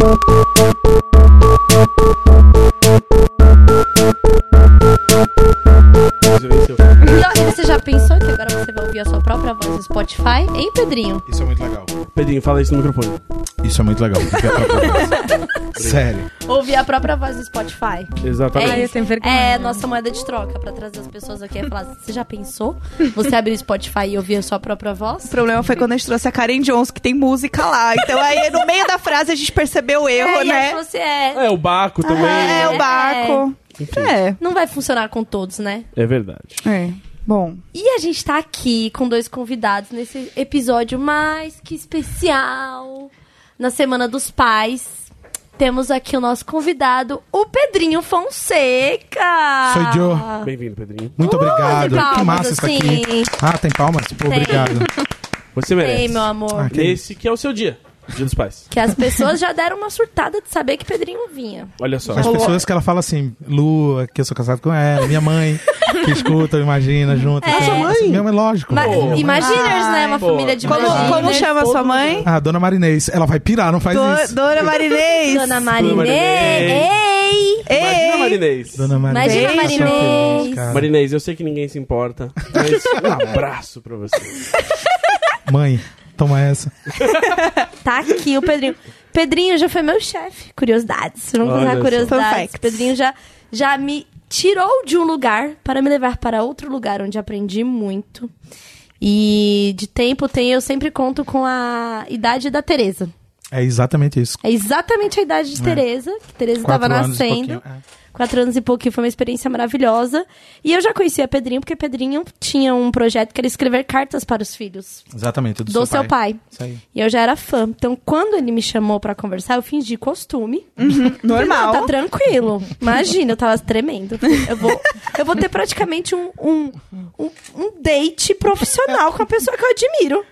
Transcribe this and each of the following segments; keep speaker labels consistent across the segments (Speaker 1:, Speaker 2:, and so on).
Speaker 1: E Spotify? Hein, Pedrinho?
Speaker 2: Isso é muito legal.
Speaker 3: Pedrinho, fala isso no microfone.
Speaker 2: Isso é muito legal. Ouvir a própria voz. Sério.
Speaker 1: Ouvir a própria voz no Spotify.
Speaker 3: Exatamente.
Speaker 4: Tenho vergonha.
Speaker 1: É nossa moeda de troca pra trazer as pessoas aqui e falar: você já pensou? Você abrir o Spotify e ouvir a sua própria voz?
Speaker 5: O problema foi quando a gente trouxe a Karen Jones, que tem música lá. Então aí, no meio da frase, a gente percebeu o erro,
Speaker 1: é, e aí
Speaker 5: né?
Speaker 1: você é.
Speaker 3: É, o Baco também.
Speaker 5: É,
Speaker 3: né?
Speaker 5: o barco.
Speaker 3: Enfim,
Speaker 5: É.
Speaker 1: Não vai funcionar com todos, né?
Speaker 3: é verdade.
Speaker 5: É. Bom.
Speaker 1: E a gente tá aqui com dois convidados nesse episódio mais que especial. Na Semana dos Pais. Temos aqui o nosso convidado, o Pedrinho Fonseca.
Speaker 2: Sou Joe.
Speaker 3: Bem-vindo, Pedrinho.
Speaker 2: Muito
Speaker 1: Uh,
Speaker 2: obrigado.
Speaker 1: tem
Speaker 2: que
Speaker 1: palmas,
Speaker 2: massa isso aqui.
Speaker 1: assim.
Speaker 2: Ah, tem palmas? Pô,
Speaker 1: Tem.
Speaker 2: obrigado.
Speaker 3: Você merece.
Speaker 1: Ei, meu amor.
Speaker 2: Ah, que-
Speaker 3: Esse que é o seu dia. Dia dos pais.
Speaker 1: Que as pessoas já deram uma surtada de saber que Pedrinho vinha.
Speaker 3: Olha só.
Speaker 2: As pessoas que ela fala assim, Lu, que eu sou casado com ela, minha mãe, que escuta, imagina, junto.
Speaker 1: É.
Speaker 2: assim,
Speaker 1: Sua
Speaker 3: mãe?
Speaker 2: Minha mãe, lógico.
Speaker 1: Ma
Speaker 2: mãe-
Speaker 1: Imaginers, né? Uma
Speaker 3: Pô,
Speaker 1: família de
Speaker 5: Como,
Speaker 1: Imaginers.
Speaker 5: como chama sua mãe?
Speaker 2: Ah, dona Marinês. Ela vai pirar, não faz
Speaker 5: Do-
Speaker 2: isso.
Speaker 5: Dona Marinês.
Speaker 1: Dona Marinês.
Speaker 3: Marinês.
Speaker 1: Ei!
Speaker 3: Imagina,
Speaker 5: Ei.
Speaker 3: Marinês.
Speaker 2: Dona Marinês.
Speaker 1: Imagina, Marinês.
Speaker 2: cara.
Speaker 3: Marinês, eu sei que ninguém se importa, mas um abraço pra você.
Speaker 2: Mãe, toma essa.
Speaker 1: Tá aqui o Pedrinho. Pedrinho já foi meu chefe. Curiosidades. Vamos
Speaker 3: Olha
Speaker 1: contar curiosidades. Pedrinho já, já me tirou de um lugar para me levar para outro lugar onde aprendi muito. E de tempo tem, eu sempre conto com a idade da Tereza.
Speaker 2: É exatamente isso.
Speaker 1: É exatamente a idade de Tereza, que Tereza estava nascendo.
Speaker 2: É.
Speaker 1: Quatro anos e pouquinho, foi uma experiência maravilhosa. E eu já conhecia Pedrinho, porque Pedrinho tinha um projeto que era escrever cartas para os filhos
Speaker 2: Exatamente, do,
Speaker 1: do seu pai.
Speaker 2: Isso aí.
Speaker 1: E eu já era fã. Então, quando ele me chamou pra conversar, eu fingi costume.
Speaker 5: Normal.
Speaker 1: Não, tá tranquilo. Imagina, eu tava tremendo. Eu vou, eu vou ter praticamente um, um, um, um date profissional com a pessoa que eu admiro.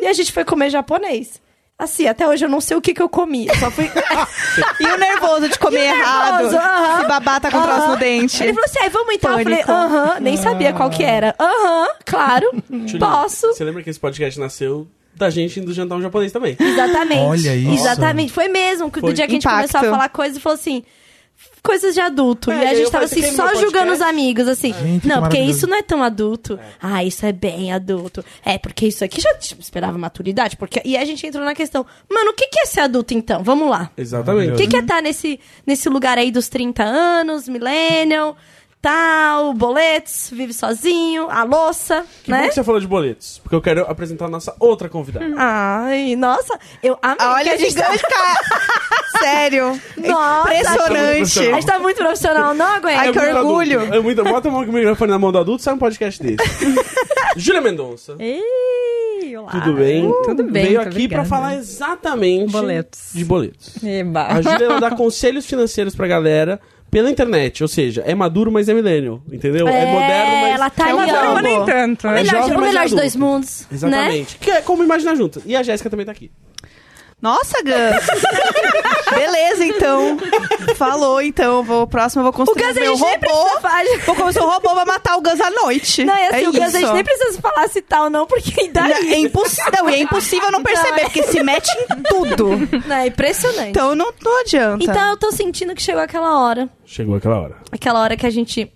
Speaker 1: E a gente foi comer japonês. Assim, até hoje eu não sei o que, que eu comi. Eu só fui.
Speaker 5: E o nervoso de comer errado.
Speaker 1: nervoso, aham.
Speaker 5: Se babá tá com troço
Speaker 1: Aham.
Speaker 5: no dente.
Speaker 1: Ele falou assim: aí vamos então. Eu falei:
Speaker 5: Pânico.
Speaker 1: aham, nem sabia qual que era. Aham, claro, posso.
Speaker 3: Você lembra que esse podcast nasceu da gente indo jantar um japonês também?
Speaker 1: Exatamente.
Speaker 2: Olha isso.
Speaker 1: Exatamente. Foi mesmo. Que
Speaker 3: Foi.
Speaker 1: do dia que a gente
Speaker 5: Impacto.
Speaker 1: começou a falar coisas e falou assim. Coisas de adulto.
Speaker 3: É,
Speaker 1: e a gente tava assim,
Speaker 3: "Você quer ir
Speaker 1: só julgando os
Speaker 3: podcast?"
Speaker 1: amigos, assim.
Speaker 2: Gente, que
Speaker 1: não, porque isso não é tão adulto. Ah, isso é bem adulto. É, porque isso aqui já tipo, esperava maturidade. Porque... E a gente entrou na questão, mano, o que, que é ser adulto então? Vamos lá.
Speaker 3: Exatamente.
Speaker 1: O que, que é estar nesse, nesse lugar aí dos 30 anos, millennial, tal, boletos, vive sozinho, a louça,
Speaker 3: Que bom
Speaker 1: né?
Speaker 3: que você falou de boletos, porque eu quero apresentar a nossa outra convidada.
Speaker 1: Ai, nossa, eu amei. que
Speaker 5: Olha,
Speaker 1: a gente tá-
Speaker 5: cara. Sério.
Speaker 1: Nossa,
Speaker 5: Impressionante.
Speaker 1: A gente tá muito profissional, não aguento.
Speaker 5: Ai, que
Speaker 3: muito
Speaker 5: orgulho.
Speaker 3: adulto. É muito, bota a mão com o microfone na mão do adulto, sai um podcast desse. Júlia Mendonça.
Speaker 4: Ei, olá.
Speaker 3: Tudo bem?
Speaker 4: Tudo bem,
Speaker 3: Veio aqui pra
Speaker 4: obrigada.
Speaker 3: falar exatamente
Speaker 4: Boletos.
Speaker 3: de boletos.
Speaker 4: Eba.
Speaker 3: A Júlia ela dá conselhos financeiros pra galera pela internet, ou seja, é maduro, mas é millennial, entendeu? É,
Speaker 1: É,
Speaker 3: moderno, mas
Speaker 1: ela tá
Speaker 3: é forma-
Speaker 4: Não, nem tanto.
Speaker 1: O
Speaker 4: né?
Speaker 1: melhor,
Speaker 3: jovem,
Speaker 1: o
Speaker 3: mas
Speaker 1: melhor de dois mundos, né?
Speaker 3: Exatamente. Que é como imaginar junto. E a Jéssica também tá aqui.
Speaker 5: Nossa, Gus. Beleza, então. Falou, então. Vou, próximo eu vou
Speaker 1: O
Speaker 5: construir
Speaker 1: Gus a
Speaker 5: meu robô. Vou construir um robô pra matar o Gus à noite.
Speaker 1: Não, e assim,
Speaker 5: é
Speaker 1: o Gus a
Speaker 5: isso.
Speaker 1: gente nem precisa falar se tal, não, porque daí.
Speaker 5: É impossível, não, e é impossível não perceber, porque se mete em tudo.
Speaker 1: Não, é impressionante.
Speaker 5: Então não, não adianta.
Speaker 1: Então eu tô sentindo que chegou aquela hora.
Speaker 3: Chegou aquela hora.
Speaker 1: Aquela hora que a gente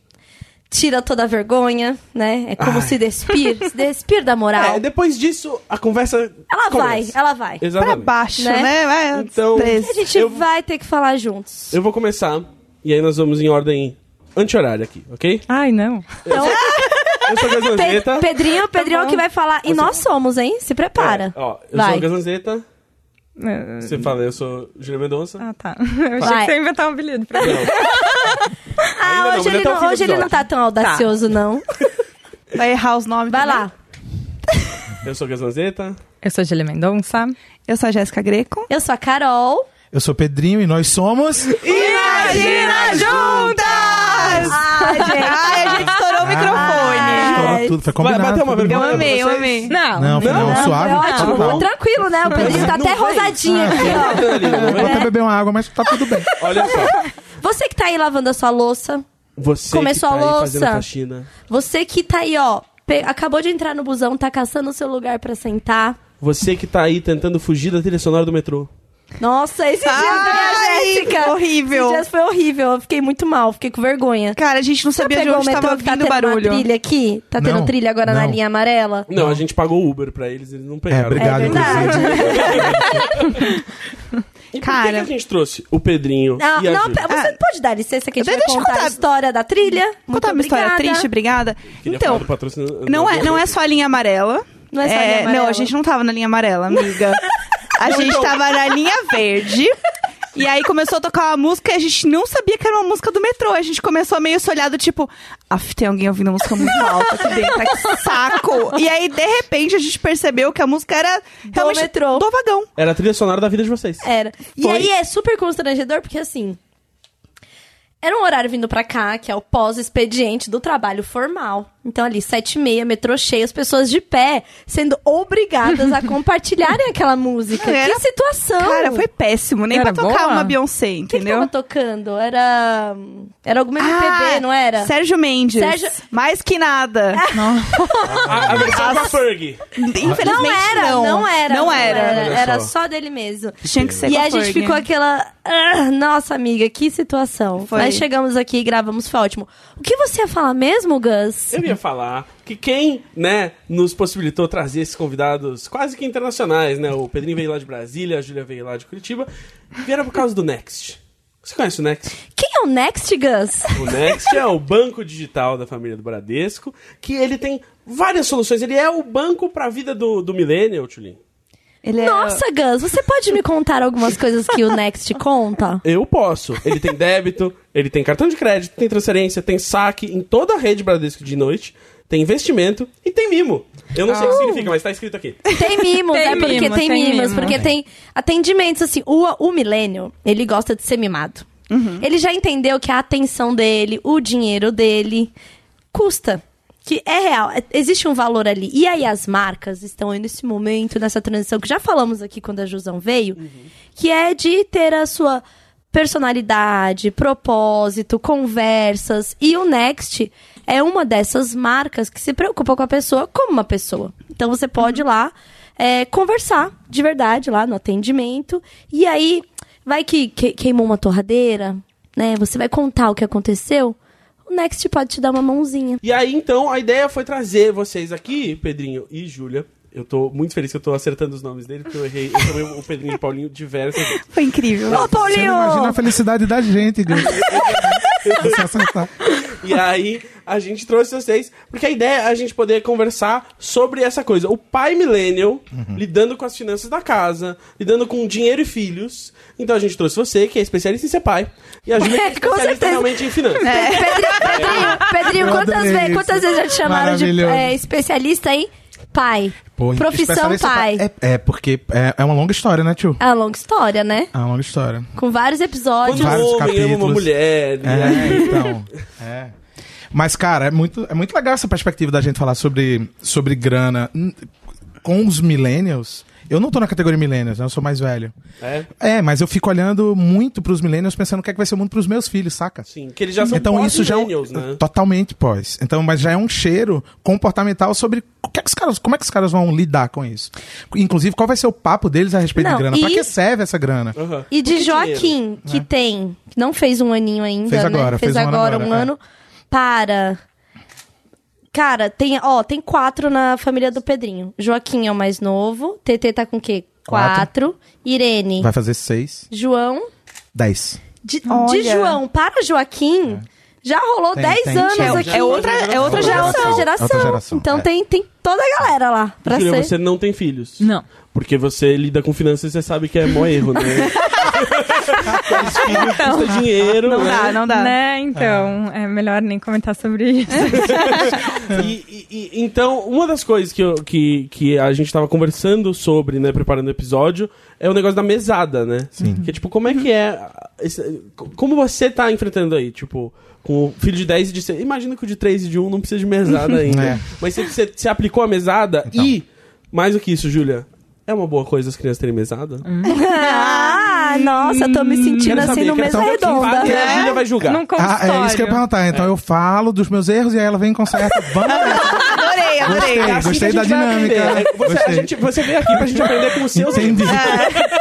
Speaker 1: tira toda a vergonha, né? É como
Speaker 3: Ai.
Speaker 1: se despir, se despir da moral.
Speaker 3: É, depois disso, a conversa.
Speaker 1: Ela vai,
Speaker 3: começa.
Speaker 1: ela vai.
Speaker 5: pra
Speaker 3: Exatamente.
Speaker 5: baixo,
Speaker 1: Né?
Speaker 5: né? Vai,
Speaker 3: Então-.
Speaker 1: A gente
Speaker 3: Eu-
Speaker 1: vai ter que falar juntos.
Speaker 3: Eu vou começar, e aí nós vamos em ordem anti-horária aqui, ok?
Speaker 4: Ai, não.
Speaker 1: Então,
Speaker 3: Eu sou
Speaker 1: Pe-
Speaker 3: Gazanzeta.
Speaker 1: Pedrinho, Pedrinho é o
Speaker 4: bom.
Speaker 1: que vai falar. E nós somos, hein? Se prepara.
Speaker 3: É, ó, eu
Speaker 1: Vai.
Speaker 3: sou Gazanzeta.
Speaker 4: Eh,
Speaker 3: Você fala, eu sou Júlia Mendonça.
Speaker 4: Ah, tá. Eu achei
Speaker 1: Vai.
Speaker 4: que você ia inventar um apelido pra mim.
Speaker 1: Ah,
Speaker 3: não,
Speaker 1: hoje, ele não, hoje ele não tá tão audacioso, não.
Speaker 5: Vai errar os nomes.
Speaker 1: Vai
Speaker 5: também.
Speaker 1: lá.
Speaker 3: Eu sou Gazanzeta.
Speaker 4: Eu sou Julia Mendonça.
Speaker 5: Eu sou a Jéssica Greco.
Speaker 1: Eu sou a Carol.
Speaker 2: Eu sou Pedrinho e nós somos.
Speaker 5: Imagina juntas!
Speaker 1: Ai, gente.
Speaker 5: Ai, a gente estourou o microfone.
Speaker 2: Tudo, foi combinado.
Speaker 3: Vai bater uma
Speaker 2: bem.
Speaker 5: Eu
Speaker 3: vergonha
Speaker 5: amei, eu amei.
Speaker 4: Não.
Speaker 2: Não, foi não,
Speaker 1: Não,
Speaker 2: suave.
Speaker 1: foi ótimo. Foi tranquilo, né? O Pedrinho tá até rosadinho aqui, ó.
Speaker 2: Vou até beber uma água, mas tá tudo bem.
Speaker 3: Olha só.
Speaker 1: Você que tá aí lavando a sua louça,
Speaker 3: Você
Speaker 1: Começou
Speaker 3: que
Speaker 1: a
Speaker 3: tá aí
Speaker 1: louça. você que tá aí, ó, acabou de entrar no busão, tá caçando o seu lugar pra sentar.
Speaker 3: Você que tá aí tentando fugir da trilha sonora do metrô.
Speaker 1: Nossa, esses dias foi a
Speaker 5: Ai,
Speaker 1: Jéssica.
Speaker 5: horrível.
Speaker 1: Esses dias foi horrível. Eu fiquei muito mal, fiquei com vergonha.
Speaker 5: Cara, a gente não sabia de onde
Speaker 1: metrô
Speaker 5: tava
Speaker 1: que tá
Speaker 5: vindo
Speaker 1: tendo
Speaker 5: barulho.
Speaker 1: uma trilha aqui? Tá tendo
Speaker 2: Não,
Speaker 1: trilha agora na
Speaker 2: não.
Speaker 1: linha amarela?
Speaker 3: Não, a gente pagou o Uber pra eles, eles não
Speaker 2: É,
Speaker 3: pegaram.
Speaker 2: obrigado,
Speaker 1: É verdade.
Speaker 2: inclusive.
Speaker 3: E por que
Speaker 5: Cara.
Speaker 3: que a gente trouxe o Pedrinho
Speaker 1: Não,
Speaker 3: e a
Speaker 1: não,
Speaker 3: Júlia?
Speaker 1: você pode dar licença que a gente
Speaker 5: Deixa
Speaker 1: vai
Speaker 5: eu
Speaker 1: contar,
Speaker 5: contar.
Speaker 1: a história da trilha? Muito
Speaker 5: Contar uma história
Speaker 1: obrigada.
Speaker 5: triste, obrigada.
Speaker 3: Queria
Speaker 5: Então,
Speaker 3: falar do patrocínio-
Speaker 5: não é, não é só a linha amarela.
Speaker 1: Não é só a linha amarela.
Speaker 5: Não, a gente não tava na linha amarela, amiga. A gente
Speaker 3: então-
Speaker 5: tava na linha verde. E aí começou a tocar uma música e a gente não sabia que era uma música do metrô. A gente começou meio se olhado, tipo, af, tem alguém ouvindo música muito alta aqui dentro, que saco. E aí, de repente, a gente percebeu que a música era realmente
Speaker 1: metrô.
Speaker 5: do vagão.
Speaker 3: Era a trilha sonora da vida de vocês.
Speaker 1: Era. E
Speaker 3: Foi.
Speaker 1: aí é super constrangedor, porque assim. Era um horário vindo pra cá, que é o pós-expediente do trabalho formal. Então, ali, sete e meia, metrô cheio, as pessoas de pé, sendo obrigadas a compartilharem aquela música.
Speaker 5: Era-
Speaker 1: Que situação!
Speaker 5: Cara, foi péssimo. Nem
Speaker 4: Era
Speaker 5: pra tocar
Speaker 4: boa?
Speaker 5: uma Beyoncé,
Speaker 1: O que, que
Speaker 5: entendeu?
Speaker 1: tava tocando? Era. Era alguma MPB, não era?
Speaker 5: Sérgio Mendes.
Speaker 1: Sérgio-
Speaker 5: Mais que nada.
Speaker 3: A, a versão com a Ferg.
Speaker 5: Infelizmente,
Speaker 1: Não era,
Speaker 5: não.
Speaker 1: não era.
Speaker 5: Não era.
Speaker 3: Olha
Speaker 1: Era
Speaker 3: só.
Speaker 1: só dele mesmo.
Speaker 5: Tinha que ser
Speaker 1: E
Speaker 5: com
Speaker 1: a gente ficou aquela. "Ah, nossa, amiga, que situação.
Speaker 5: Foi.
Speaker 1: Mas chegamos aqui e gravamos, foi ótimo. O que você ia falar mesmo, Gus?
Speaker 3: Eu ia falar que quem, né, nos possibilitou trazer esses convidados quase que internacionais, né? O Pedrinho veio lá de Brasília, a Júlia veio lá de Curitiba, vieram por causa do Next. Você conhece o Next?
Speaker 1: Quem é o Next, Gus?
Speaker 3: O Next é o banco digital da família do Bradesco, que ele tem várias soluções. Ele é o banco pra vida do, do millennial, Tulin.
Speaker 5: Ele é...
Speaker 1: Nossa, Gus, você pode me contar algumas coisas que o Next conta?
Speaker 3: Eu posso. Ele tem débito, ele tem cartão de crédito, tem transferência, tem saque em toda a rede Bradesco de noite, tem investimento e tem mimo. Eu não sei o que significa, mas tá escrito aqui.
Speaker 1: Tem mimos,
Speaker 4: Tem
Speaker 1: é porque
Speaker 4: mimos,
Speaker 1: tem,
Speaker 4: tem
Speaker 1: mimos,
Speaker 4: mimos.
Speaker 1: porque tem atendimentos, assim, o, o milênio, ele gosta de ser mimado. Ele já entendeu que a atenção dele, o dinheiro dele, custa. Que é real, é- existe um valor ali. E aí as marcas estão aí nesse momento, nessa transição, que já falamos aqui quando a Jusão veio, que é de ter a sua personalidade, propósito, conversas. E o Next é uma dessas marcas que se preocupa com a pessoa como uma pessoa. Então você pode ir lá é, conversar de verdade lá no atendimento. E aí, vai que, que- queimou uma torradeira, né? Você vai contar o que aconteceu. O Next pode te dar uma mãozinha.
Speaker 3: E aí, então, a ideia foi trazer vocês aqui, Pedrinho e Júlia. Eu tô muito feliz que eu tô acertando os nomes dele, porque eu errei. Eu chamei o Pedrinho de Paulinho diversas vezes.
Speaker 5: Foi incrível.
Speaker 1: Ô,
Speaker 2: Você não
Speaker 1: Paulinho!
Speaker 2: imagina a felicidade da gente, Gus. Você acertar.
Speaker 3: E aí, a gente trouxe vocês, porque a ideia é a gente poder conversar sobre essa coisa. O pai millennial lidando com as finanças da casa, lidando com dinheiro e filhos. Então a gente trouxe você, que é especialista em ser pai. E a Júlia, que é especialista
Speaker 1: certeza.
Speaker 3: realmente em finanças.
Speaker 1: Pedrinho, Pedrinho, Pedrinho,
Speaker 2: Eu
Speaker 1: quantas,
Speaker 2: adorei
Speaker 1: ve-
Speaker 2: isso.
Speaker 1: quantas vezes já te chamaram de é, especialista em pai?
Speaker 2: Pô,
Speaker 1: Profissão pai.
Speaker 2: É, é, porque é, é uma longa história, né, tio?
Speaker 1: É uma longa história, né?
Speaker 2: É uma longa história.
Speaker 1: Com vários episódios.
Speaker 3: Um
Speaker 2: Vários
Speaker 3: homem ama uma
Speaker 2: capítulos.
Speaker 3: mulher.
Speaker 2: É, então. É. Mas, cara, é muito, é muito legal essa perspectiva da gente falar sobre, sobre grana com os millennials. Eu não tô na categoria millennials, né? Eu sou mais velho.
Speaker 3: É,
Speaker 2: É, mas eu fico olhando muito pros millennials pensando o que é que vai ser o mundo pros meus filhos, saca?
Speaker 3: sim. Que eles já são
Speaker 2: então isso já é um,
Speaker 3: né?
Speaker 2: totalmente pós. Então, mas já é um cheiro comportamental sobre o que é que os caras, como é que os caras vão lidar com isso. Inclusive, qual vai ser o papo deles a respeito
Speaker 1: Não,
Speaker 2: de grana?
Speaker 1: e-
Speaker 2: Pra que serve essa grana?
Speaker 3: Aham.
Speaker 1: E de
Speaker 3: que
Speaker 1: Joaquim, que tem, que não fez um aninho ainda,
Speaker 2: Fez
Speaker 1: né?
Speaker 2: agora,
Speaker 1: fez,
Speaker 2: fez um ano
Speaker 1: agora,
Speaker 2: agora,
Speaker 1: um
Speaker 2: é.
Speaker 1: ano, para. Cara, tem, ó, tem quatro na família do Pedrinho. Joaquim é o mais novo. TT tá com o quê?
Speaker 2: Quatro.
Speaker 1: Quatro. Irene.
Speaker 2: Vai fazer seis,
Speaker 1: João.
Speaker 2: dez.
Speaker 1: De, de. João para Joaquim, já rolou
Speaker 2: Tem,
Speaker 1: 10
Speaker 2: tem.
Speaker 1: anos
Speaker 2: É,
Speaker 1: aqui.
Speaker 5: É outra, é outra
Speaker 1: já é outra
Speaker 5: geração.
Speaker 1: geração.
Speaker 2: Outra geração,
Speaker 1: Então
Speaker 2: é.
Speaker 1: tem, tem toda a galera lá pra
Speaker 3: Júlia,
Speaker 1: ser.
Speaker 3: você não tem filhos.
Speaker 4: Não.
Speaker 3: Porque você lida com finanças e você sabe que é mó erro, né? Aqueles filhos custa dinheiro,
Speaker 5: Não
Speaker 3: né?
Speaker 5: dá, não dá.
Speaker 4: Né? Então, é melhor nem comentar sobre isso.
Speaker 3: E, e- e- então, uma das coisas que, eu- que, que a gente tava conversando sobre, né, preparando o episódio, é o negócio da mesada, né?
Speaker 2: Sim.
Speaker 3: Que é tipo, como é que é. esse- como você tá enfrentando aí? Tipo, com o filho de 10 e de 6. Imagina que o de 3 e de 1 não precisa de mesada ainda.
Speaker 2: É.
Speaker 3: Mas você, você, você aplicou a mesada
Speaker 2: Então.
Speaker 3: e, mais do que isso, Júlia, é uma boa coisa as crianças terem mesada?
Speaker 1: Ah, nossa, tô me sentindo assim no mesa redonda.
Speaker 3: vai- A Júlia vai julgar.
Speaker 4: Num
Speaker 2: Ah, é isso que eu ia perguntar. Então eu falo dos meus erros e aí ela vem e conserta. Vamos.
Speaker 5: Adorei, adorei.
Speaker 2: Gostei,
Speaker 3: É assim
Speaker 2: gostei da dinâmica.
Speaker 3: É, Você, a
Speaker 2: Gostei.
Speaker 3: gente, você veio aqui pra gente aprender com os seus
Speaker 2: Entendi.
Speaker 3: erros.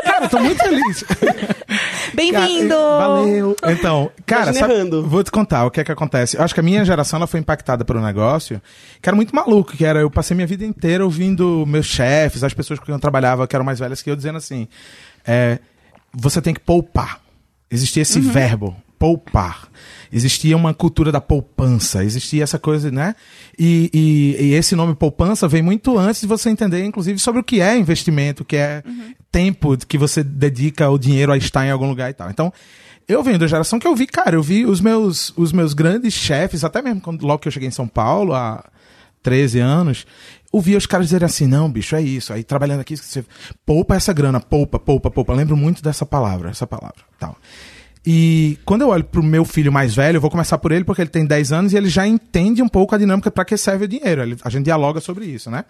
Speaker 2: Cara, eu tô muito feliz.
Speaker 5: Bem-vindo!
Speaker 2: Valeu. Então, cara, sabe, vou te contar o que é que acontece. Eu acho que a minha geração ela foi impactada por um negócio que era muito maluco, que era eu passei minha vida inteira ouvindo meus chefes, as pessoas com quem eu trabalhava, que eram mais velhas que eu, dizendo assim: é, você tem que poupar. Existia esse verbo, poupar. Existia uma cultura da poupança, existia essa coisa, né? E, e- e esse nome poupança vem muito antes de você entender, inclusive, sobre o que é investimento, o que é tempo que você dedica o dinheiro a estar em algum lugar e tal. Então, eu venho da geração que eu vi, cara, eu vi os meus, os meus grandes chefes, até mesmo quando, logo que eu cheguei em São Paulo, há 13 anos, ouvia os caras dizerem assim, não, bicho, é isso. Aí trabalhando aqui, você poupa essa grana, poupa, poupa, poupa. Eu lembro muito dessa palavra, essa palavra, tal. E quando eu olho pro meu filho mais velho, eu vou começar por ele porque ele tem 10 anos e ele já entende um pouco a dinâmica para que serve o dinheiro. Ele- a gente dialoga sobre isso, né?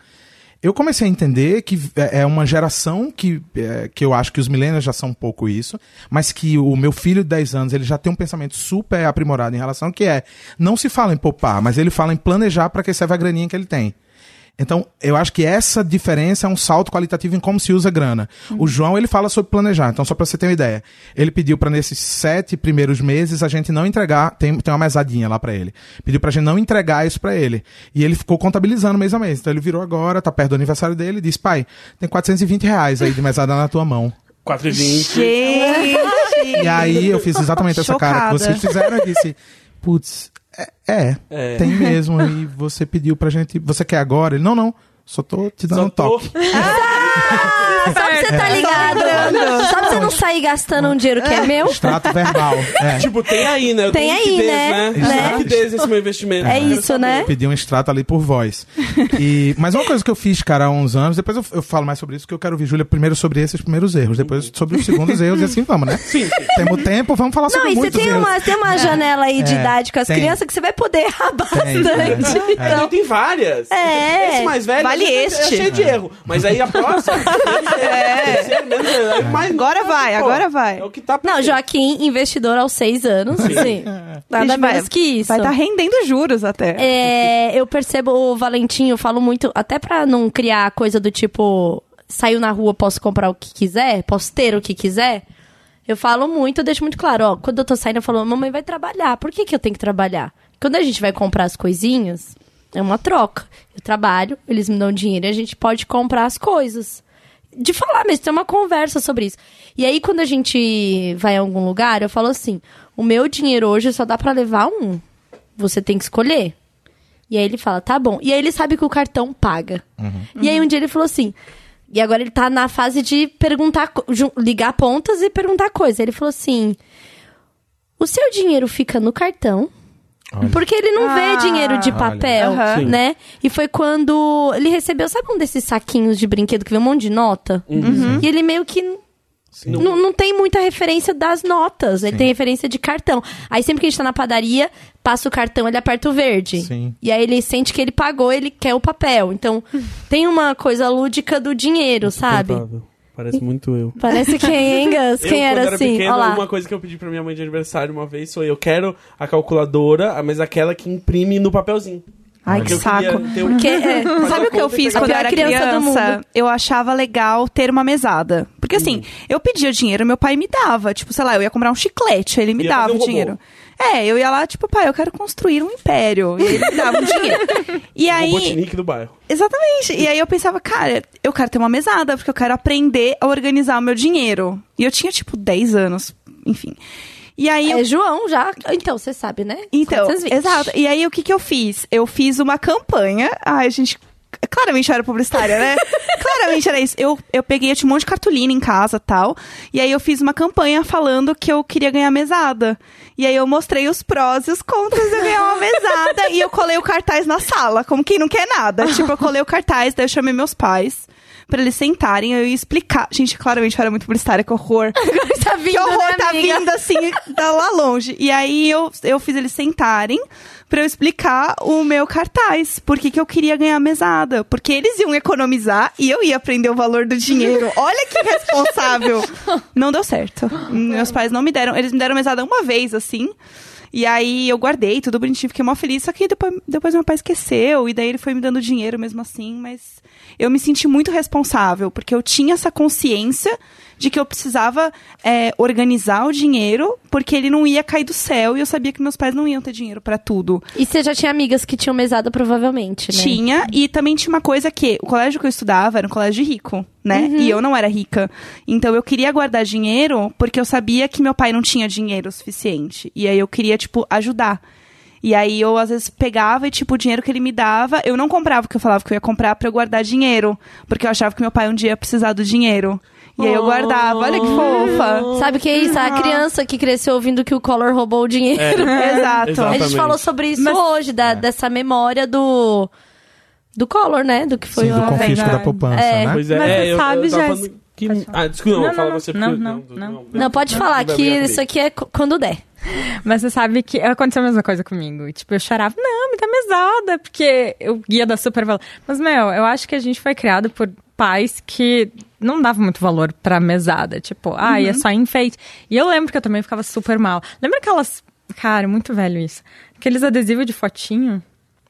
Speaker 2: Eu comecei a entender que é é uma geração que, é, que eu acho que os millennials já são um pouco isso, mas que o meu filho de 10 anos ele já tem um pensamento super aprimorado em relação que é não se fala em poupar, mas ele fala em planejar para que serve a graninha que ele tem. Então, eu acho que essa diferença é um salto qualitativo em como se usa grana. O João, ele fala sobre planejar. Então, só para você ter uma ideia. Ele pediu para nesses sete primeiros meses a gente não entregar, tem, tem uma mesadinha lá para ele. Pediu pra gente não entregar isso para ele. E ele ficou contabilizando mês a mês. Então, ele virou agora, tá perto do aniversário dele e disse, pai, tem 420 reais aí de mesada na tua mão.
Speaker 3: 4,20.
Speaker 5: Gente!
Speaker 2: E aí, eu fiz exatamente essa cara que
Speaker 5: Chocada.
Speaker 2: vocês fizeram. Eu disse, putz, é, é,
Speaker 3: É.
Speaker 2: tem mesmo. E você pediu pra gente, você quer agora? Ele, não, não. Só tô te dando
Speaker 3: Só
Speaker 2: um
Speaker 3: tô-
Speaker 2: toque.
Speaker 1: Só pra você tá ligado. Só pra você não sair gastando um dinheiro que é meu.
Speaker 2: Extrato verbal. É.
Speaker 3: Tipo, tem aí, né? Eu
Speaker 1: Tem aí,
Speaker 3: liquidez,
Speaker 1: né?
Speaker 3: né?
Speaker 1: Né?
Speaker 3: Tem liquidez esse meu investimento.
Speaker 1: É
Speaker 3: Eu quero
Speaker 1: isso, né?
Speaker 2: Pedi um extrato ali por voz. E, mas uma coisa que eu fiz, cara, há uns anos, depois eu, eu falo mais sobre isso, porque eu quero ouvir, Júlia, primeiro sobre esses primeiros erros, depois sobre os segundos erros, e assim vamos, né?
Speaker 3: Sim.
Speaker 2: Temos tempo, vamos falar
Speaker 1: Não,
Speaker 2: sobre
Speaker 1: e você
Speaker 2: muitos
Speaker 1: tem
Speaker 2: erros.
Speaker 1: uma, tem uma janela aí de
Speaker 2: É,
Speaker 1: idade com as
Speaker 2: tem.
Speaker 1: crianças que você vai poder errar
Speaker 2: Tem,
Speaker 1: bastante.
Speaker 2: é.
Speaker 3: É,
Speaker 1: Então,
Speaker 3: tem várias.
Speaker 1: É.
Speaker 3: Esse mais velho
Speaker 5: Vale
Speaker 3: é,
Speaker 5: este.
Speaker 3: é cheio de erro. Mas aí a próxima. é. menos, é mais
Speaker 5: Agora vai,
Speaker 3: Pô,
Speaker 5: agora vai.
Speaker 3: É o que tá
Speaker 1: não, Joaquim, investidor aos seis anos, assim, nada
Speaker 5: Gente, vai-
Speaker 1: que isso.
Speaker 5: Vai estar rendendo juros até.
Speaker 1: É, eu percebo o Valentim, eu falo muito, até pra não criar coisa do tipo, saiu na rua, posso comprar o que quiser, posso ter o que quiser. Eu falo muito, eu deixo muito claro, ó, quando eu tô saindo, eu falo, mamãe vai trabalhar. Por que, que eu tenho que trabalhar? Quando a gente vai comprar as coisinhas, é uma troca. Eu trabalho, eles me dão dinheiro e a gente pode comprar as coisas. De falar mesmo, ter uma conversa sobre isso. E aí, quando a gente vai em algum lugar, eu falo assim: o meu dinheiro hoje só dá pra levar um. Você tem que escolher. E aí ele fala, tá bom. E aí ele sabe que o cartão paga. E aí um dia ele falou assim. E agora ele tá na fase de perguntar, ligar pontas e perguntar coisa. Ele falou assim: o seu dinheiro fica no cartão.
Speaker 2: Olha.
Speaker 1: Porque ele não
Speaker 5: Ah,
Speaker 1: vê dinheiro de papel.
Speaker 3: Sim.
Speaker 1: né? E foi quando ele recebeu, sabe um desses saquinhos de brinquedo que vem um monte de nota?
Speaker 2: Uhum.
Speaker 1: E ele meio que
Speaker 3: Não-
Speaker 1: não, tem muita referência das notas. Ele tem referência de cartão. Aí sempre que a gente tá na padaria, passa o cartão, ele aperta o verde.
Speaker 2: Sim.
Speaker 1: E aí ele sente que ele pagou, ele quer o papel. Então, tem uma coisa lúdica do dinheiro, sabe?
Speaker 3: Insuportável. Parece muito eu.
Speaker 1: Parece quem, hein, Gus? Quem
Speaker 3: eu,
Speaker 1: era
Speaker 3: quando
Speaker 1: assim?
Speaker 3: pequeno,
Speaker 1: Olha lá.
Speaker 3: uma coisa que eu pedi pra minha mãe de aniversário uma vez foi: eu quero a calculadora, mas aquela que imprime no papelzinho.
Speaker 5: Ai, que saco.
Speaker 3: um-
Speaker 1: Porque, é,
Speaker 5: Sabe o que eu fiz quando eu era
Speaker 1: criança do
Speaker 5: criança?
Speaker 1: mundo.
Speaker 5: Eu achava legal ter uma mesada. Porque assim, eu pedia dinheiro, meu pai me dava. Tipo, sei lá, eu ia comprar um chiclete, ele me
Speaker 3: Ia
Speaker 5: dava
Speaker 3: um
Speaker 5: o
Speaker 3: robô.
Speaker 5: É, eu ia lá, tipo, pai, eu quero construir um império. E ele me dava o dinheiro. E
Speaker 3: O
Speaker 5: aí.
Speaker 3: Robotnik do bairro.
Speaker 5: Exatamente. E aí eu pensava, cara, eu quero ter uma mesada, porque eu quero aprender a organizar o meu dinheiro. E eu tinha, tipo, 10 anos, enfim. E aí eu
Speaker 1: é João já. Então, você sabe, né?
Speaker 5: então,
Speaker 1: 420.
Speaker 5: exato. E aí, o que que eu fiz? Eu fiz uma campanha. Ai, gente. Claramente eu era publicitária, né? Claramente era isso. Eu, eu peguei, eu tinha um monte de cartolina em casa tal. E aí eu fiz uma campanha falando que eu queria ganhar mesada. E aí eu mostrei os prós e os contras de eu ganhar uma mesada. e eu colei o cartaz na sala, como quem não quer nada. Tipo, eu colei o cartaz, daí eu chamei meus pais. Pra eles sentarem, eu ia explicar. Gente, claramente eu era muito publicitária, que horror.
Speaker 1: Tá vindo,
Speaker 5: Que horror
Speaker 1: né,
Speaker 5: tá
Speaker 1: amiga?
Speaker 5: vindo assim, da lá longe. E aí eu, eu fiz eles sentarem pra eu explicar o meu cartaz. Por que, que eu queria ganhar mesada. Porque eles iam economizar e eu ia aprender o valor do dinheiro. Olha que responsável. Não deu certo. Meus pais não me deram. Eles me deram mesada uma vez, assim. E aí eu guardei tudo bonitinho, fiquei mó feliz. Só que depois, depois meu pai esqueceu. E daí ele foi me dando dinheiro mesmo assim. Mas eu me senti muito responsável, porque eu tinha essa consciência de que eu precisava é, organizar o dinheiro, porque ele não ia cair do céu e eu sabia que meus pais não iam ter dinheiro pra tudo.
Speaker 1: E você já tinha amigas que tinham mesada, provavelmente, né?
Speaker 5: Tinha, e também tinha uma coisa que o colégio que eu estudava era um colégio rico, né? E eu não era rica. Então eu queria guardar dinheiro porque eu sabia que meu pai não tinha dinheiro suficiente. E aí eu queria, tipo, ajudar. E aí eu, às vezes, pegava e, tipo, o dinheiro que ele me dava, eu não comprava o que eu falava que eu ia comprar pra eu guardar dinheiro. Porque eu achava que meu pai um dia ia precisar do dinheiro. E aí eu guardava. Olha que fofa.
Speaker 1: Sabe o que é isso? A criança que cresceu ouvindo que o Collor roubou o dinheiro.
Speaker 5: Exato.
Speaker 3: Exato.
Speaker 1: A gente
Speaker 3: Exatamente.
Speaker 1: falou sobre isso hoje, da- dessa memória do. Do Collor, né? Do que foi
Speaker 2: Sim, do
Speaker 1: a-
Speaker 2: confisco da poupança,
Speaker 1: É.
Speaker 2: né?
Speaker 3: Pois é,
Speaker 4: Mas
Speaker 3: é,
Speaker 4: você
Speaker 3: eu,
Speaker 4: sabe,
Speaker 3: eu falando que... Ah, desculpa, não,
Speaker 4: Não,
Speaker 3: fala
Speaker 4: não,
Speaker 3: você.
Speaker 4: não,
Speaker 3: porque-
Speaker 4: não, não.
Speaker 1: Não, pode falar que isso aqui é quando der.
Speaker 4: Mas você sabe que aconteceu a mesma coisa comigo. Tipo, eu chorava, não, me dá mesada, porque eu ia dar super valor. Mas, meu, eu acho que a gente foi criado por pais que não davam muito valor pra mesada. Tipo, ah, é só enfeite. E eu lembro que eu também ficava super mal. Lembra aquelas. Cara, muito velho isso. Aqueles adesivos de fotinho?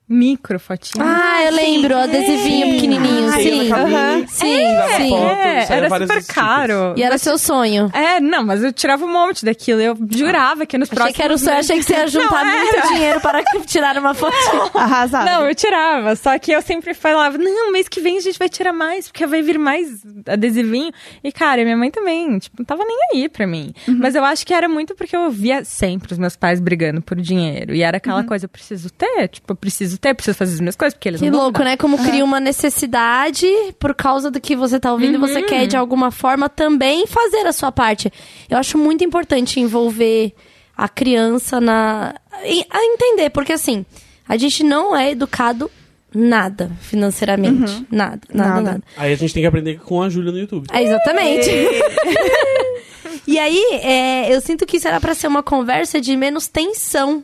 Speaker 4: Micro fotinho.
Speaker 1: Ah, eu lembro, o adesivinho pequenininho,
Speaker 3: Sim,
Speaker 1: sim. Sim, sim.
Speaker 3: foto,
Speaker 4: É,
Speaker 3: saía
Speaker 4: era super caro.
Speaker 1: E era seu sonho.
Speaker 4: É, não, mas eu tirava um monte daquilo. Eu jurava que nos
Speaker 1: Achei
Speaker 4: próximos
Speaker 1: que era o sonho, achei que você ia juntar
Speaker 4: Não,
Speaker 1: muito dinheiro para tirar uma fotinha.
Speaker 5: Arrasada.
Speaker 4: Não, eu tirava. Só que eu sempre falava, não, mês que vem a gente vai tirar mais, porque vai vir mais adesivinho. E, cara, minha mãe também, tipo, não tava nem aí pra mim. Mas eu acho que era muito porque eu via sempre os meus pais brigando por dinheiro. E era aquela coisa, eu preciso ter, tipo, eu preciso ter, preciso fazer as minhas coisas, porque eles
Speaker 1: Que
Speaker 4: não
Speaker 1: louco, né? Como cria uma necessidade por causa do que você tá ouvindo e você quer, de alguma forma, também fazer a sua parte. Eu acho muito importante envolver a criança na. em- a entender, porque assim, a gente não é educado nada financeiramente. Nada, nada,
Speaker 5: Nada.
Speaker 1: nada.
Speaker 3: Aí a gente tem que aprender com a Júlia no YouTube.
Speaker 1: É, exatamente. e aí, é, eu sinto que isso era pra ser uma conversa de menos tensão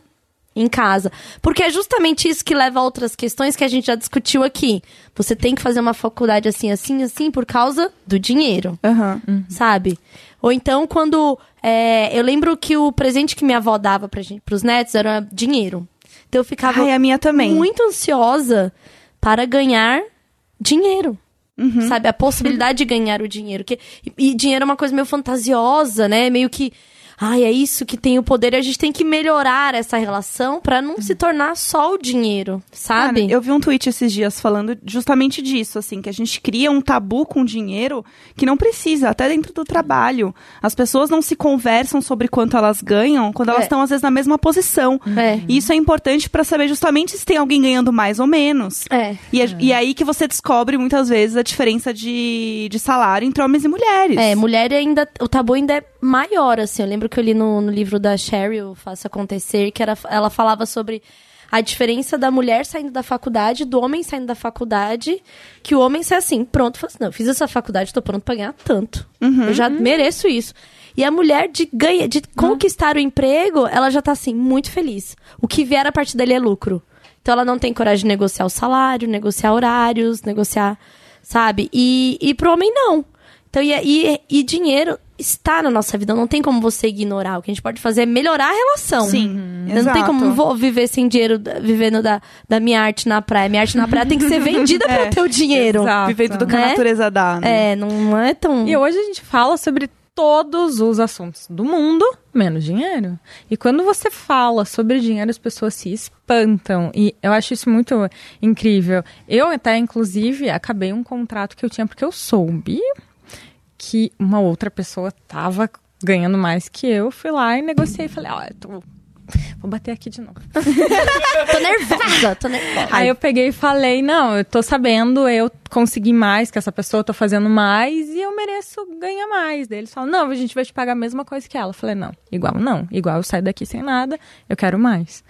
Speaker 1: em casa. Porque é justamente isso que leva a outras questões que a gente já discutiu aqui. Você tem que fazer uma faculdade assim, assim, assim, por causa do dinheiro.
Speaker 5: Aham.
Speaker 1: Sabe? Ou então, quando. é, eu lembro que o presente que minha avó dava pra gente, pros netos era dinheiro. Então eu ficava
Speaker 5: Ai, a minha também.
Speaker 1: muito ansiosa para ganhar dinheiro.
Speaker 5: Uhum.
Speaker 1: Sabe? A possibilidade de ganhar o dinheiro. Que, e, e dinheiro é uma coisa meio fantasiosa, né? Meio que. Ai, é isso que tem o poder. E a gente tem que melhorar essa relação para não se tornar só o dinheiro, sabe?
Speaker 5: Cara, eu vi um tweet esses dias falando justamente disso, assim, que a gente cria um tabu com dinheiro que não precisa, até dentro do trabalho. As pessoas não se conversam sobre quanto elas ganham quando elas
Speaker 1: É.
Speaker 5: estão, às vezes, na mesma posição.
Speaker 1: É.
Speaker 5: E isso é importante pra saber justamente se tem alguém ganhando mais ou menos.
Speaker 1: É.
Speaker 5: E, é- e é aí que você descobre, muitas vezes, a diferença de, de salário entre homens e mulheres.
Speaker 1: É, mulher ainda. O tabu ainda é maior, assim. Eu lembro que eu li no, no livro da Cheryl, Faça Acontecer, que era, ela falava sobre a diferença da mulher saindo da faculdade, do homem saindo da faculdade, que o homem sai assim, pronto, fala assim, não, eu fiz essa faculdade, tô pronto pra ganhar tanto. Eu já mereço isso. E a mulher de ganha, de conquistar o emprego, ela já tá assim, muito feliz. O que vier a partir dali é lucro. Então ela não tem coragem de negociar o salário, negociar horários, negociar, sabe? E, e pro homem não. Então, e, e, e dinheiro está na nossa vida, não tem como você ignorar. O que a gente pode fazer é melhorar a relação.
Speaker 5: Sim,
Speaker 1: Eu não tem como vou viver sem dinheiro, vivendo da, da minha arte na praia. Minha arte na praia tem que ser vendida pra eu ter o dinheiro.
Speaker 4: Exato.
Speaker 5: Vivendo do que a
Speaker 1: Né?
Speaker 5: natureza dá, né?
Speaker 1: É, não é tão.
Speaker 4: E hoje a gente fala sobre todos os assuntos do mundo, menos dinheiro. E quando você fala sobre dinheiro, as pessoas se espantam. E eu acho isso muito incrível. Eu até, inclusive, acabei um contrato que eu tinha porque eu soube que uma outra pessoa tava ganhando mais que eu. Fui lá e negociei. Falei, ó, eu tô... Vou bater aqui de novo.
Speaker 1: Tô nervosa, tô nervosa.
Speaker 4: Aí eu peguei e falei, não, eu tô sabendo, eu consegui mais que essa pessoa, eu tô fazendo mais e eu mereço ganhar mais. Daí eles falam, não, a gente vai te pagar a mesma coisa que ela. Eu falei, não, igual não, igual eu saio daqui sem nada, eu quero mais.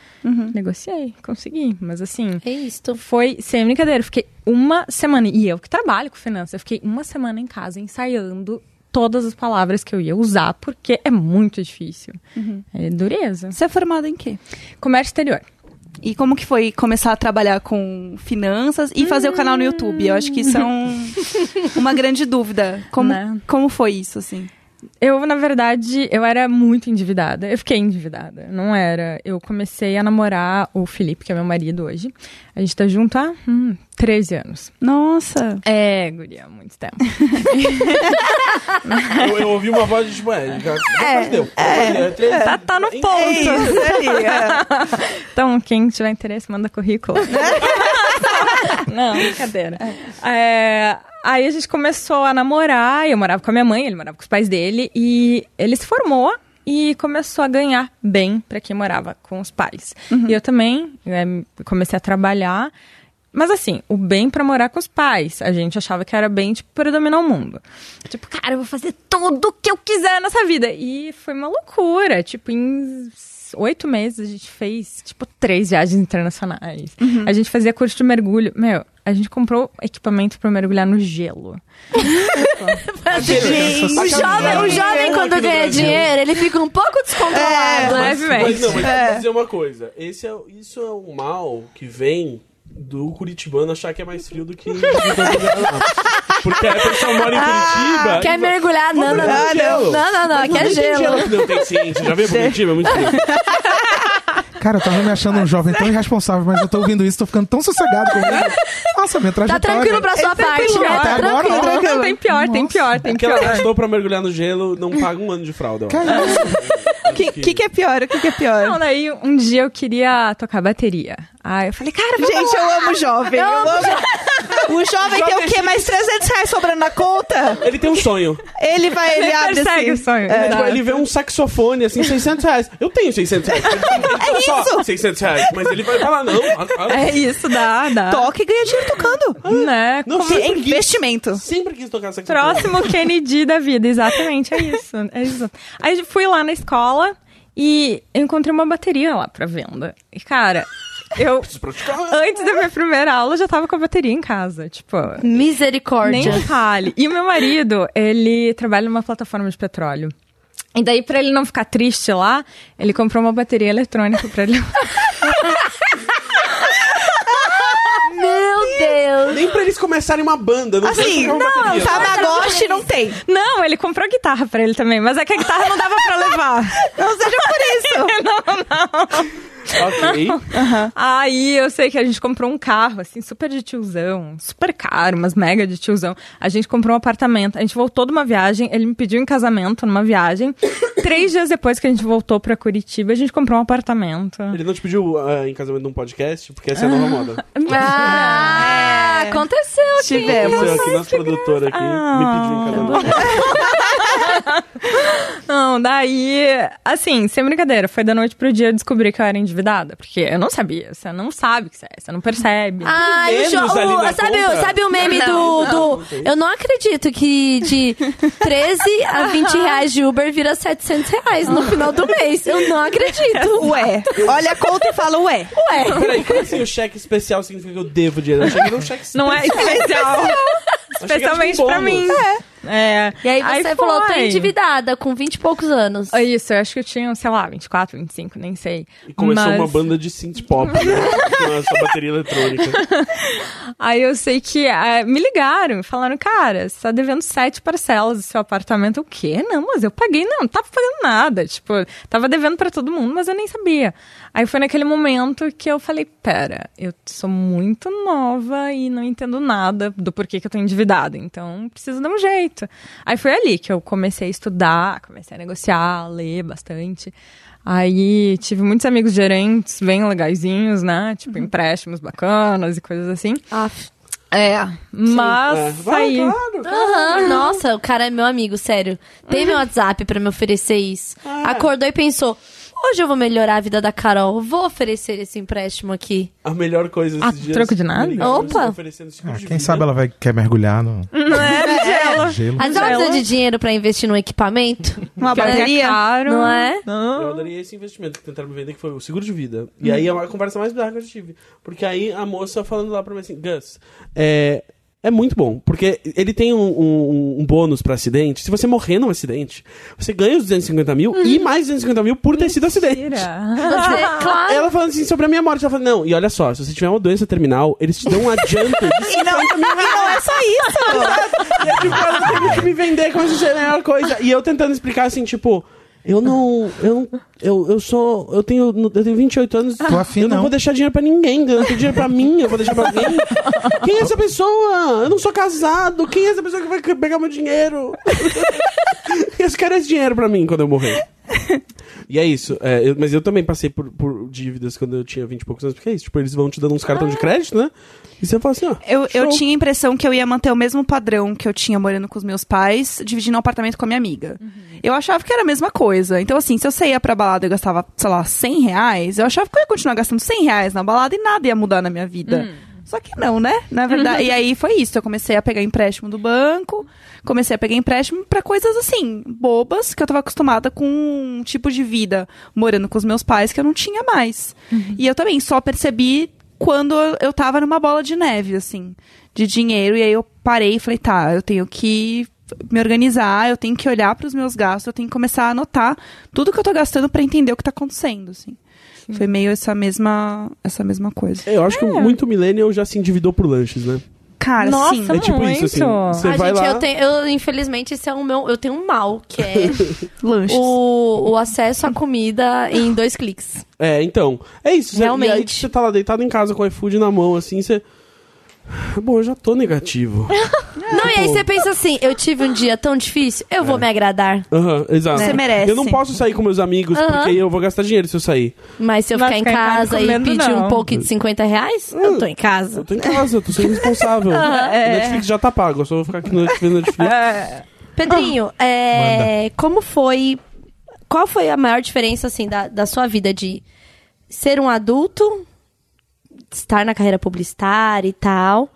Speaker 4: Negociei, consegui, mas assim...
Speaker 1: É isto.
Speaker 4: Foi sem brincadeira, eu fiquei uma semana, e eu que trabalho com finanças, eu fiquei uma semana em casa ensaiando todas as palavras que eu ia usar, porque é muito difícil. É dureza.
Speaker 5: Você é formada em quê?
Speaker 4: Comércio exterior.
Speaker 5: E como que foi começar a trabalhar com finanças e fazer o canal no YouTube? Eu acho que isso é um- uma grande dúvida. Como,
Speaker 4: Né?
Speaker 5: como foi isso, assim?
Speaker 4: Eu, na verdade, eu era muito endividada. Eu fiquei endividada. Não era. Eu comecei a namorar o Felipe, que é meu marido hoje. A gente tá junto há hum, 13 anos.
Speaker 5: Nossa.
Speaker 4: É, guria, há muito tempo.
Speaker 3: Eu, eu ouvi uma voz de tipo, é, já, já deu. É,
Speaker 4: tá, tá no ponto.
Speaker 5: É isso aí. é.
Speaker 4: Então, quem tiver interesse, manda currículo. Não, brincadeira. É, aí a gente começou a namorar, eu morava com a minha mãe, ele morava com os pais dele, e ele se formou e começou a ganhar bem para quem morava com os pais. E eu também é, comecei a trabalhar. Mas assim, o bem pra morar com os pais. A gente achava que era bem, tipo, pra dominar o mundo. Tipo, cara, eu vou fazer tudo o que eu quiser nessa vida. E foi uma loucura. Tipo, em oito meses a gente fez, tipo, três viagens internacionais. A gente fazia curso de mergulho. Meu, a gente comprou equipamento pra mergulhar no gelo.
Speaker 1: Gente, o jovem, o jovem quando ganha dinheiro, ele fica um pouco descontrolado.
Speaker 3: Mas,
Speaker 4: levemente.
Speaker 3: mas não, mas eu vou dizer uma coisa. Esse é, isso é um mal que vem do curitibano achar que é mais frio do que... Porque a pessoa mora em Curitiba...
Speaker 1: Quer
Speaker 3: e-
Speaker 1: mergulhar? Não, não, não.
Speaker 3: gelo.
Speaker 1: Não, não, não. Aqui é gelo.
Speaker 3: Não tem você já veio pra Curitiba? É muito frio.
Speaker 2: Cara, eu tava me achando um jovem tão irresponsável, mas eu tô ouvindo isso, tô ficando tão sossegado comigo. Nossa, minha
Speaker 1: Tá
Speaker 2: trajetória...
Speaker 1: tranquilo pra sua parte, né?
Speaker 2: Até
Speaker 1: Tá
Speaker 2: agora,
Speaker 1: tranquilo.
Speaker 2: não.
Speaker 4: Não, tem pior, tem pior, tem
Speaker 3: Aquela
Speaker 4: pior.
Speaker 3: que estou pra mergulhar no gelo não paga um ano de fralda.
Speaker 5: O que, que, que é pior? O que, que é pior?
Speaker 4: Não, daí um dia eu queria tocar bateria. Aí eu falei, cara,
Speaker 5: Gente, eu amo jovem. Eu amo. O jovem tem o quê? Mais 300 reais sobrando na conta?
Speaker 3: Ele tem um sonho.
Speaker 5: Ele vai, ele
Speaker 4: Ele
Speaker 5: abre assim.
Speaker 4: o sonho.
Speaker 3: É, tipo, ele vê um saxofone, assim, 600 reais. Eu tenho 600 reais. É só
Speaker 5: isso.
Speaker 3: 600 reais. Mas ele vai falar, não. a- a-
Speaker 4: É isso, dá, dá.
Speaker 5: Toca e ganha dinheiro tocando.
Speaker 4: Né?
Speaker 3: Não,
Speaker 4: Como-
Speaker 3: sempre
Speaker 5: É
Speaker 3: quis-
Speaker 5: investimento.
Speaker 3: Sempre quis tocar saxofone.
Speaker 4: Próximo Kennedy da vida, exatamente, é isso. É isso. Aí eu fui lá na escola e eu encontrei uma bateria lá pra venda. E, cara, eu. Antes da minha primeira aula, eu já tava com a bateria em casa. Tipo,
Speaker 1: Misericórdia.
Speaker 4: nem fale. E o meu marido, ele trabalha numa plataforma de petróleo. E daí, pra ele não ficar triste lá, ele comprou uma bateria eletrônica pra ele.
Speaker 1: Meu Deus.
Speaker 3: Nem pra eles começarem uma banda. Não
Speaker 5: Assim, não,
Speaker 3: bateria.
Speaker 5: Tamagotchi não tem.
Speaker 4: Não, ele comprou guitarra pra ele também, mas é que a guitarra não dava pra levar.
Speaker 5: Não seja por isso.
Speaker 3: Ok.
Speaker 4: Aí eu sei que a gente comprou um carro, assim, super de tiozão, super caro, mas mega de tiozão. A gente comprou um apartamento, a gente voltou de uma viagem, ele me pediu em casamento numa viagem. Três dias depois que a gente voltou pra Curitiba, a gente comprou um apartamento.
Speaker 3: Ele não te pediu ah, em casamento num podcast? Porque essa é a nova moda.
Speaker 1: Ah,
Speaker 5: É.
Speaker 1: aconteceu aqui.
Speaker 5: Tivemos.
Speaker 3: Aqui, nosso produtor aqui, me pediu em casamento.
Speaker 4: Não, daí, assim, sem brincadeira, foi da noite pro dia eu descobri que eu era endividada. Porque eu não sabia, você não sabe o que você é, você não percebe.
Speaker 1: Ah, o jo- o- sabe, o- sabe o meme do, do- Eu não acredito que de 13 a 20 reais de Uber vira 700 reais no final do mês. Eu não acredito.
Speaker 5: Ué. Olha a conta e fala ué.
Speaker 1: Ué.
Speaker 3: Peraí, como assim o cheque especial significa que eu devo dinheiro? Eu um cheque especial.
Speaker 4: Não é especial. Especialmente
Speaker 3: tipo um
Speaker 4: pra mim. É.
Speaker 1: E aí você falou, tô endividada com 20 e poucos anos.
Speaker 4: É Isso, eu acho que eu tinha, sei lá, 24, 25, nem sei.
Speaker 3: E começou
Speaker 4: Mas-
Speaker 3: uma banda de synth pop, né? Com essa bateria eletrônica.
Speaker 4: Aí eu sei que ah, me ligaram e falaram, cara, você tá devendo sete parcelas do seu apartamento. O quê? Não, mas eu paguei, não, não tava pagando nada. Tipo, tava devendo pra todo mundo, mas eu nem sabia. Aí foi naquele momento que eu falei, pera, eu sou muito nova e não entendo nada do porquê que eu tô endividada, então preciso dar um jeito. Aí foi ali que eu comecei a estudar, comecei a negociar, ler bastante. Aí tive muitos amigos gerentes bem legaisinhos, né? Tipo, empréstimos bacanas e coisas assim.
Speaker 1: Aff.
Speaker 4: É, mas
Speaker 3: É, vai,
Speaker 4: aí.
Speaker 3: claro, claro.
Speaker 1: Aham, nossa, o cara é meu amigo, sério. Tem meu WhatsApp pra me oferecer isso. Acordou e pensou: hoje eu vou melhorar a vida da Carol, vou oferecer esse empréstimo aqui.
Speaker 3: A melhor coisa esses
Speaker 4: Ah,
Speaker 3: dias.
Speaker 4: troco de nada?
Speaker 3: ligaram,
Speaker 1: Opa.
Speaker 3: seguro
Speaker 2: Ah,
Speaker 3: de
Speaker 2: quem
Speaker 3: vida.
Speaker 2: sabe ela vai, quer mergulhar no
Speaker 4: Não é, gelo.
Speaker 2: gelo.
Speaker 1: Mas ela precisa de dinheiro pra investir num equipamento?
Speaker 5: Uma
Speaker 4: é
Speaker 5: bateria.
Speaker 4: caro.
Speaker 1: Não é?
Speaker 3: Eu
Speaker 4: Não.
Speaker 3: adorei esse investimento que tentaram me vender, que foi o seguro de vida. E aí é uma conversa mais bizarra que eu tive. Porque aí a moça falando lá pra mim assim, Gus, é, É muito bom, porque ele tem um, um- um bônus pra acidente. Se você morrer num acidente, você ganha os 250 mil e mais 250 mil por ter sido acidente.
Speaker 4: Mentira.
Speaker 1: Você, claro.
Speaker 3: Ela falando assim sobre a minha morte. Ela falando, não, e olha só, se você tiver uma doença terminal, eles te dão um adianto de 50 mil
Speaker 5: Não é só isso.
Speaker 3: E é tipo, ela teve que me vender como se fosse a melhor coisa. E eu tentando explicar assim, tipo, eu não. Eu, eu, eu sou. Eu tenho, eu tenho 28 anos.
Speaker 2: Tô afim,
Speaker 3: eu não,
Speaker 2: não.
Speaker 3: vou deixar dinheiro pra ninguém. Eu não tenho dinheiro pra mim, eu vou deixar pra alguém. Quem é essa pessoa? Eu não sou casado. Quem é essa pessoa que vai pegar meu dinheiro? Eles querem esse dinheiro pra mim quando eu morrer. E é isso. É, eu- mas eu também passei por, por dívidas quando eu tinha 20 e poucos anos. Porque é isso. Tipo, eles vão te dando uns cartões de crédito, né? E você fala assim, ó.
Speaker 5: Eu, eu tinha a impressão que eu ia manter o mesmo padrão que eu tinha morando com os meus pais, dividindo um apartamento com a minha amiga. Eu achava que era a mesma coisa. Então, assim, se eu saía pra balada e eu gastava, sei lá, 100 reais, eu achava que eu ia continuar gastando 100 reais na balada e nada ia mudar na minha vida. Só que não, né? Na verdade. E aí foi isso. Eu comecei a pegar empréstimo do banco, comecei a pegar empréstimo pra coisas assim, bobas, que eu tava acostumada com um tipo de vida morando com os meus pais que eu não tinha mais. E eu também só percebi quando eu- tava numa bola de neve, assim, de dinheiro. E aí eu parei e falei, tá, eu tenho que me organizar, eu tenho que olhar pros meus gastos, eu tenho que começar a anotar tudo que eu tô gastando pra entender o que tá acontecendo, assim. Foi meio essa mesma, essa mesma coisa.
Speaker 3: Eu acho que muito millennial já se endividou por lanches, né?
Speaker 5: Cara,
Speaker 4: Nossa,
Speaker 5: sim.
Speaker 3: É tipo isso, assim.
Speaker 4: Muito.
Speaker 3: Você
Speaker 1: Ah,
Speaker 3: vai
Speaker 1: gente,
Speaker 3: lá.
Speaker 1: eu tenho, eu, infelizmente, esse é o meu. Eu tenho um mal, que é
Speaker 5: Lanches.
Speaker 1: o, o acesso à comida em dois cliques.
Speaker 3: É, então. É isso. Você,
Speaker 1: Realmente.
Speaker 3: E aí você tá lá deitado em casa com o iFood na mão, assim, você. Bom, eu já tô negativo.
Speaker 1: Não, e aí você pensa assim: eu tive um dia tão difícil, eu vou me agradar.
Speaker 3: Aham, exato.
Speaker 5: Você merece.
Speaker 3: Eu não posso sair com meus amigos
Speaker 1: Aham.
Speaker 3: porque eu vou gastar dinheiro se eu sair.
Speaker 1: Mas se eu
Speaker 4: Vai
Speaker 1: ficar em
Speaker 4: ficar em casa
Speaker 1: casa e
Speaker 4: comendo,
Speaker 1: pedir um
Speaker 4: não.
Speaker 1: pouco de 50 reais, eu tô em
Speaker 3: Eu
Speaker 1: casa.
Speaker 3: tô em casa, eu tô sendo responsável. Netflix já tá pago, eu só vou ficar aqui no Netflix. Netflix.
Speaker 4: É,
Speaker 1: Pedrinho, é, como foi. Qual foi a maior diferença, assim, da, da sua vida de ser um adulto, estar na carreira publicitária e tal,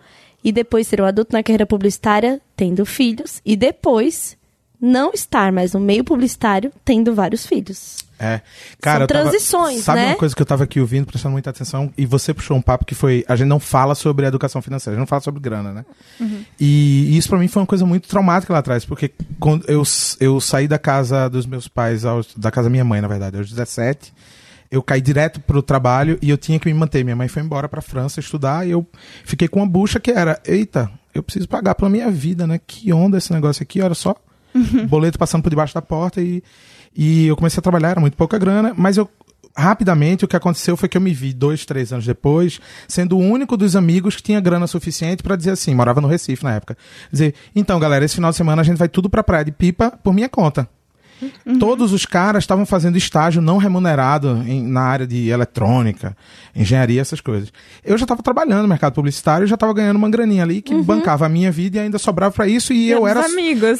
Speaker 1: e depois ser um adulto na carreira publicitária, tendo filhos, e depois não estar mais no meio publicitário, tendo vários filhos?
Speaker 2: É. Cara, eu tava-
Speaker 1: transições,
Speaker 2: sabe
Speaker 1: né?
Speaker 2: uma coisa que eu tava aqui ouvindo, prestando muita atenção, e você puxou um papo que foi, a gente não fala sobre educação financeira, a gente não fala sobre grana, né? E, e isso pra mim foi uma coisa muito traumática lá atrás, porque quando eu, eu saí da casa dos meus pais, aos- da casa da minha mãe, na verdade, aos 17, eu caí direto pro trabalho e eu tinha que me manter. Minha mãe foi embora pra França estudar e eu fiquei com uma bucha que era, eita, eu preciso pagar pela minha vida, né? Que onda esse negócio aqui, olha só. Boleto passando por debaixo da porta e, e eu comecei a trabalhar, era muito pouca grana, mas eu rapidamente o que aconteceu foi que eu me vi dois, três anos depois, sendo o único dos amigos que tinha grana suficiente pra dizer assim, morava no Recife na época, dizer, então galera, esse final de semana a gente vai tudo pra praia de pipa por minha conta. Todos os caras estavam fazendo estágio não remunerado em- na área de eletrônica, engenharia, essas coisas. Eu já estava trabalhando no mercado publicitário e já estava ganhando uma graninha ali que bancava a minha vida e ainda sobrava pra isso e eu
Speaker 4: os
Speaker 2: era.
Speaker 4: amigos.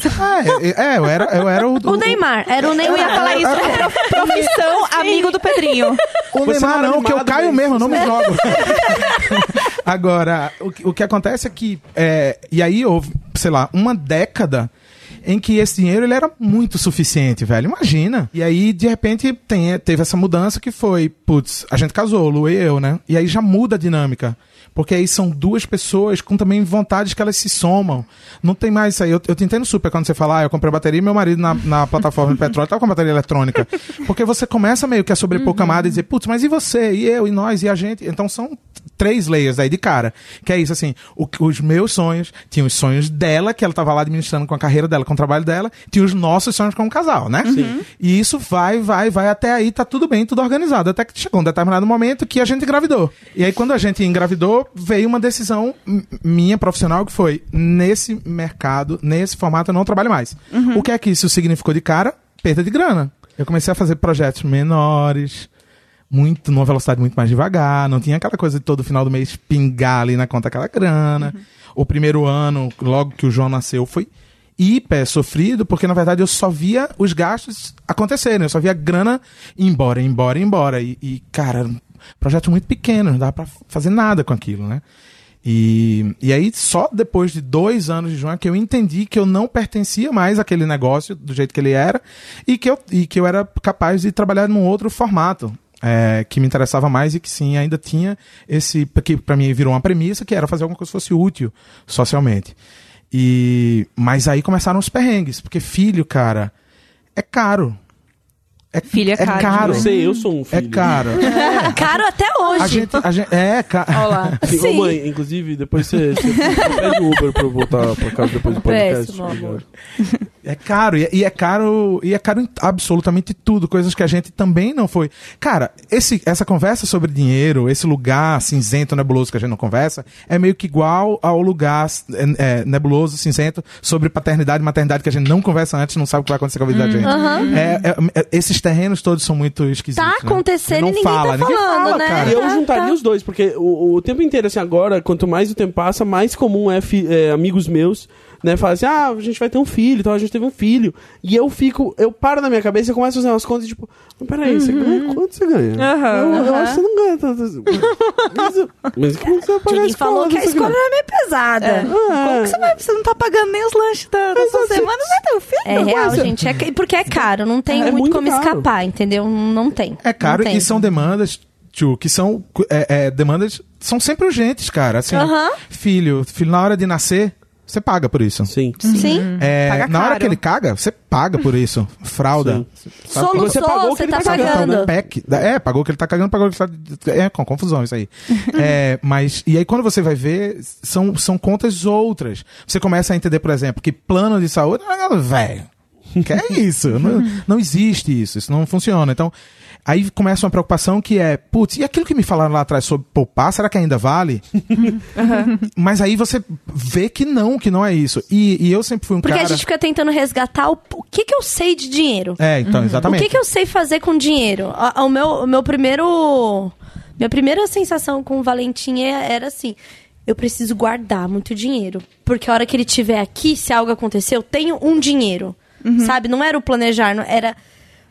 Speaker 2: É, é, eu era, eu era o.
Speaker 1: O Neymar, era o
Speaker 5: Eu
Speaker 1: Neymar.
Speaker 5: ia falar isso. prof- Profissão amigo do Pedrinho.
Speaker 2: O
Speaker 3: Você
Speaker 2: Neymar
Speaker 3: não era
Speaker 2: que eu caio mesmo, eu não me jogo. Agora, o, que- o que acontece é que. é, e aí houve, sei lá, uma década em que esse dinheiro ele era muito suficiente, velho. Imagina. E aí, de repente, tem, teve essa mudança que foi, putz, a gente casou, Lu e eu, né? E aí já muda a dinâmica. Porque aí são duas pessoas com também vontades que elas se somam. Não tem mais isso aí. Eu, eu te entendo super quando você fala, ah, eu comprei bateria e meu marido na, na plataforma de petróleo tava com bateria eletrônica. Porque você começa meio que a sobrepor camada e dizer, putz, mas e você? E eu? E nós? E a gente? Então são três layers aí de cara. Que é isso, assim, o- os meus sonhos, tinha os sonhos dela, que ela tava lá administrando com a carreira dela, com o trabalho dela, tinha os nossos sonhos como casal, né? Sim. E isso vai, vai, vai, até aí tá tudo bem, tudo organizado. Até que chegou um determinado momento que a gente engravidou. E aí, quando a gente engravidou, veio uma decisão minha profissional que foi: nesse mercado, nesse formato, eu não trabalho mais. O que é que isso significou de cara? Perda de grana. Eu comecei a fazer projetos menores, muito numa velocidade muito mais devagar, não tinha aquela coisa de todo final do mês pingar ali na conta aquela grana. O primeiro ano, logo que o João nasceu, foi hiper sofrido, porque na verdade eu só via os gastos acontecerem, eu só via a grana ir embora, ir embora, ir embora. E, e, cara, um projeto muito pequeno, não dava pra fazer nada com aquilo, né? E, e aí, só depois de dois anos de João, é que eu entendi que eu não pertencia mais àquele negócio do jeito que ele era e que eu, e que eu era capaz de trabalhar num outro formato. É, que me interessava mais e que sim, ainda tinha esse. que pra mim virou uma premissa, que era fazer alguma coisa que fosse útil socialmente. E. Mas aí começaram os perrengues, porque filho, cara, é caro. É,
Speaker 5: Filho é caro
Speaker 2: caro.
Speaker 3: Eu sei, eu sou um
Speaker 2: É
Speaker 3: filho.
Speaker 2: caro. É,
Speaker 1: Caro até hoje.
Speaker 2: a gente, a gente, é, caro.
Speaker 4: Olá.
Speaker 3: Sim, ô,
Speaker 1: Sim.
Speaker 3: mãe, inclusive, depois você, você pede o Uber pra eu voltar pra casa depois do podcast.
Speaker 1: Péssimo, amor.
Speaker 2: É caro, e, e é caro, e é caro em absolutamente tudo, coisas que a gente também não foi. Cara, esse, essa conversa sobre dinheiro, esse lugar cinzento, nebuloso que a gente não conversa, é meio que igual ao lugar é, é, nebuloso, cinzento, sobre paternidade e maternidade que a gente não conversa antes, não sabe o que vai acontecer com a vida da gente. É, é, é, esses terrenos todos são muito esquisitos.
Speaker 1: Tá
Speaker 2: né?
Speaker 1: acontecendo
Speaker 2: não
Speaker 1: e ninguém
Speaker 2: fala,
Speaker 1: tá
Speaker 2: ninguém
Speaker 1: falando,
Speaker 2: fala,
Speaker 1: né?
Speaker 2: cara.
Speaker 3: E eu
Speaker 1: Tá,
Speaker 3: juntaria
Speaker 1: tá.
Speaker 3: os dois, porque o, o tempo inteiro, assim, agora, quanto mais o tempo passa, mais comum é, fi- é, amigos meus, né, falar assim, ah, a gente vai ter um filho, então a gente teve um filho. E eu fico, eu paro na minha cabeça e começo a fazer umas contas, e, tipo, mas peraí, você ganha quanto você ganha?
Speaker 4: Aham,
Speaker 3: eu, eu
Speaker 4: aham.
Speaker 3: acho que você não ganha tanto assim. Mas, mas como você vai pagar a
Speaker 1: Ninguém
Speaker 3: escola?
Speaker 1: falou que a escola era meio pesada.
Speaker 5: Como que você vai? Você não tá pagando nem os lanches da, da sua semana, né, teu filho?
Speaker 1: É real, gente. É, porque é caro, não tem
Speaker 3: É
Speaker 1: muito,
Speaker 3: muito
Speaker 1: como
Speaker 3: caro.
Speaker 1: escapar, entendeu? Não tem.
Speaker 2: É caro
Speaker 1: tem.
Speaker 2: e são demandas, tio, que são é, é, demandas são sempre urgentes, cara. Assim,
Speaker 1: Aham.
Speaker 2: filho, filho na hora de nascer, você paga por isso.
Speaker 3: Sim.
Speaker 1: Sim.
Speaker 2: É,
Speaker 5: Paga
Speaker 2: na hora que ele caga, você paga por isso. Fralda.
Speaker 1: Soluçou,
Speaker 3: você pagou o que
Speaker 1: você
Speaker 3: ele
Speaker 1: tá
Speaker 3: tá cagando,
Speaker 1: pagando.
Speaker 2: Pack. É, pagou o que ele tá cagando, pagou o que ele tá. É, com confusão isso aí. é, mas, e aí quando você vai ver, são, são contas outras. Você começa a entender, por exemplo, que plano de saúde. Ah, velho. Que é isso? não, não existe isso, isso não funciona. Então, aí começa uma preocupação que é, putz, e aquilo que me falaram lá atrás sobre poupar, será que ainda vale? Mas aí você vê que não, que não é isso. E, e eu sempre fui um
Speaker 1: Porque
Speaker 2: cara.
Speaker 1: a gente fica tentando resgatar o, o que que eu sei de dinheiro.
Speaker 2: É, então,
Speaker 1: O
Speaker 2: exatamente.
Speaker 1: que que eu sei fazer com dinheiro? A- O meu, o meu primeiro... Minha primeira sensação com o Valentim é- era assim... Eu preciso guardar muito dinheiro. Porque a hora que ele estiver aqui, se algo acontecer, eu tenho um dinheiro. Sabe? Não era o planejar, não, era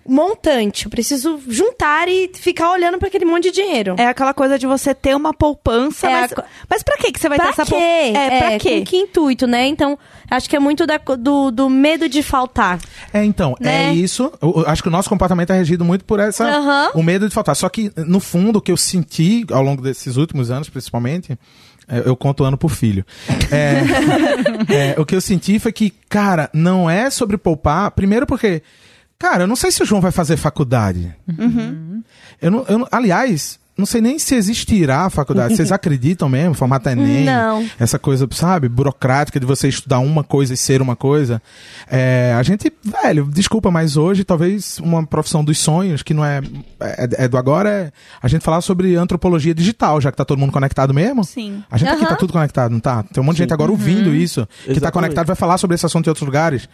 Speaker 1: montante. Eu preciso juntar e ficar olhando para aquele monte de dinheiro.
Speaker 5: É aquela coisa de você ter uma poupança,
Speaker 1: É
Speaker 5: mas,
Speaker 1: a
Speaker 5: mas pra que que você vai
Speaker 1: Pra
Speaker 5: ter essa poupança? É, pra quê?
Speaker 1: Com que intuito, né? Então, acho que é muito da- do, do medo de faltar.
Speaker 2: É, então,
Speaker 1: Né?
Speaker 2: é isso. Eu, eu acho que o nosso comportamento é regido muito por essa.
Speaker 1: Aham.
Speaker 2: O medo de faltar. Só que, no fundo, o que eu senti ao longo desses últimos anos, principalmente. é, Eu conto ano por filho. É, é, o que eu senti foi que, cara, não é sobre poupar. Primeiro porque, cara, eu não sei se o João vai fazer faculdade. Eu não, eu aliás, não sei nem se existirá a faculdade. Vocês acreditam mesmo? Formato Enem?
Speaker 1: Não.
Speaker 2: Essa coisa, sabe, burocrática de você estudar uma coisa e ser uma coisa. É, a gente, velho, desculpa, mas hoje talvez uma profissão dos sonhos, que não é, é, é do agora, é a gente falar sobre antropologia digital, já que tá todo mundo conectado mesmo.
Speaker 5: Sim.
Speaker 2: A gente aqui
Speaker 1: Aham.
Speaker 2: tá tudo conectado, não tá? Tem um monte de gente agora ouvindo isso, que tá
Speaker 3: Exatamente.
Speaker 2: conectado, vai falar sobre esse assunto em outros lugares.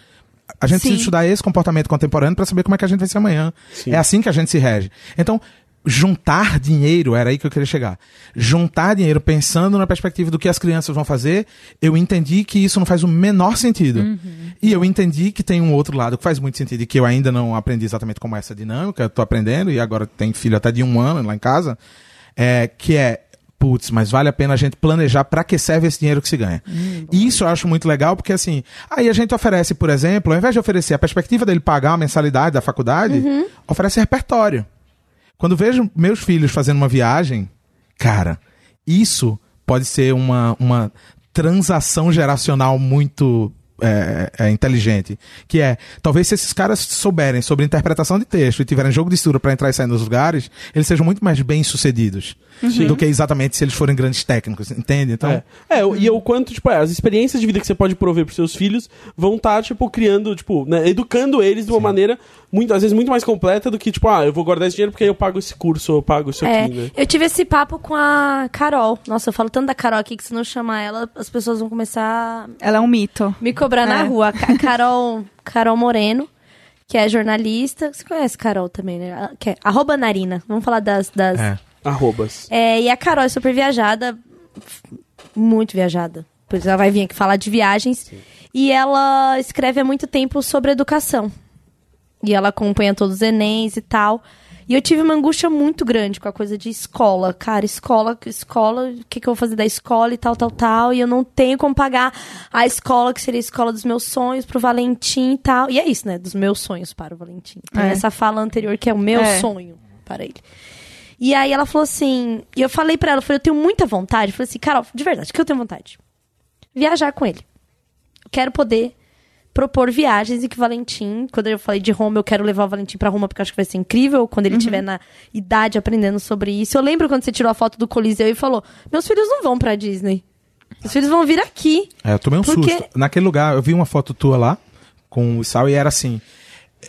Speaker 2: A gente
Speaker 5: Sim.
Speaker 2: precisa estudar esse comportamento contemporâneo para saber como é que a gente vai ser amanhã.
Speaker 3: Sim.
Speaker 2: É assim que a gente se rege. Então, juntar dinheiro, era aí que eu queria chegar. Juntar dinheiro pensando na perspectiva do que as crianças vão fazer, eu entendi que isso não faz o menor sentido. E eu entendi que tem um outro lado que faz muito sentido e que eu ainda não aprendi exatamente como é essa dinâmica, eu tô aprendendo e agora tem filho até de um ano lá em casa, é, que é putz, mas vale a pena a gente planejar para que serve esse dinheiro que se ganha. E Isso eu acho muito legal, porque assim, aí a gente oferece, por exemplo, ao invés de oferecer a perspectiva dele pagar a mensalidade da faculdade, oferece repertório. Quando vejo meus filhos fazendo uma viagem, cara, isso pode ser uma, uma transação geracional muito é, é, inteligente. Que é, talvez se esses caras souberem sobre interpretação de texto e tiverem jogo de estrutura para entrar e sair nos lugares, eles sejam muito mais bem sucedidos do que exatamente se eles forem grandes técnicos, entende? Então,
Speaker 3: É. É, e o quanto, tipo, é, as experiências de vida que você pode prover pros seus filhos vão estar, tipo, criando, tipo, né, educando eles de uma maneira, muito, às vezes, muito mais completa do que, tipo, ah, eu vou guardar esse dinheiro porque aí eu pago esse curso, ou eu pago isso
Speaker 1: É,
Speaker 3: aqui, né?
Speaker 1: eu tive esse papo com a Carol. Nossa, eu falo tanto da Carol aqui que se não chamar ela, as pessoas vão começar
Speaker 5: Ela é um mito.
Speaker 1: me cobrar na
Speaker 5: É.
Speaker 1: rua. A Ca- Carol, Carol Moreno, que é jornalista. Você conhece Carol também, né? Que é, arroba Narina. Vamos falar das... das...
Speaker 2: é.
Speaker 3: Arrobas.
Speaker 1: É, e a Carol é super viajada, muito viajada. Pois ela vai vir aqui falar de viagens. E ela escreve há muito tempo sobre educação. E ela acompanha todos os Enems e tal. E eu tive uma angústia muito grande com a coisa de escola. Cara, escola, escola, o que, que eu vou fazer da escola e tal, tal, tal. E eu não tenho como pagar a escola, que seria a escola dos meus sonhos, pro Valentim e tal. E é isso, né? Dos meus sonhos para o Valentim. Tem
Speaker 5: É.
Speaker 1: essa fala anterior que é o meu
Speaker 5: É.
Speaker 1: sonho para ele. E aí ela falou assim, e eu falei pra ela, eu falei, eu tenho muita vontade. Eu falei assim, Carol, de verdade, o que eu tenho vontade? Viajar com ele. Eu quero poder propor viagens e que o Valentim, quando eu falei de Roma, eu quero levar o Valentim pra Roma porque eu acho que vai ser incrível quando ele estiver na idade aprendendo sobre isso. Eu lembro quando você tirou a foto do Coliseu e falou: "Meus filhos não vão pra Disney. Os filhos vão vir aqui".
Speaker 2: É, eu tomei um
Speaker 1: Porque-
Speaker 2: susto. Naquele lugar, eu vi uma foto tua lá, com o Sal, e era assim.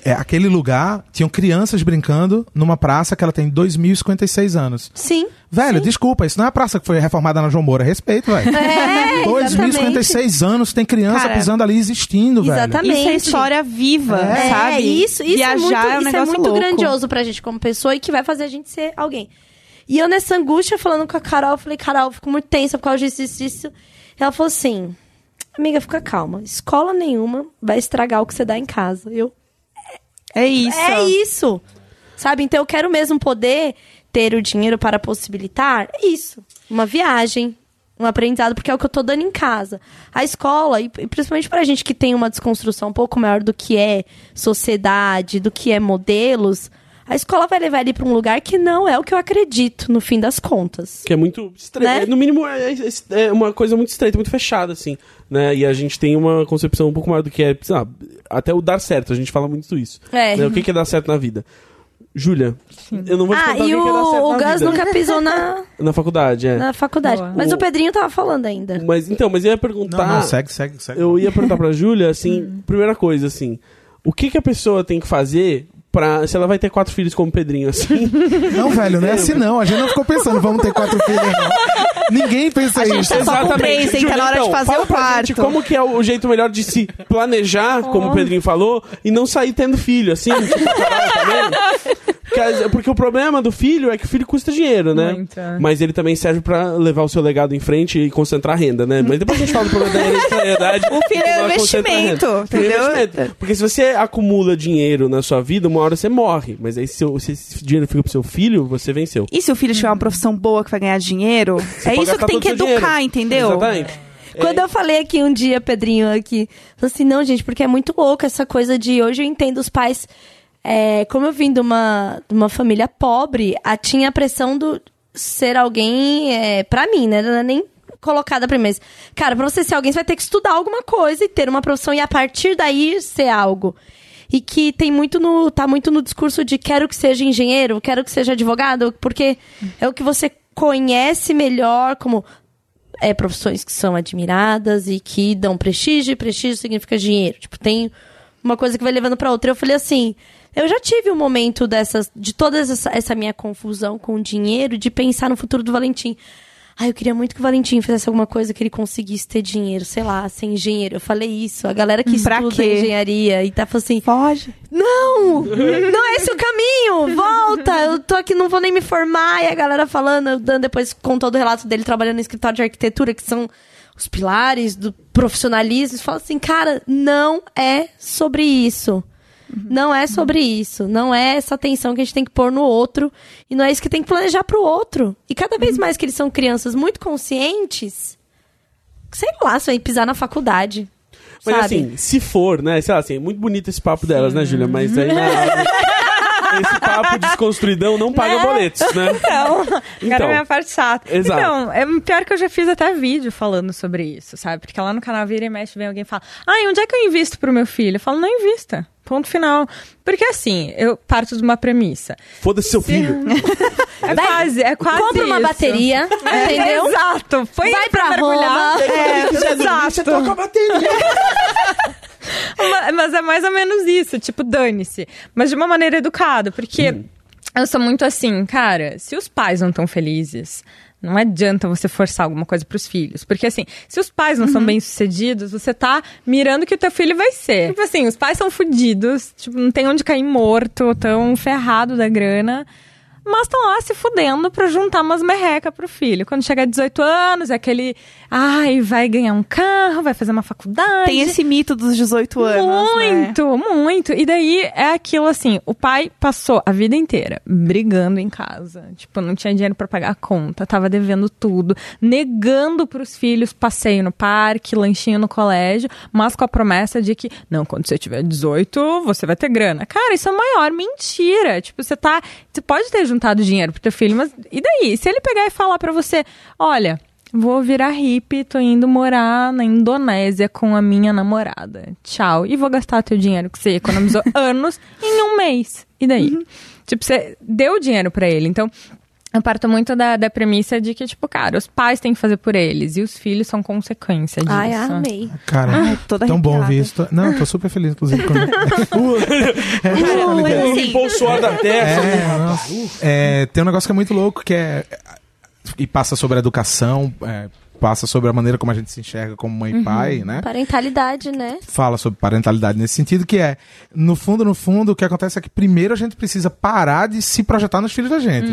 Speaker 2: É, aquele lugar, tinham crianças brincando numa praça que ela tem 2.056 anos.
Speaker 1: Sim.
Speaker 2: Velho, desculpa, isso não é a praça que foi reformada na João Moura. Respeito, velho.
Speaker 1: É,
Speaker 2: 2.056 anos, tem criança
Speaker 5: Cara,
Speaker 2: pisando ali existindo, velho.
Speaker 1: Exatamente.
Speaker 5: Isso é história viva,
Speaker 1: É,
Speaker 5: sabe?
Speaker 1: isso, isso
Speaker 5: Viajar
Speaker 1: é muito,
Speaker 5: é um
Speaker 1: isso é
Speaker 5: negócio
Speaker 1: muito
Speaker 5: louco.
Speaker 1: grandioso pra gente como pessoa e que vai fazer a gente ser alguém. E eu nessa angústia, falando com a Carol, eu falei, Carol, eu fico muito tensa por causa disso, disso, disso. Ela falou assim, amiga, fica calma. Escola nenhuma vai estragar o que você dá em casa. Eu,
Speaker 5: É isso.
Speaker 1: é isso. Sabe? Então eu quero mesmo poder ter o dinheiro para possibilitar isso. Uma viagem, um aprendizado, porque é o que eu tô dando em casa. A escola, e e principalmente pra gente que tem uma desconstrução um pouco maior do que é sociedade, do que é modelos, a escola vai levar ele pra um lugar que não é o que eu acredito, no fim das contas.
Speaker 3: Que é muito estreito.
Speaker 1: Né?
Speaker 3: No mínimo, é, é- é uma coisa muito estreita, muito fechada, assim. Né? E a gente tem uma concepção um pouco maior do que é. sei lá, até o dar certo, a gente fala muito isso.
Speaker 1: É.
Speaker 3: Né? O que é dar certo na vida? Júlia, eu não vou te
Speaker 1: Ah,
Speaker 3: contar o
Speaker 1: e o,
Speaker 3: que é certo
Speaker 1: o
Speaker 3: na
Speaker 1: Gus
Speaker 3: vida.
Speaker 1: nunca pisou na,
Speaker 3: Na faculdade, é.
Speaker 1: na faculdade.
Speaker 4: Boa.
Speaker 1: Mas
Speaker 3: O-
Speaker 1: o Pedrinho tava falando ainda.
Speaker 3: Mas então, mas eu ia
Speaker 2: Não,
Speaker 3: perguntar.
Speaker 2: não, segue, segue, segue.
Speaker 3: Eu ia perguntar pra Júlia, assim, primeira coisa, assim, o que que a pessoa tem que fazer pra. Se ela vai ter quatro filhos como o Pedrinho, assim.
Speaker 2: Não, velho, não é assim não. A gente não ficou pensando, vamos ter quatro filhos, não. Ninguém pensa
Speaker 5: gente
Speaker 2: isso.
Speaker 5: tá só com três, hein? Tá na hora de
Speaker 3: então,
Speaker 5: fazer
Speaker 3: fala
Speaker 5: o
Speaker 3: pra gente
Speaker 5: quarto.
Speaker 3: como que é o jeito melhor de se planejar, como o Pedrinho falou, e não sair tendo filho, assim, tipo, Carol, tá vendo? Porque, o problema do filho é que o filho custa dinheiro, né?
Speaker 4: Muito, é.
Speaker 3: Mas ele também serve pra levar o seu legado em frente e concentrar renda, né? Mas depois a gente fala do problema da hereditariedade.
Speaker 5: O filho é um investimento,
Speaker 3: é
Speaker 5: entendeu?
Speaker 3: investimento. Porque se você acumula dinheiro na sua vida, uma hora você morre. Mas aí se, esse dinheiro fica pro seu filho, você venceu.
Speaker 5: E se o filho tiver uma profissão boa que vai ganhar dinheiro? é
Speaker 3: pode
Speaker 5: isso que tem que educar,
Speaker 3: dinheiro.
Speaker 5: entendeu?
Speaker 3: Exatamente.
Speaker 1: Quando eu falei aqui um dia, Pedrinho, aqui, falei assim, não, gente, porque é muito louco essa coisa de hoje eu entendo os pais. É, como eu vim de uma, de uma família pobre, a, tinha a pressão do ser alguém é, pra mim, né? Não é nem colocada pra mim. Mas, cara, pra você ser alguém, você vai ter que estudar alguma coisa e ter uma profissão e a partir daí ser algo. E que tem muito no. tá muito no discurso de quero que seja engenheiro, quero que seja advogado, porque é o que você conhece melhor como é, profissões que são admiradas e que dão prestígio, e prestígio significa dinheiro. Tipo, tem uma coisa que vai levando pra outra. Eu falei assim, eu já tive um momento dessas, de toda essa, essa minha confusão com o dinheiro, de pensar no futuro do Valentim. Ah, eu queria muito que o Valentim fizesse alguma coisa que ele conseguisse ter dinheiro, sei lá, ser engenheiro. Eu falei isso. A galera que
Speaker 5: Pra
Speaker 1: estuda
Speaker 5: quê?
Speaker 1: engenharia e tá falando assim,
Speaker 5: Foge.
Speaker 1: não! Não é esse o caminho! Volta! Eu tô aqui, não vou nem me formar. E a galera falando, dando depois com todo o relato dele trabalhando no escritório de arquitetura, que são os pilares do profissionalismo. Fala assim, cara, não é sobre isso. Não é sobre isso. Não é essa atenção que a gente tem que pôr no outro. E não é isso que tem que planejar pro outro. E cada vez mais que eles são crianças muito conscientes, sei lá, se vai pisar na faculdade.
Speaker 3: Mas
Speaker 1: sabe?
Speaker 3: assim, se for, né? Sei lá, assim, é muito bonito esse papo delas, né, Júlia? Mas aí na- esse papo desconstruidão não paga boletos, né?
Speaker 4: Então,
Speaker 3: Então.
Speaker 4: cara, a minha parte chata.
Speaker 3: Exato.
Speaker 4: Então, é pior que eu já fiz até vídeo falando sobre isso, sabe? Porque lá no canal Vira e Mexe vem alguém e fala: Ai, onde é que eu invisto pro meu filho? Eu falo: Não invista. Ponto final. Porque assim, eu parto de uma premissa.
Speaker 3: Foda-se seu filho.
Speaker 4: É quase, é quase
Speaker 1: Compra uma
Speaker 4: isso.
Speaker 1: bateria, entendeu?
Speaker 4: Exato. Põe
Speaker 1: Vai pra
Speaker 4: mergulhar.
Speaker 1: Roma.
Speaker 4: É,
Speaker 3: Você
Speaker 4: exato.
Speaker 3: toca a bateria.
Speaker 4: Ma- Mas é mais ou menos isso, tipo, dane-se. Mas de uma maneira educada, porque eu sou muito assim, cara, se os pais não estão felizes, não adianta você forçar alguma coisa pros filhos. Porque assim, se os pais não são bem-sucedidos, você tá mirando que o teu filho vai ser. Tipo assim, os pais são fudidos, tipo, não tem onde cair morto, tão ferrado da grana. Mas estão lá se fudendo pra juntar umas merreca pro filho. Quando chegar a 18 anos, é aquele. Ai, vai ganhar um carro, vai fazer uma faculdade.
Speaker 5: Tem esse mito dos 18 anos, né?
Speaker 4: Muito, muito. E daí é aquilo assim: o pai passou a vida inteira brigando em casa. Tipo, não tinha dinheiro pra pagar a conta, tava devendo tudo, negando pros filhos passeio no parque, lanchinho no colégio, mas com a promessa de que, não, quando você tiver 18, você vai ter grana. Cara, isso é a maior mentira. Tipo, você tá. Você pode ter juntado dinheiro pro teu filho, mas e daí? Se ele pegar e falar pra você, olha, vou virar hippie, tô indo morar na Indonésia com a minha namorada. Tchau. E vou gastar teu dinheiro que você economizou anos em um mês. E daí? Tipo, você deu dinheiro pra ele. Então, eu parto muito da, da premissa de que, tipo, cara, os pais têm que fazer por eles e os filhos são consequência disso.
Speaker 1: Ai, amei.
Speaker 2: Cara,
Speaker 5: Ai, toda
Speaker 2: tão bom
Speaker 5: arrepiada.
Speaker 2: ouvir isso. Não, eu tô super feliz, inclusive. Com...
Speaker 3: O
Speaker 5: assim,
Speaker 3: limpou o suor da testa.
Speaker 2: É, nossa. É, tem um negócio que é muito louco, que é. E passa sobre a educação, é, passa sobre a maneira como a gente se enxerga como mãe e pai, né?
Speaker 1: Parentalidade, né?
Speaker 2: Fala sobre parentalidade nesse sentido, que é, no fundo, no fundo, o que acontece é que primeiro a gente precisa parar de se projetar nos filhos da gente.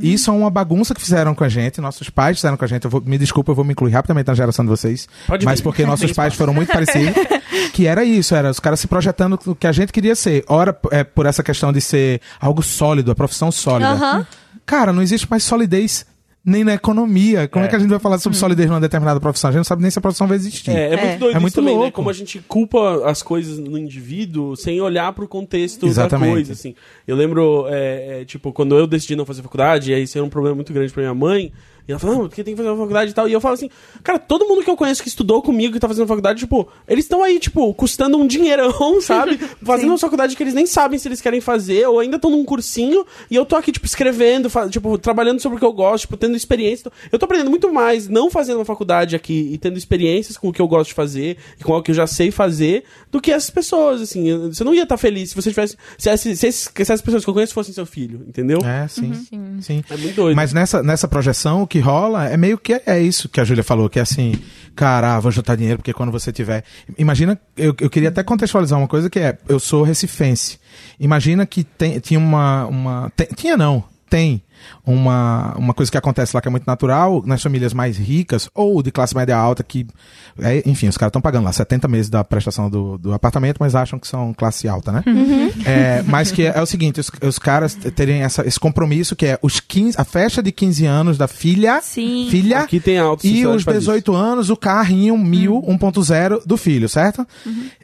Speaker 2: E isso é uma bagunça que fizeram com a gente, nossos pais fizeram com a gente. Eu vou, me desculpa, eu vou me incluir rapidamente na geração de vocês.
Speaker 3: Pode
Speaker 2: mas
Speaker 3: vir.
Speaker 2: porque nossos pais foram muito parecidos. que era isso, era os caras se projetando no que a gente queria ser. Ora, é, por essa questão de ser algo sólido, a profissão sólida.
Speaker 1: Aham.
Speaker 2: Cara, não existe mais solidez nem na economia. Como é,
Speaker 3: É.
Speaker 2: que a gente vai falar sobre solidez numa determinada profissão? A gente não sabe nem se a profissão vai existir.
Speaker 3: É, é,
Speaker 5: É.
Speaker 3: muito doido
Speaker 2: É muito
Speaker 3: isso também, né?
Speaker 2: louco.
Speaker 3: Como a gente culpa as coisas no indivíduo sem olhar pro contexto
Speaker 2: Exatamente.
Speaker 3: da coisa, assim. Eu lembro, é, é, tipo, quando eu decidi não fazer faculdade, e aí isso era um problema muito grande pra minha mãe, e ela falou, não, porque tem que fazer uma faculdade e tal. E eu falo assim, cara, todo mundo que eu conheço que estudou comigo, que tá fazendo faculdade, tipo, eles estão aí, tipo, custando um dinheirão, sabe? Fazendo uma faculdade que eles nem sabem se eles querem fazer, ou ainda estão num cursinho, e eu tô aqui, tipo, escrevendo, tipo, trabalhando sobre o que eu gosto, tipo, tendo experiência. Eu tô aprendendo muito mais não fazendo uma faculdade aqui e tendo experiências com o que eu gosto de fazer e com o que eu já sei fazer, do que essas pessoas, assim. Você não ia estar feliz se você tivesse. Se, esses- se, essas pessoas que eu conheço fossem seu filho, entendeu?
Speaker 2: É, sim. sim.
Speaker 3: É muito doido.
Speaker 2: Mas nessa, nessa projeção, o que rola é meio que é isso que a Júlia falou, que é assim, cara, ah, vou juntar dinheiro porque quando você tiver. Imagina, eu, eu queria até contextualizar uma coisa que é, eu sou recifense. Imagina que tem, tinha uma. uma tem- tinha não, tem uma, uma coisa que acontece lá que é muito natural nas famílias mais ricas ou de classe média alta que é, enfim os caras estão pagando lá 70 meses da prestação do, do apartamento mas acham que são classe alta né? É, mas que é, é o seguinte os, os caras terem essa, esse compromisso que é os 15 a festa de 15 anos da filha
Speaker 5: Sim.
Speaker 2: filha
Speaker 3: Aqui tem alto
Speaker 2: e os 18 anos, o carrinho 1000 1.0 do filho, certo?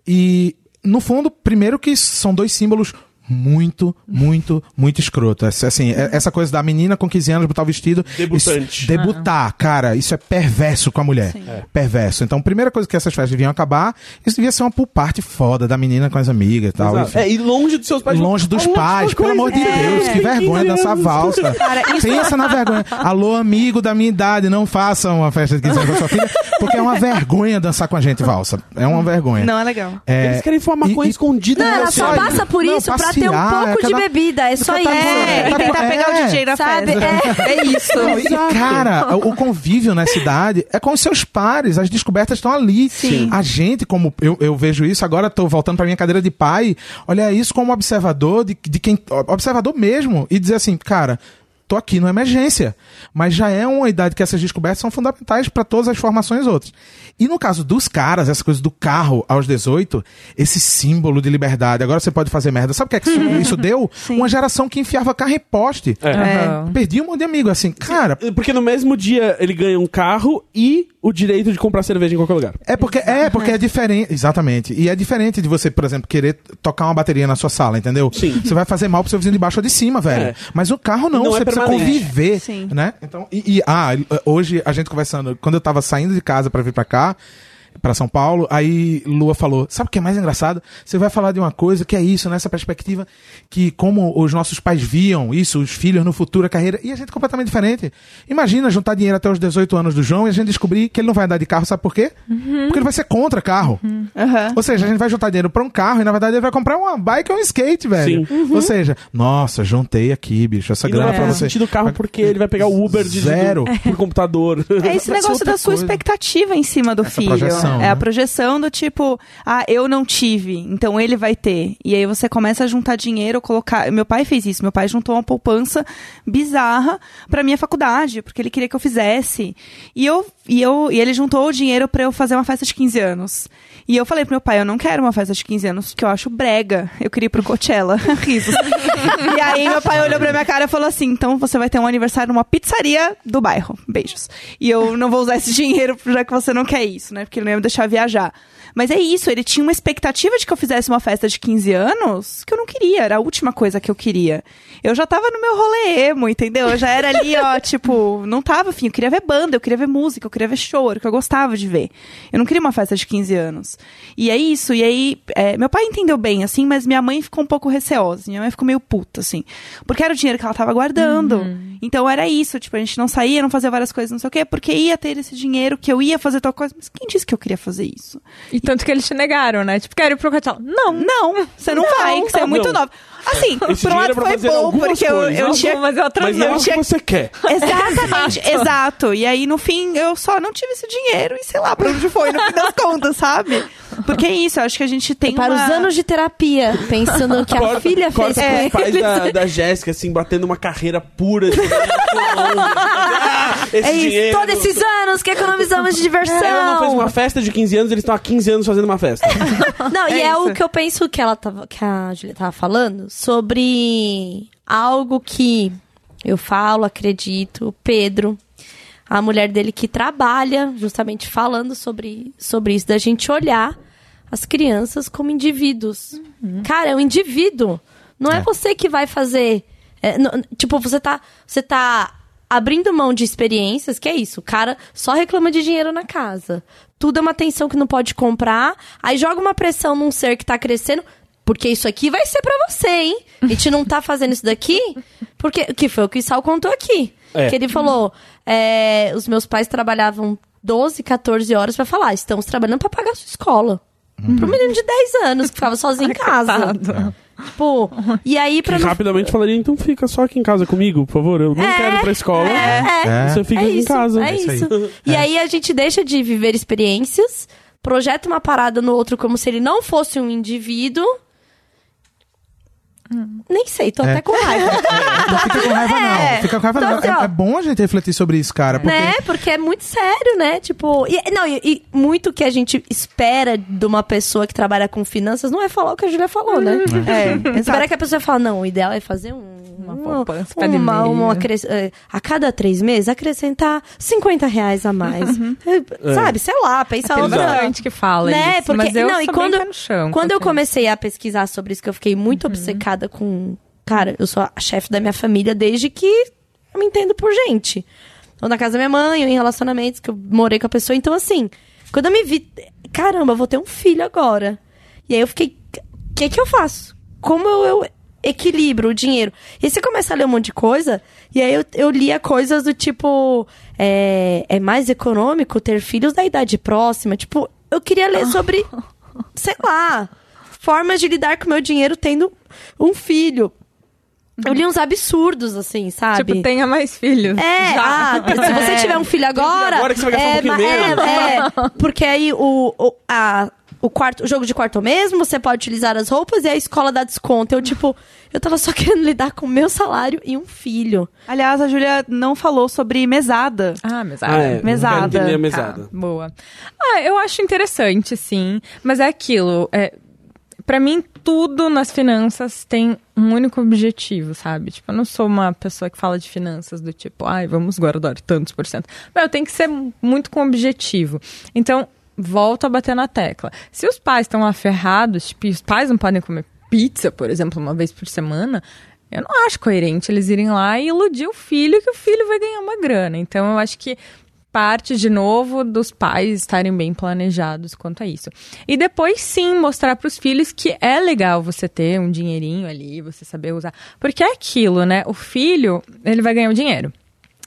Speaker 2: E, no fundo, primeiro que são dois símbolos muito, muito, muito escroto. Essa- Assim, é- essa coisa da menina com 15 anos botar o vestido.
Speaker 3: Debutante.
Speaker 2: Isso- debutar, cara, isso é perverso com a mulher. Perverso. Então, a primeira coisa que essas festas deviam acabar, isso devia ser uma pool party foda da menina com as amigas e tal. Enfim.
Speaker 3: É, e longe dos seus pais.
Speaker 2: Longe dos
Speaker 3: Ah,
Speaker 2: pais, pelo amor de
Speaker 3: coisa.
Speaker 2: Deus, que
Speaker 3: É.
Speaker 2: vergonha
Speaker 3: 15
Speaker 2: dançar valsa.
Speaker 5: Cara, isso-
Speaker 2: Pensa na vergonha. Alô, amigo da minha idade, não faça uma festa de 15 anos com a sua filha, porque é uma vergonha dançar com a gente valsa. É uma vergonha.
Speaker 5: Não é legal.
Speaker 2: É,
Speaker 3: Eles querem fumar maconha
Speaker 2: e-
Speaker 3: escondida
Speaker 1: Não, ela só passa por
Speaker 2: Não,
Speaker 1: isso pra ter um pouco
Speaker 2: é
Speaker 1: de bebida. É só isso.
Speaker 5: É, tentar pegar o DJ na
Speaker 1: Sabe?
Speaker 5: festa.
Speaker 1: É.
Speaker 5: É isso.
Speaker 2: Não, e, cara, o convívio nessa idade é com os seus pares, as descobertas estão ali.
Speaker 5: Sim.
Speaker 2: A gente, como eu, eu vejo isso, agora tô voltando pra minha cadeira de pai, olha isso como observador de, de quem. Observador mesmo, e dizer assim, cara. Tô aqui numa emergência. Mas já é uma idade que essas descobertas são fundamentais para todas as formações outras. E no caso dos caras, essa coisa do carro aos 18, esse símbolo de liberdade. Agora você pode fazer merda. Sabe o que é que isso, isso deu? Uma geração que enfiava carro em poste.
Speaker 3: É.
Speaker 4: Aham.
Speaker 2: Perdi um monte de amigo, assim, cara.
Speaker 3: Porque no mesmo dia ele ganha um carro e o direito de comprar cerveja em qualquer lugar.
Speaker 2: É porque é, porque é diferente. Exatamente. E é diferente de você, por exemplo, querer tocar uma bateria na sua sala, entendeu?
Speaker 3: Sim.
Speaker 2: Você vai fazer mal pro seu vizinho de baixo ou de cima, velho.
Speaker 3: É.
Speaker 2: Mas o carro não,
Speaker 3: Não
Speaker 2: você
Speaker 3: é
Speaker 2: precisa conviver.
Speaker 5: Sim.
Speaker 2: Né? Então, e, e- ah, hoje a gente conversando, quando eu tava saindo de casa pra vir pra cá. Pra São Paulo, aí Lua falou: Sabe o que é mais engraçado? Você vai falar de uma coisa que é isso, nessa perspectiva, que como os nossos pais viam isso, os filhos no futuro, a carreira, e a gente é completamente diferente. Imagina juntar dinheiro até os 18 anos do João e a gente descobrir que ele não vai andar de carro, sabe por quê? Porque ele vai ser contra carro.
Speaker 5: Aham.
Speaker 2: Ou seja, a gente vai juntar dinheiro pra um carro e na verdade ele vai comprar uma bike ou um skate, velho.
Speaker 3: Sim.
Speaker 2: Ou seja, nossa, juntei aqui, bicho, essa
Speaker 3: E
Speaker 2: grana pra
Speaker 3: fazer
Speaker 2: você.
Speaker 3: sentido o carro porque ele vai pegar o Uber de
Speaker 2: Zero.
Speaker 3: por computador.
Speaker 5: É esse negócio da sua
Speaker 2: coisa.
Speaker 5: expectativa em cima do filho.
Speaker 2: projeção,
Speaker 5: é
Speaker 2: né?
Speaker 5: a projeção do tipo, ah, eu não tive, então ele vai ter. E aí você começa a juntar dinheiro, colocar. Meu pai fez isso, meu pai juntou uma poupança bizarra pra minha faculdade, porque ele queria que eu fizesse. E eu e eu e ele juntou o dinheiro pra eu fazer uma festa de 15 anos. E eu falei pro meu pai, eu não quero uma festa de 15 anos, porque eu acho brega. Eu queria ir pro Coachella. Risos. e aí meu pai olhou pra minha cara e falou assim: então você vai ter um aniversário numa pizzaria do bairro. Beijos. E eu não vou usar esse dinheiro já que você não quer isso, né? Porque não ia me deixar viajar. Mas é isso, ele tinha uma expectativa de que eu fizesse uma festa de 15 anos que eu não queria, era a última coisa que eu queria. Eu já tava no meu rolê emo, entendeu? Eu já era ali, ó, tipo, não tava afim, eu queria ver banda, eu queria ver música, eu queria ver show, era o que eu gostava de ver. Eu não queria uma festa de 15 anos. E é isso, e aí, é, meu pai entendeu bem, assim, mas minha mãe ficou um pouco receosa, minha mãe ficou meio puta, assim, porque era o dinheiro que ela tava guardando. Então era isso, tipo, a gente não saía, não fazia várias coisas, não sei o quê, porque ia ter esse dinheiro que eu ia fazer tal coisa, mas quem disse que eu queria fazer isso?
Speaker 4: E tanto que eles te negaram, né? Tipo, quero ir pro Coachella. Não.
Speaker 5: Não, você não, vai, que você é muito
Speaker 3: Não.
Speaker 5: nova. Assim,
Speaker 3: Esse
Speaker 5: por um lado
Speaker 3: é pra
Speaker 5: foi bom, porque eu, eu
Speaker 3: coisas.
Speaker 5: tinha
Speaker 4: Mas outras
Speaker 3: Mas
Speaker 4: não.
Speaker 3: é o que
Speaker 5: tinha-
Speaker 3: você quer.
Speaker 5: Exatamente, exato. E aí, no fim, eu só não tive esse dinheiro e sei lá pra onde foi, no fim das contas, sabe? Porque é isso, eu acho que a gente tem
Speaker 1: Para
Speaker 5: uma...
Speaker 1: os anos de terapia, pensando que a
Speaker 3: Corta-
Speaker 1: filha fez
Speaker 3: corta
Speaker 1: com
Speaker 3: os pais da, da Jéssica, assim, batendo uma carreira pura. De... ah, esse
Speaker 1: É isso,
Speaker 3: dinheiro.
Speaker 1: todos esses anos que economizamos de diversão.
Speaker 3: Ela não fez uma festa de 15 anos, eles estão há 15 anos fazendo uma festa.
Speaker 1: Não, e
Speaker 5: É
Speaker 1: é
Speaker 5: isso.
Speaker 1: o que eu penso que ela tava, que a Julia tava falando sobre algo que eu falo, acredito, Pedro, a mulher dele que trabalha justamente falando sobre, sobre isso, da gente olhar as crianças como indivíduos. Cara, é um indivíduo. Não é,
Speaker 2: É.
Speaker 1: você que vai fazer. é, não- tipo, você tá, você tá abrindo mão de experiências, que é isso. O cara só reclama de dinheiro na casa. Tudo é uma atenção que não pode comprar. Aí joga uma pressão num ser que tá crescendo. Porque isso aqui vai ser pra você, hein? A gente não tá fazendo isso daqui. Porque, que foi o que o Sal contou aqui.
Speaker 3: É.
Speaker 1: Que ele falou: é, os meus pais trabalhavam 12, 14 horas pra falar, estamos trabalhando pra pagar a sua escola. Pra um menino de 10 anos que ficava sozinho em casa. Tipo, e aí pra
Speaker 3: Que
Speaker 1: não
Speaker 3: rapidamente falaria, então fica só aqui em casa comigo, por favor. Eu não
Speaker 1: É,
Speaker 3: quero ir pra escola.
Speaker 1: É, é.
Speaker 3: Você fica
Speaker 1: é
Speaker 3: aqui em
Speaker 1: isso,
Speaker 3: casa.
Speaker 1: É
Speaker 2: isso.
Speaker 1: E aí a gente deixa de viver experiências, projeta uma parada no outro como se ele não fosse um indivíduo. Nem sei, tô
Speaker 2: É.
Speaker 1: até com raiva.
Speaker 2: Não fica com raiva, não. Fica com raiva,
Speaker 1: Então,
Speaker 2: não.
Speaker 1: assim.
Speaker 2: É, é bom a gente refletir sobre isso, cara. Porque
Speaker 1: Né? Porque é muito sério, né? Tipo, e, não, e, e muito que a gente espera de uma pessoa que trabalha com finanças não é falar o que a Julia falou, né?
Speaker 5: É,
Speaker 1: Espera
Speaker 5: exato.
Speaker 1: que a pessoa fale, não, o ideal é fazer um,
Speaker 4: Uma
Speaker 1: uma,
Speaker 4: poupança
Speaker 1: uma,
Speaker 4: meia.
Speaker 1: uma acres- eh, a cada três meses acrescentar 50 reais a mais. Eh, Sabe, sei lá, pensa
Speaker 4: Tem
Speaker 1: outra.
Speaker 4: bastante que fala
Speaker 1: Né?
Speaker 4: isso,
Speaker 1: Porque,
Speaker 4: mas eu
Speaker 1: não, e quando,
Speaker 4: no chão
Speaker 1: quando eu comecei a pesquisar sobre isso, que eu fiquei muito obcecada com. Cara, eu sou a chefe da minha família desde que eu me entendo por gente. Ou na casa da minha mãe, ou em relacionamentos que eu morei com a pessoa. Então, assim, quando eu me vi. Caramba, eu vou ter um filho agora. E aí eu fiquei. O que que eu faço? Como eu, eu equilibro o dinheiro? E aí você começa a ler um monte de coisa, e aí eu, eu lia coisas do tipo. É, é mais econômico ter filhos da idade próxima. Tipo, eu queria ler sobre. sei lá. Formas de lidar com o meu dinheiro tendo um filho. Eu li uns absurdos, assim, sabe?
Speaker 4: Tipo, tenha mais filhos.
Speaker 1: É,
Speaker 4: Já.
Speaker 1: ah, se você tiver um filho agora.
Speaker 3: agora que você vai gastar um
Speaker 1: é,
Speaker 3: menos.
Speaker 1: é, é, porque aí o, o, a, o, quarto, o jogo de quarto mesmo, você pode utilizar as roupas e a escola dá desconto. Eu, tipo, eu tava só querendo lidar com o meu salário e um filho.
Speaker 5: Aliás, a Júlia não falou sobre mesada.
Speaker 4: Ah, mesada.
Speaker 3: Ah, é.
Speaker 5: Mesada.
Speaker 3: Eu quero entender a
Speaker 4: Tá,
Speaker 3: mesada.
Speaker 4: boa. Ah, eu acho interessante, sim. Mas é aquilo. É, para mim, tudo nas finanças tem um único objetivo, sabe? Tipo, eu não sou uma pessoa que fala de finanças do tipo, ai, vamos guardar tantos por cento. Eu tenho que ser muito com objetivo. Então, volto a bater na tecla. Se os pais estão aferrados, tipo, os pais não podem comer pizza, por exemplo, uma vez por semana, eu não acho coerente eles irem lá e iludir o filho que o filho vai ganhar uma grana. Então, eu acho que parte de novo dos pais estarem bem planejados quanto a isso. E depois sim mostrar para os filhos que é legal você ter um dinheirinho ali, você saber usar, porque é aquilo, né? O filho, ele vai ganhar o dinheiro.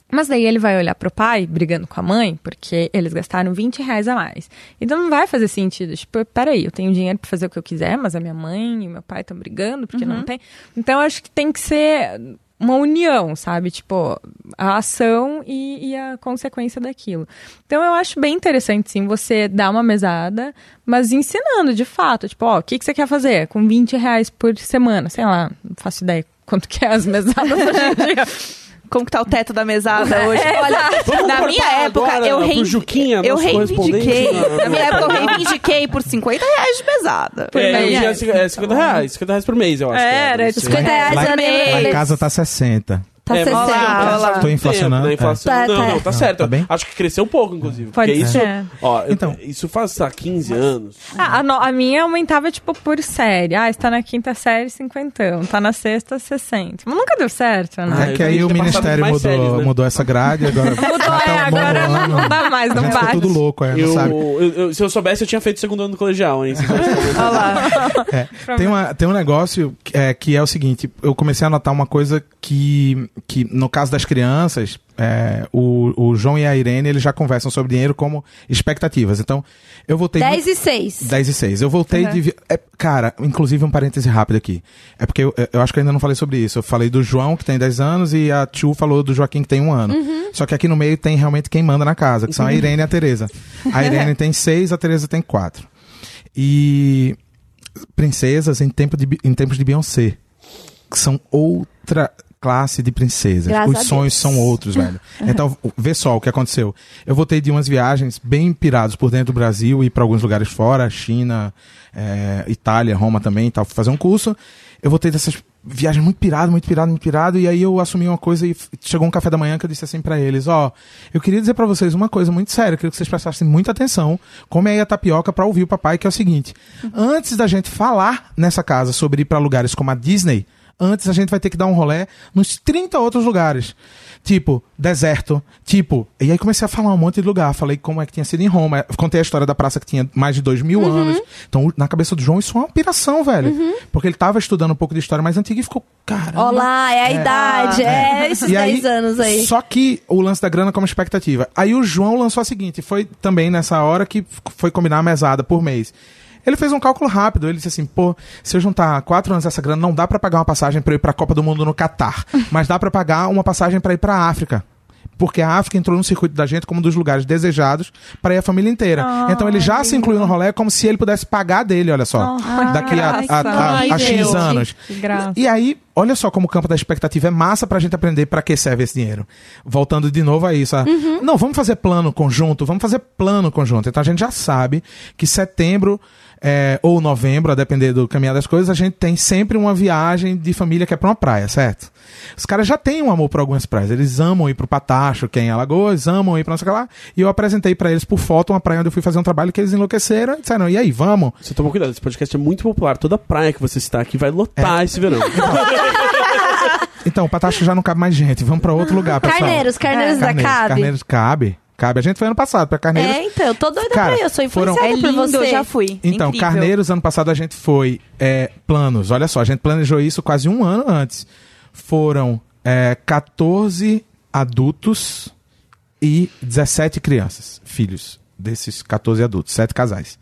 Speaker 4: Mas daí ele vai olhar pro pai brigando com a mãe, porque eles gastaram 20 reais a mais. Então não vai fazer sentido. Tipo, peraí, eu tenho dinheiro pra fazer o que eu quiser, mas a minha mãe e meu pai estão brigando porque não tem. Então acho que tem que ser uma união, sabe? Tipo, a ação e, e a consequência daquilo. Então eu acho bem interessante, sim, você dar uma mesada, mas ensinando de fato. Tipo, ó, o que, que você quer fazer com 20 reais por semana? Sei lá, não faço ideia quanto que é as mesadas hoje em dia.
Speaker 5: Como que tá o teto da mesada hoje? Olha,
Speaker 3: Vamos
Speaker 5: na minha época,
Speaker 3: agora
Speaker 5: eu,
Speaker 3: pro
Speaker 5: rein-
Speaker 3: Juquinha,
Speaker 5: eu
Speaker 3: nosso
Speaker 5: reivindiquei.
Speaker 3: correspondente.
Speaker 5: Na minha época, eu reivindiquei por 50 reais de mesada.
Speaker 3: É,
Speaker 4: mês.
Speaker 3: hoje é 50 é 50 reais. 50 reais por mês, eu acho. que
Speaker 4: Era,
Speaker 3: é.
Speaker 4: tipo,
Speaker 1: 50 reais
Speaker 2: Lá,
Speaker 1: eu nem
Speaker 2: lá em casa tá 60.
Speaker 1: Tá
Speaker 3: É, mas
Speaker 1: 60.
Speaker 3: sim, mas
Speaker 5: Olha lá.
Speaker 3: faz
Speaker 2: Tô inflacionando,
Speaker 3: tempo, né?
Speaker 1: É.
Speaker 3: Não,
Speaker 1: Tá,
Speaker 3: não,
Speaker 1: tá.
Speaker 3: tá certo.
Speaker 2: Tá bem?
Speaker 3: Acho que cresceu um pouco, inclusive.
Speaker 4: Pode
Speaker 3: porque
Speaker 4: ser.
Speaker 3: isso, ó, eu-
Speaker 2: Então.
Speaker 3: isso faz, tá, 15 anos.
Speaker 4: Ah, a, no- a minha aumentava, tipo, por série. Ah, está na quinta série, cinquentão. Tá na sexta, 60. Mas nunca deu certo, né?
Speaker 2: É que aí o ministério mudou,
Speaker 3: séries, né?
Speaker 2: mudou essa grade agora.
Speaker 4: Mudou,
Speaker 2: até
Speaker 4: é, agora não,
Speaker 2: ano,
Speaker 4: não dá mais, não bate.
Speaker 2: tudo louco, é, não
Speaker 3: Eu,
Speaker 2: sabe.
Speaker 3: eu- eu- se eu soubesse, eu tinha feito segundo ano do colegial, hein?
Speaker 5: Olha lá.
Speaker 2: É, tem, uma, tem um negócio que é, que é o seguinte, eu comecei a notar uma coisa que, que no caso das crianças, é, o, o João e a Irene, eles já conversam sobre dinheiro como expectativas. Então, eu voltei...
Speaker 1: 10 e 6.
Speaker 2: 10 e 6. Eu voltei
Speaker 4: Uhum.
Speaker 2: de. é, cara, inclusive um parêntese rápido aqui. É porque eu, eu acho que eu ainda não falei sobre isso. Eu falei do João, que tem 10 anos, e a Tio falou do Joaquim, que tem um ano. Só que aqui no meio tem realmente quem manda na casa, que são a Irene e a Tereza. A Irene tem 6, a Tereza tem 4. E. Princesas em, tempo de, em tempos de Beyoncé. Que são outra classe de princesas.
Speaker 1: Graças a
Speaker 2: Os sonhos são outros, velho. Então, vê só o que aconteceu. Eu voltei de umas viagens bem pirados por dentro do Brasil e para alguns lugares fora, China, eh, Itália, Roma também e tal, fui fazer um curso. Eu voltei dessas viagens muito pirado, muito pirado, muito pirado, e aí eu assumi uma coisa e chegou um café da manhã que eu disse assim pra eles, ó, eu queria dizer pra vocês uma coisa muito séria, eu queria que vocês prestassem muita atenção, come aí a tapioca pra ouvir o papai, que é o seguinte, antes da gente falar nessa casa sobre ir pra lugares como a Disney, antes a gente vai ter que dar um rolê nos 30 outros lugares. Tipo, deserto, tipo. E aí comecei a falar um monte de lugar. Falei como é que tinha sido em Roma. Contei a história da praça que tinha mais de dois mil anos. Então, na cabeça do João, isso é uma piração, velho. Porque ele tava estudando um pouco de história mais antiga e ficou, caramba.
Speaker 1: Olá, é a idade, é, esses
Speaker 2: E
Speaker 1: 10 anos aí.
Speaker 2: Só que o lance da grana como expectativa. Aí o João lançou a seguinte, foi também nessa hora que foi combinar a mesada por mês. Ele fez um cálculo rápido, ele disse assim, pô, se eu juntar quatro anos essa grana, não dá pra pagar uma passagem pra eu ir pra Copa do Mundo no Catar, mas dá pra pagar uma passagem pra ir pra África. Porque a África entrou no circuito da gente como um dos lugares desejados pra ir a família inteira. então ele já se incluiu no rolê como se ele pudesse pagar dele, olha só. daqui a, a, a- a X anos.
Speaker 4: Que graça.
Speaker 2: E aí, olha só como o campo da expectativa é massa pra gente aprender pra que serve esse dinheiro. Voltando de novo a isso. a- Não, vamos fazer plano conjunto, vamos fazer plano conjunto. Então a gente já sabe que setembro é, ou novembro, a depender do caminhar das coisas, a gente tem sempre uma viagem de família que é pra uma praia, certo? Os caras já têm um amor por algumas praias. Eles amam ir pro Patacho, que é em Alagoas, amam ir pra não sei o que lá. E eu apresentei pra eles por foto uma praia onde eu fui fazer um trabalho que eles enlouqueceram e disseram, e aí, vamos?
Speaker 3: Você toma cuidado, esse podcast é muito popular. Toda praia que você está aqui vai lotar esse verão.
Speaker 2: Então, o Patacho já não cabe mais gente, vamos pra outro lugar, pessoal.
Speaker 1: Carneiros, carneiros da
Speaker 2: Carneiros,
Speaker 1: Cabe.
Speaker 2: Carneiros cabe. Cabe. A gente foi ano passado pra Carneiros.
Speaker 1: É, então, eu tô doida
Speaker 2: Cara,
Speaker 1: pra ir. Eu sou
Speaker 2: foram-
Speaker 1: influenciada
Speaker 5: É
Speaker 1: por
Speaker 5: lindo,
Speaker 1: você.
Speaker 5: eu já fui.
Speaker 2: Então,
Speaker 5: Incrível.
Speaker 2: Carneiros, ano passado a gente foi é, planos. Olha só, a gente planejou isso quase um ano antes. Foram é, 14 adultos e 17 crianças, filhos desses 14 adultos, sete casais.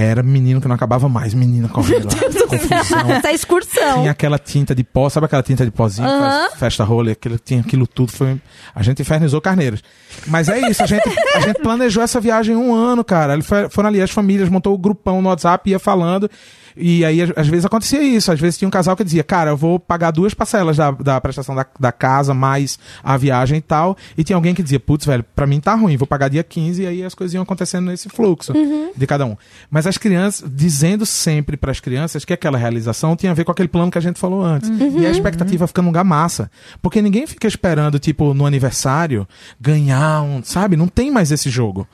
Speaker 2: Era menino que não acabava mais, menina correndo lá, confusão.
Speaker 1: Essa excursão.
Speaker 2: Tinha aquela tinta de pó, sabe aquela tinta de pozinho, faz festa roller, aquilo, tinha aquilo tudo, foi, a gente infernizou Carneiros. Mas é isso, a gente, a gente planejou essa viagem um ano, cara. Foram ali as famílias, montou o grupão no WhatsApp, ia falando, e aí às- vezes acontecia isso, às vezes tinha um casal que dizia, cara, eu vou pagar duas parcelas da, da prestação da, da casa, mais a viagem e tal, e tinha alguém que dizia, putz, velho, pra mim tá ruim, vou pagar dia 15, e aí as coisas iam acontecendo nesse fluxo de cada um. Mas as crianças, dizendo sempre pras crianças que aquela realização tinha a ver com aquele plano que a gente falou antes. E a expectativa fica num lugar massa. Porque ninguém fica esperando, tipo, no aniversário, ganhar um. Sabe? Não tem mais esse jogo.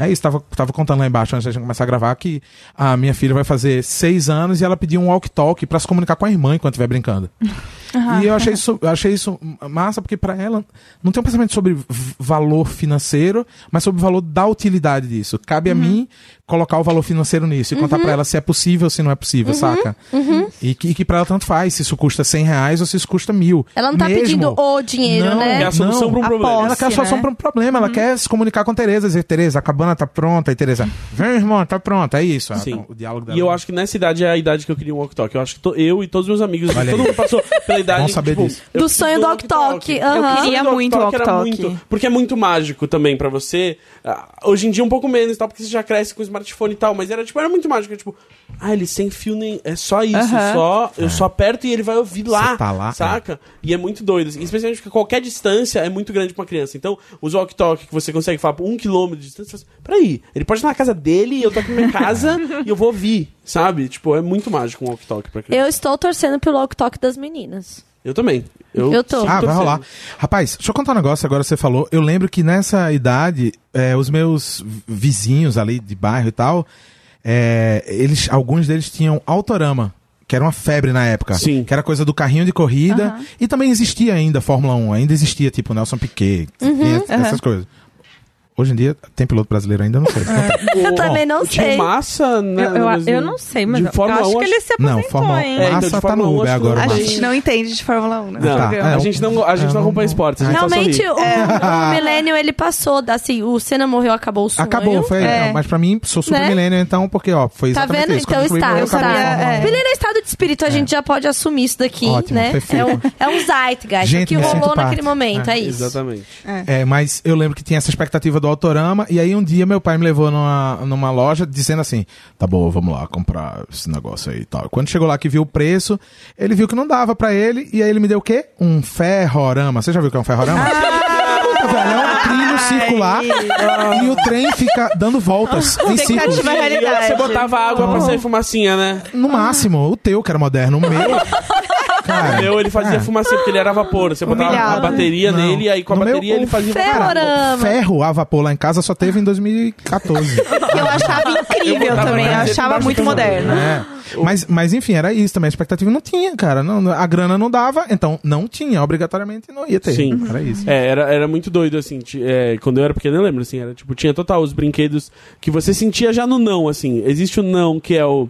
Speaker 2: É isso, tava, tava contando lá embaixo antes da gente começar a gravar que a minha filha vai fazer seis anos e ela pediu um walk-talk pra se comunicar com a irmã enquanto estiver brincando. E eu achei isso, eu achei isso massa, porque pra ela não tem um pensamento sobre valor financeiro, mas sobre o valor da utilidade disso. Cabe a mim colocar o valor financeiro nisso e contar pra ela se é possível ou se não é possível, saca? E que, e que pra ela tanto faz, se isso custa 100 reais ou se isso custa mil.
Speaker 1: Ela não tá
Speaker 2: Mesmo.
Speaker 1: pedindo o dinheiro,
Speaker 2: Não,
Speaker 1: né?
Speaker 3: É a solução
Speaker 2: Não.
Speaker 3: para um problema.
Speaker 5: Aposta.
Speaker 2: Ela quer a solução
Speaker 5: né?
Speaker 2: para um problema, ela quer se comunicar com a Tereza, dizer, Tereza, a cabana tá pronta, e Tereza, vem irmão, tá pronta, é isso.
Speaker 3: Sim.
Speaker 2: O diálogo dela.
Speaker 3: E eu acho que nessa idade é a idade que eu queria um walk-talk. Eu acho que to- eu e todos os meus amigos,
Speaker 2: Olha
Speaker 3: todo mundo passou pela idade
Speaker 2: Bom saber
Speaker 3: tipo,
Speaker 2: disso.
Speaker 3: eu
Speaker 1: Do sonho do
Speaker 3: walk-talk.
Speaker 1: walk-talk,
Speaker 3: Eu
Speaker 1: aham.
Speaker 5: Queria
Speaker 3: o
Speaker 5: muito
Speaker 3: walk-talk. muito- Porque é muito mágico também pra você. Ah, Hoje em dia um pouco menos, tal, porque você já cresce com smartphone e tal, mas era tipo, era muito mágico, tipo, ah, ele sem fio nem é só isso, só eu só aperto e ele vai ouvir lá,
Speaker 2: Você tá lá,
Speaker 3: saca? E é muito doido, assim, especialmente porque qualquer distância é muito grande pra uma criança. Então, os walk-talk que você consegue falar por um quilômetro de distância, você fala, peraí, ele pode estar na casa dele e eu tô aqui na minha casa e eu vou ouvir, sabe? Tipo, é muito mágico um walk-talk pra criança.
Speaker 1: Eu estou torcendo pelo walk talk das meninas.
Speaker 3: Eu também.
Speaker 1: Eu tô.
Speaker 3: sigo
Speaker 2: Ah, vai rolar. Rapaz, deixa eu contar um negócio, agora você falou. Eu lembro que nessa idade, é, os meus vizinhos ali de bairro e tal, é, eles, alguns deles tinham autorama. Que era uma febre na época.
Speaker 3: Sim.
Speaker 2: Que era coisa do carrinho de corrida. E também existia ainda a Fórmula 1. Ainda existia, tipo, Nelson Piquet. e essas coisas. Hoje em dia, tem piloto brasileiro ainda? Não sei.
Speaker 1: Eu também não sei.
Speaker 3: Massa, né?
Speaker 4: Eu, eu, eu não sei, mas
Speaker 3: de
Speaker 4: eu
Speaker 3: Fórmula
Speaker 4: acho
Speaker 3: 1,
Speaker 4: que ele se
Speaker 2: Não,
Speaker 4: aposentou,
Speaker 2: Fórmula
Speaker 4: hein?
Speaker 3: É, então,
Speaker 2: Massa tá no
Speaker 3: 1,
Speaker 2: Uber
Speaker 3: acho que
Speaker 2: agora.
Speaker 5: A
Speaker 3: não
Speaker 2: mas-
Speaker 5: gente não entende de Fórmula 1, né?
Speaker 3: Não,
Speaker 2: Tá, é,
Speaker 3: a gente não, a gente não acompanha esportes,
Speaker 1: Realmente, o, o Millennium, ele passou, assim, o Senna morreu, acabou o sonho.
Speaker 2: Acabou, foi.
Speaker 5: É.
Speaker 2: não, mas pra mim, sou super
Speaker 1: Né?
Speaker 2: milênio, então, porque, ó, foi
Speaker 1: Tá
Speaker 2: exatamente
Speaker 1: vendo?
Speaker 2: isso.
Speaker 1: Então
Speaker 2: Quando
Speaker 1: está, está.
Speaker 2: acabei a Fórmula 1.
Speaker 1: Millennium é estado de espírito, a gente já pode assumir isso daqui,
Speaker 2: Ótimo,
Speaker 1: né? É um, é um zeitgeist,
Speaker 2: Gente,
Speaker 1: o que rolou naquele momento, é,
Speaker 2: É,
Speaker 1: isso.
Speaker 3: Exatamente.
Speaker 2: É, mas eu lembro que tinha essa expectativa do Autorama, e aí um dia meu pai me levou numa, numa loja dizendo assim: tá bom, vamos lá comprar esse negócio aí e tal. Quando chegou lá que viu o preço, ele viu que não dava pra ele, e aí ele me deu o quê? Um ferrorama. Você já viu o que é um ferrorama? Puta, velho, é um trilho circular e o trem fica dando voltas em círculos.
Speaker 3: Você botava água pra sair fumacinha, né?
Speaker 2: No máximo, o teu que era moderno, o meu.
Speaker 3: O
Speaker 2: Cara,
Speaker 3: meu, ele fazia fumacinha, porque ele era vapor. Você botava a
Speaker 5: Humilhado.
Speaker 3: bateria
Speaker 2: Não.
Speaker 3: nele, e aí com a
Speaker 2: No meu,
Speaker 3: bateria ele
Speaker 2: o
Speaker 3: fazia
Speaker 1: ferro-
Speaker 2: ferro a vapor lá em casa só teve em 2014.
Speaker 5: Eu achava incrível
Speaker 3: Eu
Speaker 5: também. Eu achava muito moderno.
Speaker 2: É. Mas, mas enfim, era isso também. A expectativa não tinha, cara. Não, a grana não dava, então não tinha. Obrigatoriamente não ia ter.
Speaker 3: Sim.
Speaker 2: Era isso.
Speaker 3: É, era, era muito doido, assim. é, quando eu era pequeno, eu lembro, assim. Era, tipo, tinha total os brinquedos que você sentia já no não, assim. Existe o não, que é o...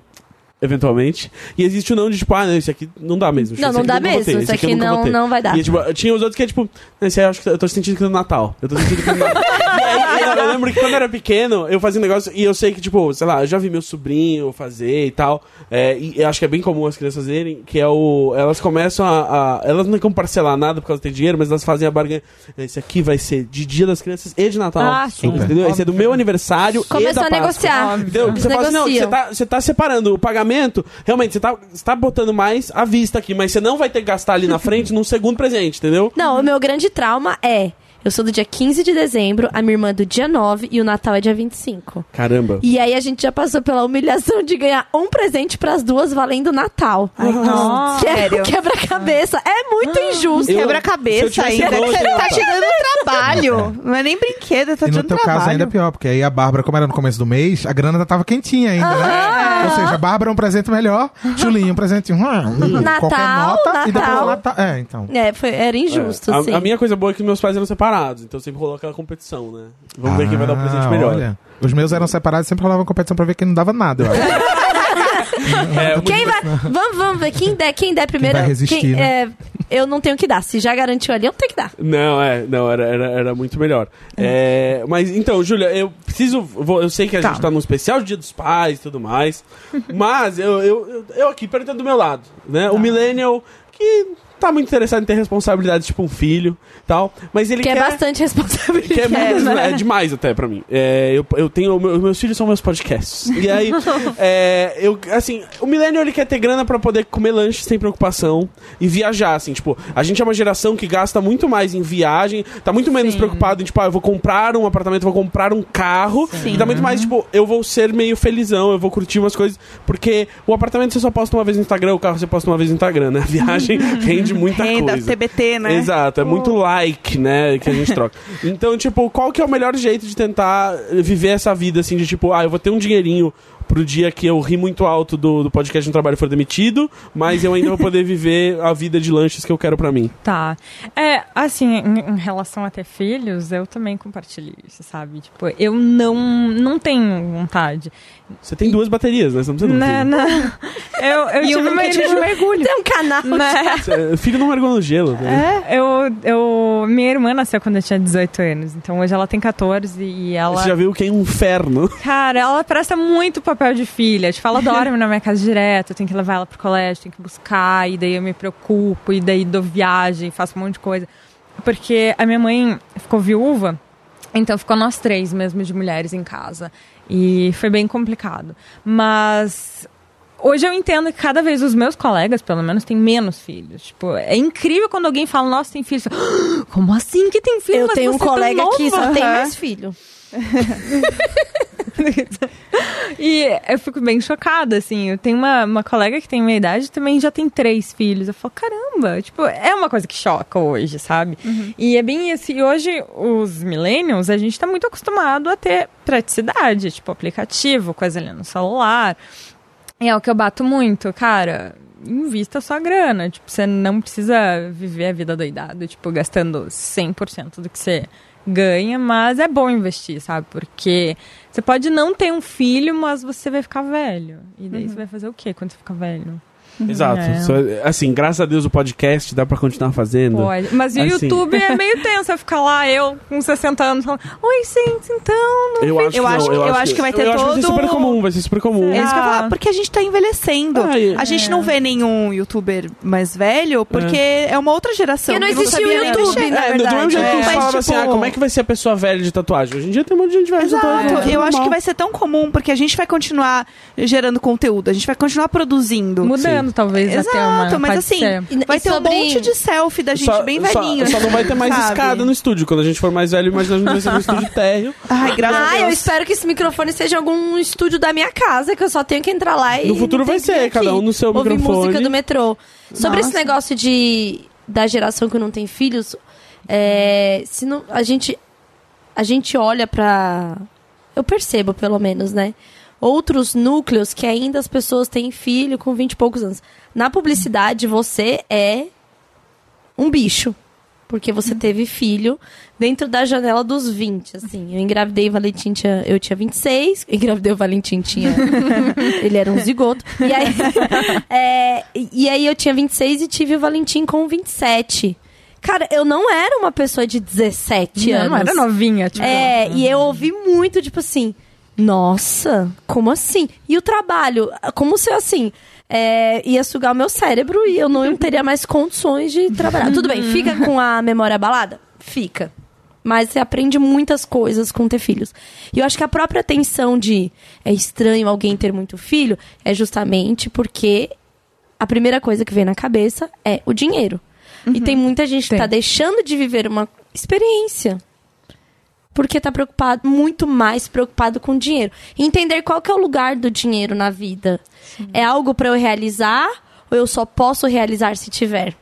Speaker 3: Eventualmente. E existe o não de tipo, ah, não, esse aqui não dá mesmo.
Speaker 1: Não, não dá mesmo, isso aqui não- não vai dar.
Speaker 3: E tipo, tinha os outros que é tipo, esse aí eu acho que eu tô sentindo que é no Natal. Eu tô sentindo que é no Natal. e aí, eu, eu lembro que quando eu era pequeno, eu fazia um negócio e eu sei que, tipo, sei lá, eu já vi meu sobrinho fazer e tal. é, e eu acho que é bem comum as crianças fazerem, que é o. Elas começam a. a- elas não como parcelar nada por causa tem dinheiro, mas elas fazem a barganha. Esse aqui vai ser de Dia das Crianças e de Natal.
Speaker 4: Ah, sim.
Speaker 3: Entendeu? Esse é do meu aniversário. e
Speaker 1: Começou
Speaker 3: da
Speaker 1: a negociar.
Speaker 3: Entendeu? Você fala assim, não, você tá, você tá separando o pagamento, realmente, você tá, você tá botando mais à vista aqui, mas você não vai ter que gastar ali na frente num segundo presente, entendeu?
Speaker 1: Não, o meu grande trauma é... Eu sou do dia 15 de dezembro, a minha irmã é do dia 9 e o Natal é dia 25.
Speaker 3: Caramba.
Speaker 1: E aí a gente já passou pela humilhação de ganhar um presente pras duas valendo Natal.
Speaker 5: Ai,
Speaker 4: Nossa.
Speaker 1: Que é
Speaker 5: sério.
Speaker 1: quebra-cabeça. É muito injusto.
Speaker 3: Se eu
Speaker 5: Quebra-cabeça ainda. tá
Speaker 3: ia
Speaker 5: te dando trabalho. Não é nem brinquedo, tá
Speaker 2: e
Speaker 5: te
Speaker 2: no teu
Speaker 5: trabalho.
Speaker 2: caso ainda é pior, porque aí a Bárbara, como era no começo do mês, a grana ainda tava quentinha ainda, né? Ou seja, a Bárbara é um presente melhor, Julinho um presente. Hum, hum,
Speaker 1: Natal,
Speaker 2: qualquer nota e depois
Speaker 1: Natal.
Speaker 2: o Natal. É, então.
Speaker 1: É, foi, era injusto,
Speaker 3: É,
Speaker 1: assim.
Speaker 3: a, a minha coisa boa é que meus pais eram separados, então sempre rolou aquela competição, né? Vamos ver quem vai dar o presente
Speaker 2: Ah,
Speaker 3: melhor.
Speaker 2: Olha, os meus eram separados, sempre rolava uma competição pra ver quem não dava nada, eu acho.
Speaker 3: É,
Speaker 1: Quem vai. Vamos, vamos ver. Quem der, quem der primeiro.
Speaker 2: vai resistir,
Speaker 1: quem-
Speaker 2: né?
Speaker 1: é, eu não tenho que dar. Se já garantiu ali, eu não tenho que dar.
Speaker 3: Não, é, não, era, era, era muito melhor. É, mas então, Júlia, eu preciso. vou- eu sei que a
Speaker 5: Tá.
Speaker 3: gente tá num especial de Dia dos Pais e tudo mais. mas eu, eu, eu, eu aqui perguntando do meu lado, né? O Millennial que tá muito interessado em ter responsabilidade, tipo um filho tal. Mas ele
Speaker 1: Que é
Speaker 3: quer.
Speaker 1: bastante responsabilidade.
Speaker 3: Que é, muito,
Speaker 1: né?
Speaker 3: é demais até pra mim. É, eu, eu tenho. meu- meus filhos são meus podcasts. E aí, é, eu, assim, o millennial ele quer ter grana pra poder comer lanche sem preocupação e viajar, assim, tipo, a gente é uma geração que gasta muito mais em viagem, tá muito menos
Speaker 4: Sim.
Speaker 3: preocupado em, tipo, ah, eu vou comprar um apartamento, vou comprar um carro.
Speaker 5: Sim.
Speaker 3: E tá muito mais, tipo, eu vou ser meio felizão, eu vou curtir umas coisas. Porque o apartamento você só posta uma vez no Instagram, o carro você posta uma vez no Instagram, né? A viagem rende muita
Speaker 5: Renda,
Speaker 3: coisa.
Speaker 5: TBT, né?
Speaker 3: Exato, é muito like, né, que a gente troca. Então, tipo, qual que é o melhor jeito de tentar viver essa vida, assim, de tipo, ah, eu vou ter um dinheirinho pro dia que eu ri muito alto do, do podcast no trabalho for demitido, mas eu ainda vou poder viver a vida de lanches que eu quero pra mim.
Speaker 4: Tá. É, assim, em, em relação a ter filhos, eu também compartilho isso, sabe? Tipo, eu não, não tenho vontade.
Speaker 3: Você tem duas baterias, né? Você não precisa de um
Speaker 4: Né,
Speaker 3: filho.
Speaker 4: né? Eu, eu
Speaker 5: E
Speaker 4: tive
Speaker 5: um de mergulho.
Speaker 1: Tem um canal.
Speaker 4: Né?
Speaker 3: Você- Filho não mergulha no gelo. Né?
Speaker 4: É, eu, eu... Minha irmã nasceu quando eu tinha 18 anos, então hoje ela tem 14 e ela...
Speaker 3: Você já viu que é um inferno.
Speaker 4: Cara, ela presta muito papel de filha. Tipo, ela dorme na minha casa direto, eu tenho que levar ela pro colégio, tenho que buscar, e daí eu me preocupo, e daí dou viagem, faço um monte de coisa. Porque a minha mãe ficou viúva, então ficou nós três mesmo de mulheres em casa. E foi bem complicado. Mas hoje eu entendo que cada vez os meus colegas, pelo menos, têm menos filhos. Tipo, é incrível quando alguém fala, nossa, tem filho. "Ah, Como assim que tem filho?
Speaker 1: Eu
Speaker 4: Mas
Speaker 1: tenho um
Speaker 4: tão
Speaker 1: colega que
Speaker 4: nova."
Speaker 1: só tem mais filho.
Speaker 4: e eu fico bem chocada, assim. Eu tenho uma, uma colega que tem minha idade e também já tem três filhos. Eu falo, caramba, tipo, é uma coisa que choca hoje, sabe? E é bem isso. E hoje, os millennials, a gente tá muito acostumado a ter praticidade, tipo, aplicativo, coisa ali no celular. E é o que eu bato muito, cara. Invista a sua grana. Tipo, você não precisa viver a vida doidada, tipo, gastando 100% do que você ganha, mas é bom investir, sabe? Porque você pode não ter um filho, mas você vai ficar velho. E daí você vai fazer o quê quando você ficar velho?
Speaker 3: Exato.
Speaker 4: É.
Speaker 3: Só- assim, graças a Deus o podcast dá pra continuar fazendo.
Speaker 4: Pode. Mas o
Speaker 3: Assim.
Speaker 4: YouTube é meio tenso. Eu ficar lá, eu com 60 anos, falando, oi, gente, então. Não
Speaker 3: Eu acho,
Speaker 5: Eu
Speaker 3: que
Speaker 5: acho
Speaker 3: não,
Speaker 5: que- eu acho que vai ter
Speaker 3: eu acho que vai ser
Speaker 5: todo-
Speaker 3: super comum, vai ser super comum.
Speaker 5: É isso que eu
Speaker 4: Ah.
Speaker 5: falar, porque a gente tá envelhecendo.
Speaker 3: E-
Speaker 5: a gente não vê nenhum youtuber mais velho, porque é, uma outra geração.
Speaker 1: Porque não
Speaker 5: que
Speaker 1: existia o YouTube,
Speaker 5: mexer.
Speaker 1: na
Speaker 3: É, do mesmo
Speaker 1: verdade.
Speaker 3: jeito que
Speaker 5: É. Mas,
Speaker 3: falavam assim,
Speaker 5: tipo-
Speaker 3: ah, como é que vai ser a pessoa velha de tatuagem? Hoje em dia tem um monte de gente velha de tatuagem.
Speaker 5: Exato,
Speaker 3: é
Speaker 5: eu acho que vai ser tão comum, porque a gente vai continuar gerando conteúdo, a gente vai continuar produzindo.
Speaker 4: Mudando, talvez, até uma.
Speaker 5: Exato, mas
Speaker 4: pode
Speaker 5: assim,
Speaker 4: ser.
Speaker 5: Vai
Speaker 1: e
Speaker 5: ter
Speaker 1: sobre-
Speaker 5: um monte de selfie da gente
Speaker 3: Só-
Speaker 5: bem
Speaker 3: só-
Speaker 5: velhinho.
Speaker 3: Só, não vai ter mais
Speaker 5: sabe?
Speaker 3: escada no estúdio. Quando a gente for mais velho, imagina a gente vai ser no estúdio térreo.
Speaker 5: Ai, graças a
Speaker 1: Ah,
Speaker 5: Deus.
Speaker 1: eu espero que esse microfone seja algum estúdio da minha casa, que eu só tenho que entrar lá e.
Speaker 3: No futuro vai ser, cada um no seu
Speaker 1: ouvir
Speaker 3: microfone.
Speaker 1: música do metrô. Sobre esse negócio de da geração que não tem filhos, é, se não, a gente a gente olha pra. eu percebo pelo menos, né? Outros núcleos que ainda as pessoas têm filho com 20 e poucos anos. Na publicidade você é um bicho. Porque você teve filho dentro da janela dos 20, assim. Eu engravidei o Valentim, tinha, eu tinha 26. Eu engravidei o Valentim, tinha... ele era um zigoto. E aí, é, e aí eu tinha 26 e tive o Valentim com 27. Cara, eu não era uma pessoa de 17
Speaker 4: Não,
Speaker 1: anos.
Speaker 4: não era novinha, tipo.
Speaker 1: É, e eu ouvi muito, tipo assim, nossa, como assim? E o trabalho, como se eu, assim, é, ia sugar o meu cérebro e eu não teria mais condições de trabalhar. Tudo bem, fica com a memória abalada? Fica. Mas você aprende muitas coisas com ter filhos. E eu acho que a própria tensão de é estranho alguém ter muito filho é justamente porque a primeira coisa que vem na cabeça é o dinheiro. E tem muita gente que
Speaker 4: Tem.
Speaker 1: tá deixando de viver uma experiência. Porque tá preocupado, muito mais preocupado com dinheiro. E entender qual que é o lugar do dinheiro na vida. É algo pra eu realizar ou eu só posso realizar se tiver?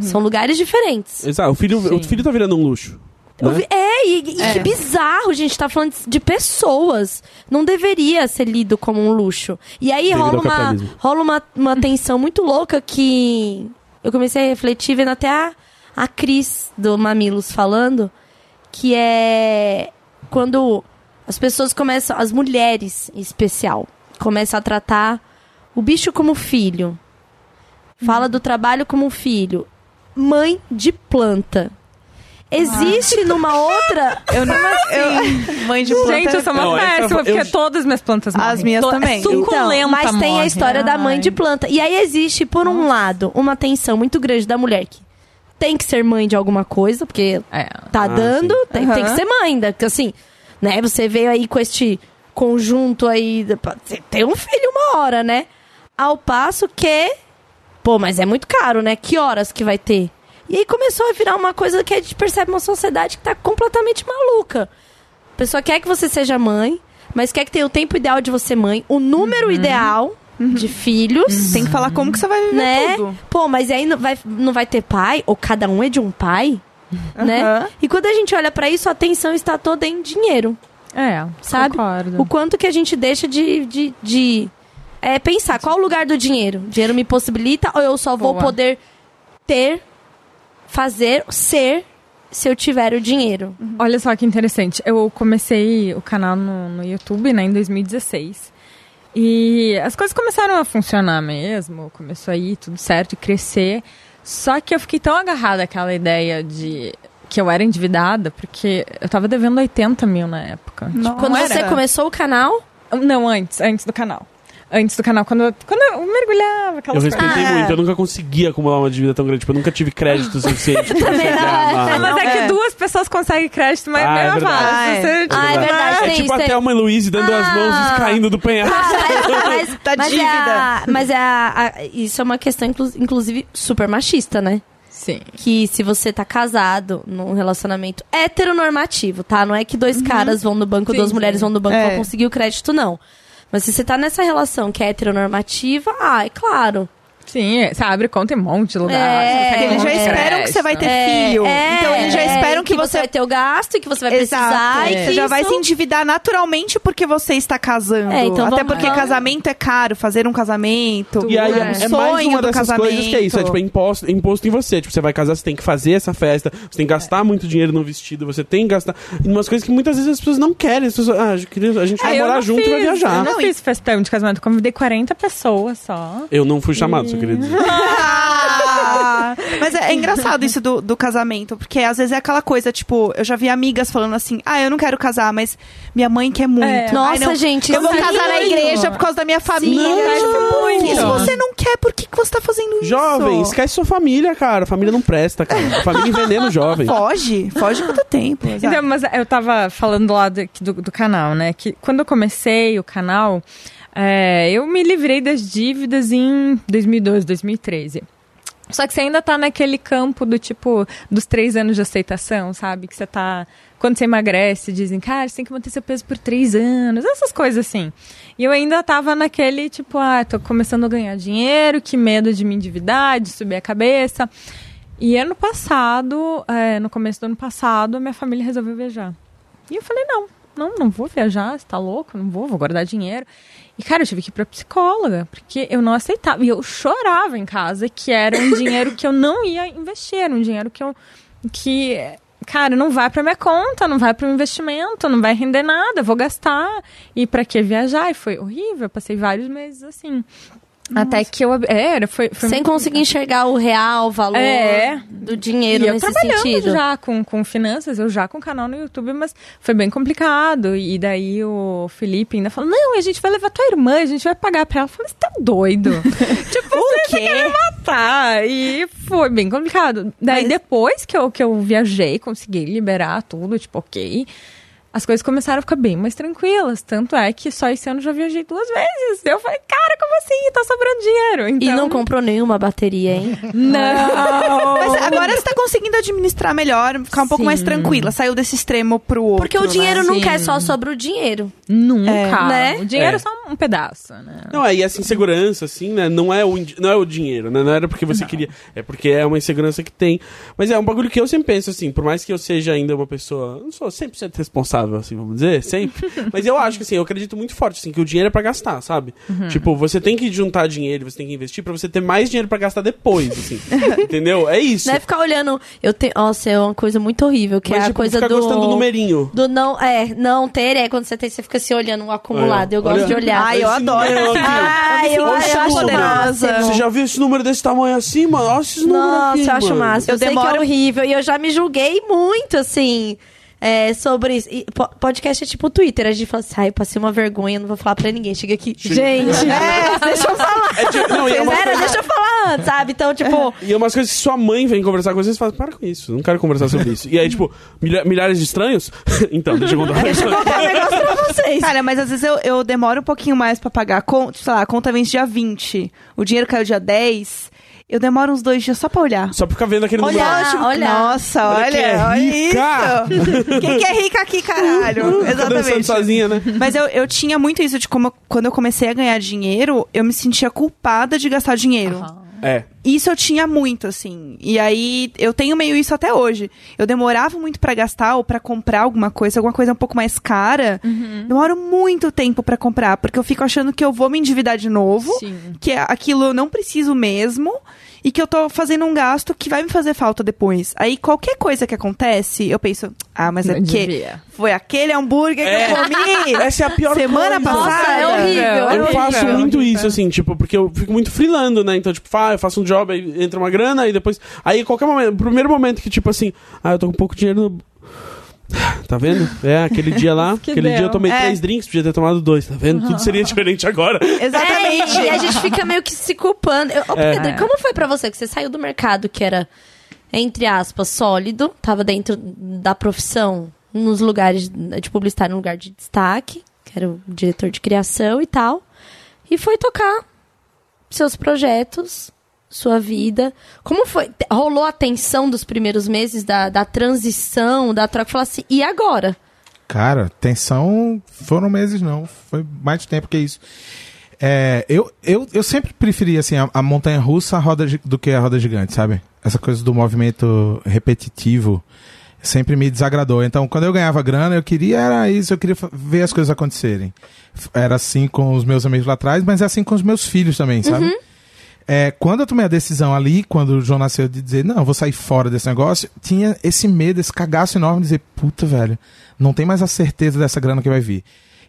Speaker 1: São lugares diferentes.
Speaker 3: Exato, o filho,
Speaker 4: Sim.
Speaker 3: o filho tá virando um luxo. Né?
Speaker 1: vi- é, e, e que bizarro, gente. Tá falando de pessoas. Não deveria ser lido como um luxo. E aí
Speaker 3: Devido
Speaker 1: rola uma, rola uma, uma tensão muito louca que eu comecei a refletir vendo até a, a Cris do Mamilos falando, que é quando as pessoas começam, as mulheres em especial, começam a tratar o bicho como filho. Fala do trabalho como filho. Mãe de planta. Existe numa outra.
Speaker 5: Eu não. Eu, mãe de planta.
Speaker 4: Gente, eu sou uma
Speaker 3: Não,
Speaker 4: péssima,
Speaker 3: eu-
Speaker 4: porque todas as minhas plantas morrem.
Speaker 5: As minhas também.
Speaker 4: É suculenta
Speaker 1: Então, mas tem a história da mãe
Speaker 4: Ai.
Speaker 1: de planta. E aí existe, por um lado, uma tensão muito grande da mulher que tem que ser mãe de alguma coisa, porque
Speaker 4: É.
Speaker 1: tá
Speaker 3: Ah,
Speaker 1: dando,
Speaker 3: sim.
Speaker 1: tem, tem que ser mãe ainda. Porque assim, né, você veio aí com este conjunto aí, tem um filho uma hora, né? Ao passo que, pô, mas é muito caro, né? Que horas que vai ter? E aí começou a virar uma coisa que a gente percebe uma sociedade que tá completamente maluca. A pessoa quer que você seja mãe, mas quer que tenha o tempo ideal de você mãe, o número ideal de filhos.
Speaker 5: Tem que falar como que você vai viver
Speaker 1: Né?
Speaker 5: tudo.
Speaker 1: Pô, mas aí não vai, não vai ter pai? Ou cada um é de um pai? Né?
Speaker 5: Aham.
Speaker 1: E quando a gente olha pra isso, a atenção está toda em dinheiro.
Speaker 4: É,
Speaker 1: Sabe?
Speaker 4: Concordo.
Speaker 1: O quanto que a gente deixa de, de, de é, pensar qual o lugar do dinheiro? O dinheiro me possibilita ou eu só vou
Speaker 4: Boa.
Speaker 1: poder ter, fazer, ser se eu tiver o dinheiro?
Speaker 4: Olha só que interessante. Eu comecei o canal no, no YouTube, né, em 2016. E as coisas começaram a funcionar mesmo, começou a ir tudo certo e crescer. Só que eu fiquei tão agarrada àquela ideia de que eu era endividada, porque eu tava devendo 80 mil na época.
Speaker 5: Não
Speaker 1: Quando
Speaker 5: era.
Speaker 1: você começou o canal,
Speaker 4: Não, antes, antes do canal. Antes do canal, quando eu, quando eu mergulhava,
Speaker 3: Eu
Speaker 4: aquelas coisas.
Speaker 3: respeitei
Speaker 5: Ah, é.
Speaker 3: muito, eu nunca consegui acumular uma dívida tão grande. Tipo, eu nunca tive crédito suficiente pra
Speaker 1: Também
Speaker 3: chegar
Speaker 1: não.
Speaker 4: É, mas é que
Speaker 5: É.
Speaker 4: duas pessoas conseguem crédito, mas
Speaker 3: Ah,
Speaker 4: é
Speaker 3: é verdade.
Speaker 5: Ah,
Speaker 4: Você,
Speaker 5: é.
Speaker 4: tipo,
Speaker 1: Ah, é verdade.
Speaker 3: É
Speaker 1: tem
Speaker 3: tipo
Speaker 1: isso,
Speaker 3: a Thelma e Luiz dando as mãos
Speaker 1: Ah.
Speaker 3: e caindo do penhasco.
Speaker 1: Ah, mas,
Speaker 5: Da
Speaker 1: mas é
Speaker 5: dívida.
Speaker 1: a- mas é a- a- isso é uma questão, inclu- inclusive, super machista, né?
Speaker 4: Sim.
Speaker 1: que se você tá casado num relacionamento heteronormativo, tá? Não é que dois caras vão no banco,
Speaker 4: Sim,
Speaker 1: duas
Speaker 4: sim.
Speaker 1: mulheres vão no banco
Speaker 5: É.
Speaker 1: pra conseguir o crédito, não. Mas se você tá nessa relação que é heteronormativa, ah, é claro.
Speaker 4: Sim, é, você abre conta em um monte de lugar.
Speaker 1: É,
Speaker 4: você
Speaker 5: Eles já esperam que você vai ter
Speaker 4: crédito.
Speaker 5: filho.
Speaker 1: É,
Speaker 5: então eles já
Speaker 1: é,
Speaker 5: esperam que, você
Speaker 1: vai ter o gasto e que você vai precisar.
Speaker 5: Exato.
Speaker 1: E
Speaker 5: Você
Speaker 1: que
Speaker 5: já vai se endividar naturalmente porque você está casando.
Speaker 1: É, então
Speaker 5: Até
Speaker 1: vamos-
Speaker 5: porque
Speaker 1: vamos-
Speaker 5: casamento é caro, fazer um casamento.
Speaker 3: E aí
Speaker 5: é um
Speaker 3: é,
Speaker 5: sonho
Speaker 3: mais uma
Speaker 5: do
Speaker 3: dessas
Speaker 5: casamento.
Speaker 3: coisas que é isso, é tipo é imposto, imposto em você. Tipo, você vai casar, você tem que fazer essa festa, você tem que gastar muito dinheiro no vestido, você tem que gastar. E umas coisas que muitas vezes as pessoas não querem. As pessoas, ah, a gente vai
Speaker 4: É, eu
Speaker 3: morar junto e vai
Speaker 4: fiz,
Speaker 3: viajar.
Speaker 4: Eu não
Speaker 5: Não,
Speaker 4: fiz festão de casamento, convidei 40 pessoas só.
Speaker 3: Eu não fui chamado, só queria dizer.
Speaker 5: Ah, mas é, é engraçado isso do, do casamento, porque às vezes é aquela coisa, tipo, eu já vi amigas falando assim, ah, eu não quero casar, mas minha mãe quer muito.
Speaker 4: É.
Speaker 5: Ai,
Speaker 1: Nossa,
Speaker 5: não,
Speaker 1: gente,
Speaker 5: Eu vou
Speaker 1: sim.
Speaker 5: casar na igreja por causa da minha família.
Speaker 4: Não,
Speaker 5: Tipo,
Speaker 4: muito.
Speaker 5: se você não quer, por que, que você tá fazendo isso?
Speaker 3: Jovem, esquece sua família, cara. A família não presta, cara. A família envenena o jovem.
Speaker 5: Foge, foge quanto tempo.
Speaker 4: Então, mas eu tava falando lá do, do, do canal, né? Que quando eu comecei o canal, é, eu me livrei das dívidas em 2012, 2013. Só que você ainda tá naquele campo do tipo, dos três anos de aceitação, sabe? Que você tá. Quando você emagrece, dizem, cara, você tem que manter seu peso por três anos, essas coisas assim. E eu ainda tava naquele, tipo, ah, tô começando a ganhar dinheiro, que medo de me endividar, de subir a cabeça. E ano passado, é, no começo do ano passado, minha família resolveu viajar. E eu falei, não, não, não vou viajar, você tá louco? Não vou, vou guardar dinheiro. E, cara, eu tive que ir pra psicóloga, porque eu não aceitava. E eu chorava em casa que era um dinheiro que eu não ia investir, era um dinheiro que eu. que, cara, não vai pra minha conta, não vai pro investimento, não vai render nada, vou gastar. E pra que viajar? E foi horrível, eu passei vários meses assim. Até que eu. É, era, foi, foi
Speaker 1: Sem conseguir enxergar o real valor
Speaker 4: É.
Speaker 1: do dinheiro
Speaker 4: e eu
Speaker 1: nesse
Speaker 4: trabalhando
Speaker 1: sentido.
Speaker 4: já com, com finanças, eu já com canal no YouTube, mas foi bem complicado. E daí o Felipe ainda falou: Não, a gente vai levar tua irmã, a gente vai pagar pra ela. Eu falei: Você tá doido? tipo,
Speaker 5: O
Speaker 4: você quer me matar. E foi bem complicado. Daí
Speaker 5: Mas-
Speaker 4: depois que eu, que eu viajei, consegui liberar tudo, tipo, ok. As coisas começaram a ficar bem mais tranquilas. Tanto é que só esse ano eu já viajei duas vezes. Eu falei, cara, como assim? Tá sobrando dinheiro.
Speaker 1: E
Speaker 4: Então,
Speaker 1: não comprou nenhuma bateria, hein?
Speaker 4: Não!
Speaker 5: Mas agora você tá conseguindo administrar melhor, ficar um pouco mais
Speaker 4: Sim.
Speaker 5: tranquila. Saiu desse extremo pro outro.
Speaker 1: Porque o
Speaker 5: né?
Speaker 1: dinheiro
Speaker 4: Sim.
Speaker 1: nunca é só sobre o dinheiro.
Speaker 4: Nunca.
Speaker 5: É,
Speaker 1: né?
Speaker 4: O dinheiro é.
Speaker 3: É.
Speaker 4: só um pedaço, né?
Speaker 3: Não, aí essa insegurança, assim, né? Não é o, não é o dinheiro, né? Não era porque você queria. É porque é uma insegurança que tem. Mas é um bagulho que eu sempre penso, assim, por mais que eu seja ainda uma pessoa. Não sou 100% responsável, assim, vamos dizer, sempre. mas eu acho que, assim, eu acredito muito forte, assim, que o dinheiro é pra gastar, sabe? Tipo, você tem que juntar dinheiro, você tem que investir pra você ter mais dinheiro pra gastar depois, assim. entendeu? É isso.
Speaker 1: Não é ficar olhando. Eu tenho. Nossa, é uma coisa muito horrível, que
Speaker 3: mas,
Speaker 1: é a
Speaker 3: tipo,
Speaker 1: coisa
Speaker 3: ficar
Speaker 1: do.
Speaker 3: gostando do numerinho.
Speaker 1: Do não, é, não ter, é quando você tem, você fica se olhando o acumulado. Eu gosto
Speaker 3: olha.
Speaker 1: de olhar.
Speaker 5: Ai, eu adoro.
Speaker 3: número aqui.
Speaker 1: Ai, eu,
Speaker 5: Eu me
Speaker 1: eu
Speaker 5: sinto
Speaker 1: acho
Speaker 5: poderosa.
Speaker 3: Você já viu esse número desse tamanho assim, mano? Olha esses números
Speaker 1: Nossa,
Speaker 3: aqui,
Speaker 1: eu acho
Speaker 3: mano.
Speaker 1: máximo. Eu,
Speaker 5: Eu
Speaker 1: sei que
Speaker 5: demoro-
Speaker 1: é horrível. E eu já me julguei muito, assim, é, sobre isso. E po- podcast é tipo Twitter. A gente fala assim, ai, eu passei uma vergonha, não vou falar pra ninguém. Chega aqui. Gente, é, deixa eu falar.
Speaker 3: É de- não, é
Speaker 1: Vocês eram,
Speaker 3: coisa-
Speaker 1: deixa eu falar antes, sabe? Então, tipo...
Speaker 3: E é umas coisas que sua mãe vem conversar com vocês e fala, para com isso, não quero conversar sobre isso. E aí, tipo, milha- milhares de estranhos? então, deixa eu contar.
Speaker 1: Deixa eu contar um negócio pra vocês.
Speaker 5: Cara, mas às vezes eu, eu demoro um pouquinho mais pra pagar. Sei lá, a conta vence dia 20. O dinheiro caiu dia 10. Eu demoro uns dois dias só pra olhar.
Speaker 3: Só pra ficar vendo aquele número.
Speaker 1: Olhar,
Speaker 5: Tipo,
Speaker 1: olhar.
Speaker 5: Nossa,
Speaker 3: Olha
Speaker 5: olha,
Speaker 3: quem é
Speaker 5: olha isso. Quem que é rica aqui, caralho?
Speaker 3: Tá
Speaker 5: Exatamente.
Speaker 3: sozinha, né?
Speaker 5: Mas eu, eu tinha muito isso de como quando eu comecei a ganhar dinheiro, eu me sentia culpada de gastar dinheiro.
Speaker 3: É.
Speaker 5: Isso eu tinha muito, assim. E aí eu tenho meio isso até hoje. Eu demorava muito pra gastar ou pra comprar alguma coisa, alguma coisa um pouco mais cara. Demoro muito tempo pra comprar, porque eu fico achando que eu vou me endividar de novo,
Speaker 4: Sim.
Speaker 5: que é- aquilo eu não preciso mesmo. E que eu tô fazendo um gasto que vai me fazer falta depois. Aí qualquer coisa que acontece, eu penso, ah, mas é
Speaker 4: Não
Speaker 5: porque
Speaker 4: devia.
Speaker 5: foi aquele hambúrguer
Speaker 3: É.
Speaker 5: que eu comi.
Speaker 3: Essa é a pior
Speaker 5: Semana
Speaker 3: coisa.
Speaker 1: Nossa,
Speaker 5: passada.
Speaker 1: é horrível. é
Speaker 3: Eu
Speaker 1: horrível.
Speaker 3: faço muito isso, assim, tipo, porque eu fico muito freelando, né? Então, tipo, ah, eu faço um job, aí entra uma grana, aí depois. Aí, qualquer momento, o primeiro momento que, tipo assim, ah, eu tô com pouco dinheiro no. Tá vendo? É, aquele dia lá,
Speaker 4: Que
Speaker 3: aquele
Speaker 4: deu.
Speaker 3: dia eu tomei
Speaker 5: É.
Speaker 3: três drinks, podia ter tomado dois, tá vendo? Tudo seria diferente agora.
Speaker 5: Exatamente.
Speaker 1: É, e a gente fica meio que se culpando. Eu, ô,
Speaker 3: É.
Speaker 1: Pedro, como foi pra você que você saiu do mercado que era, entre aspas, sólido, tava dentro da profissão, nos lugares de publicitário, num lugar de destaque, que era o diretor de criação e tal, e foi tocar seus projetos sua vida. Como foi? Rolou a tensão dos primeiros meses da, da transição, da troca? Falar assim, e agora?
Speaker 2: Cara, tensão foram meses não, foi mais tempo que isso. É, eu, eu, eu sempre preferi assim, a, a montanha russa a roda, do que a roda gigante, sabe? Essa coisa do movimento repetitivo sempre me desagradou. Então, quando eu ganhava grana, eu queria era isso, eu queria ver as coisas acontecerem. Era assim com os meus amigos lá atrás, mas é assim com os meus filhos também, sabe? É, quando eu tomei a decisão ali, quando o João nasceu, de dizer, não, eu vou sair fora desse negócio, tinha esse medo, esse cagaço enorme de dizer, puta, velho, não tem mais a certeza dessa grana que vai vir.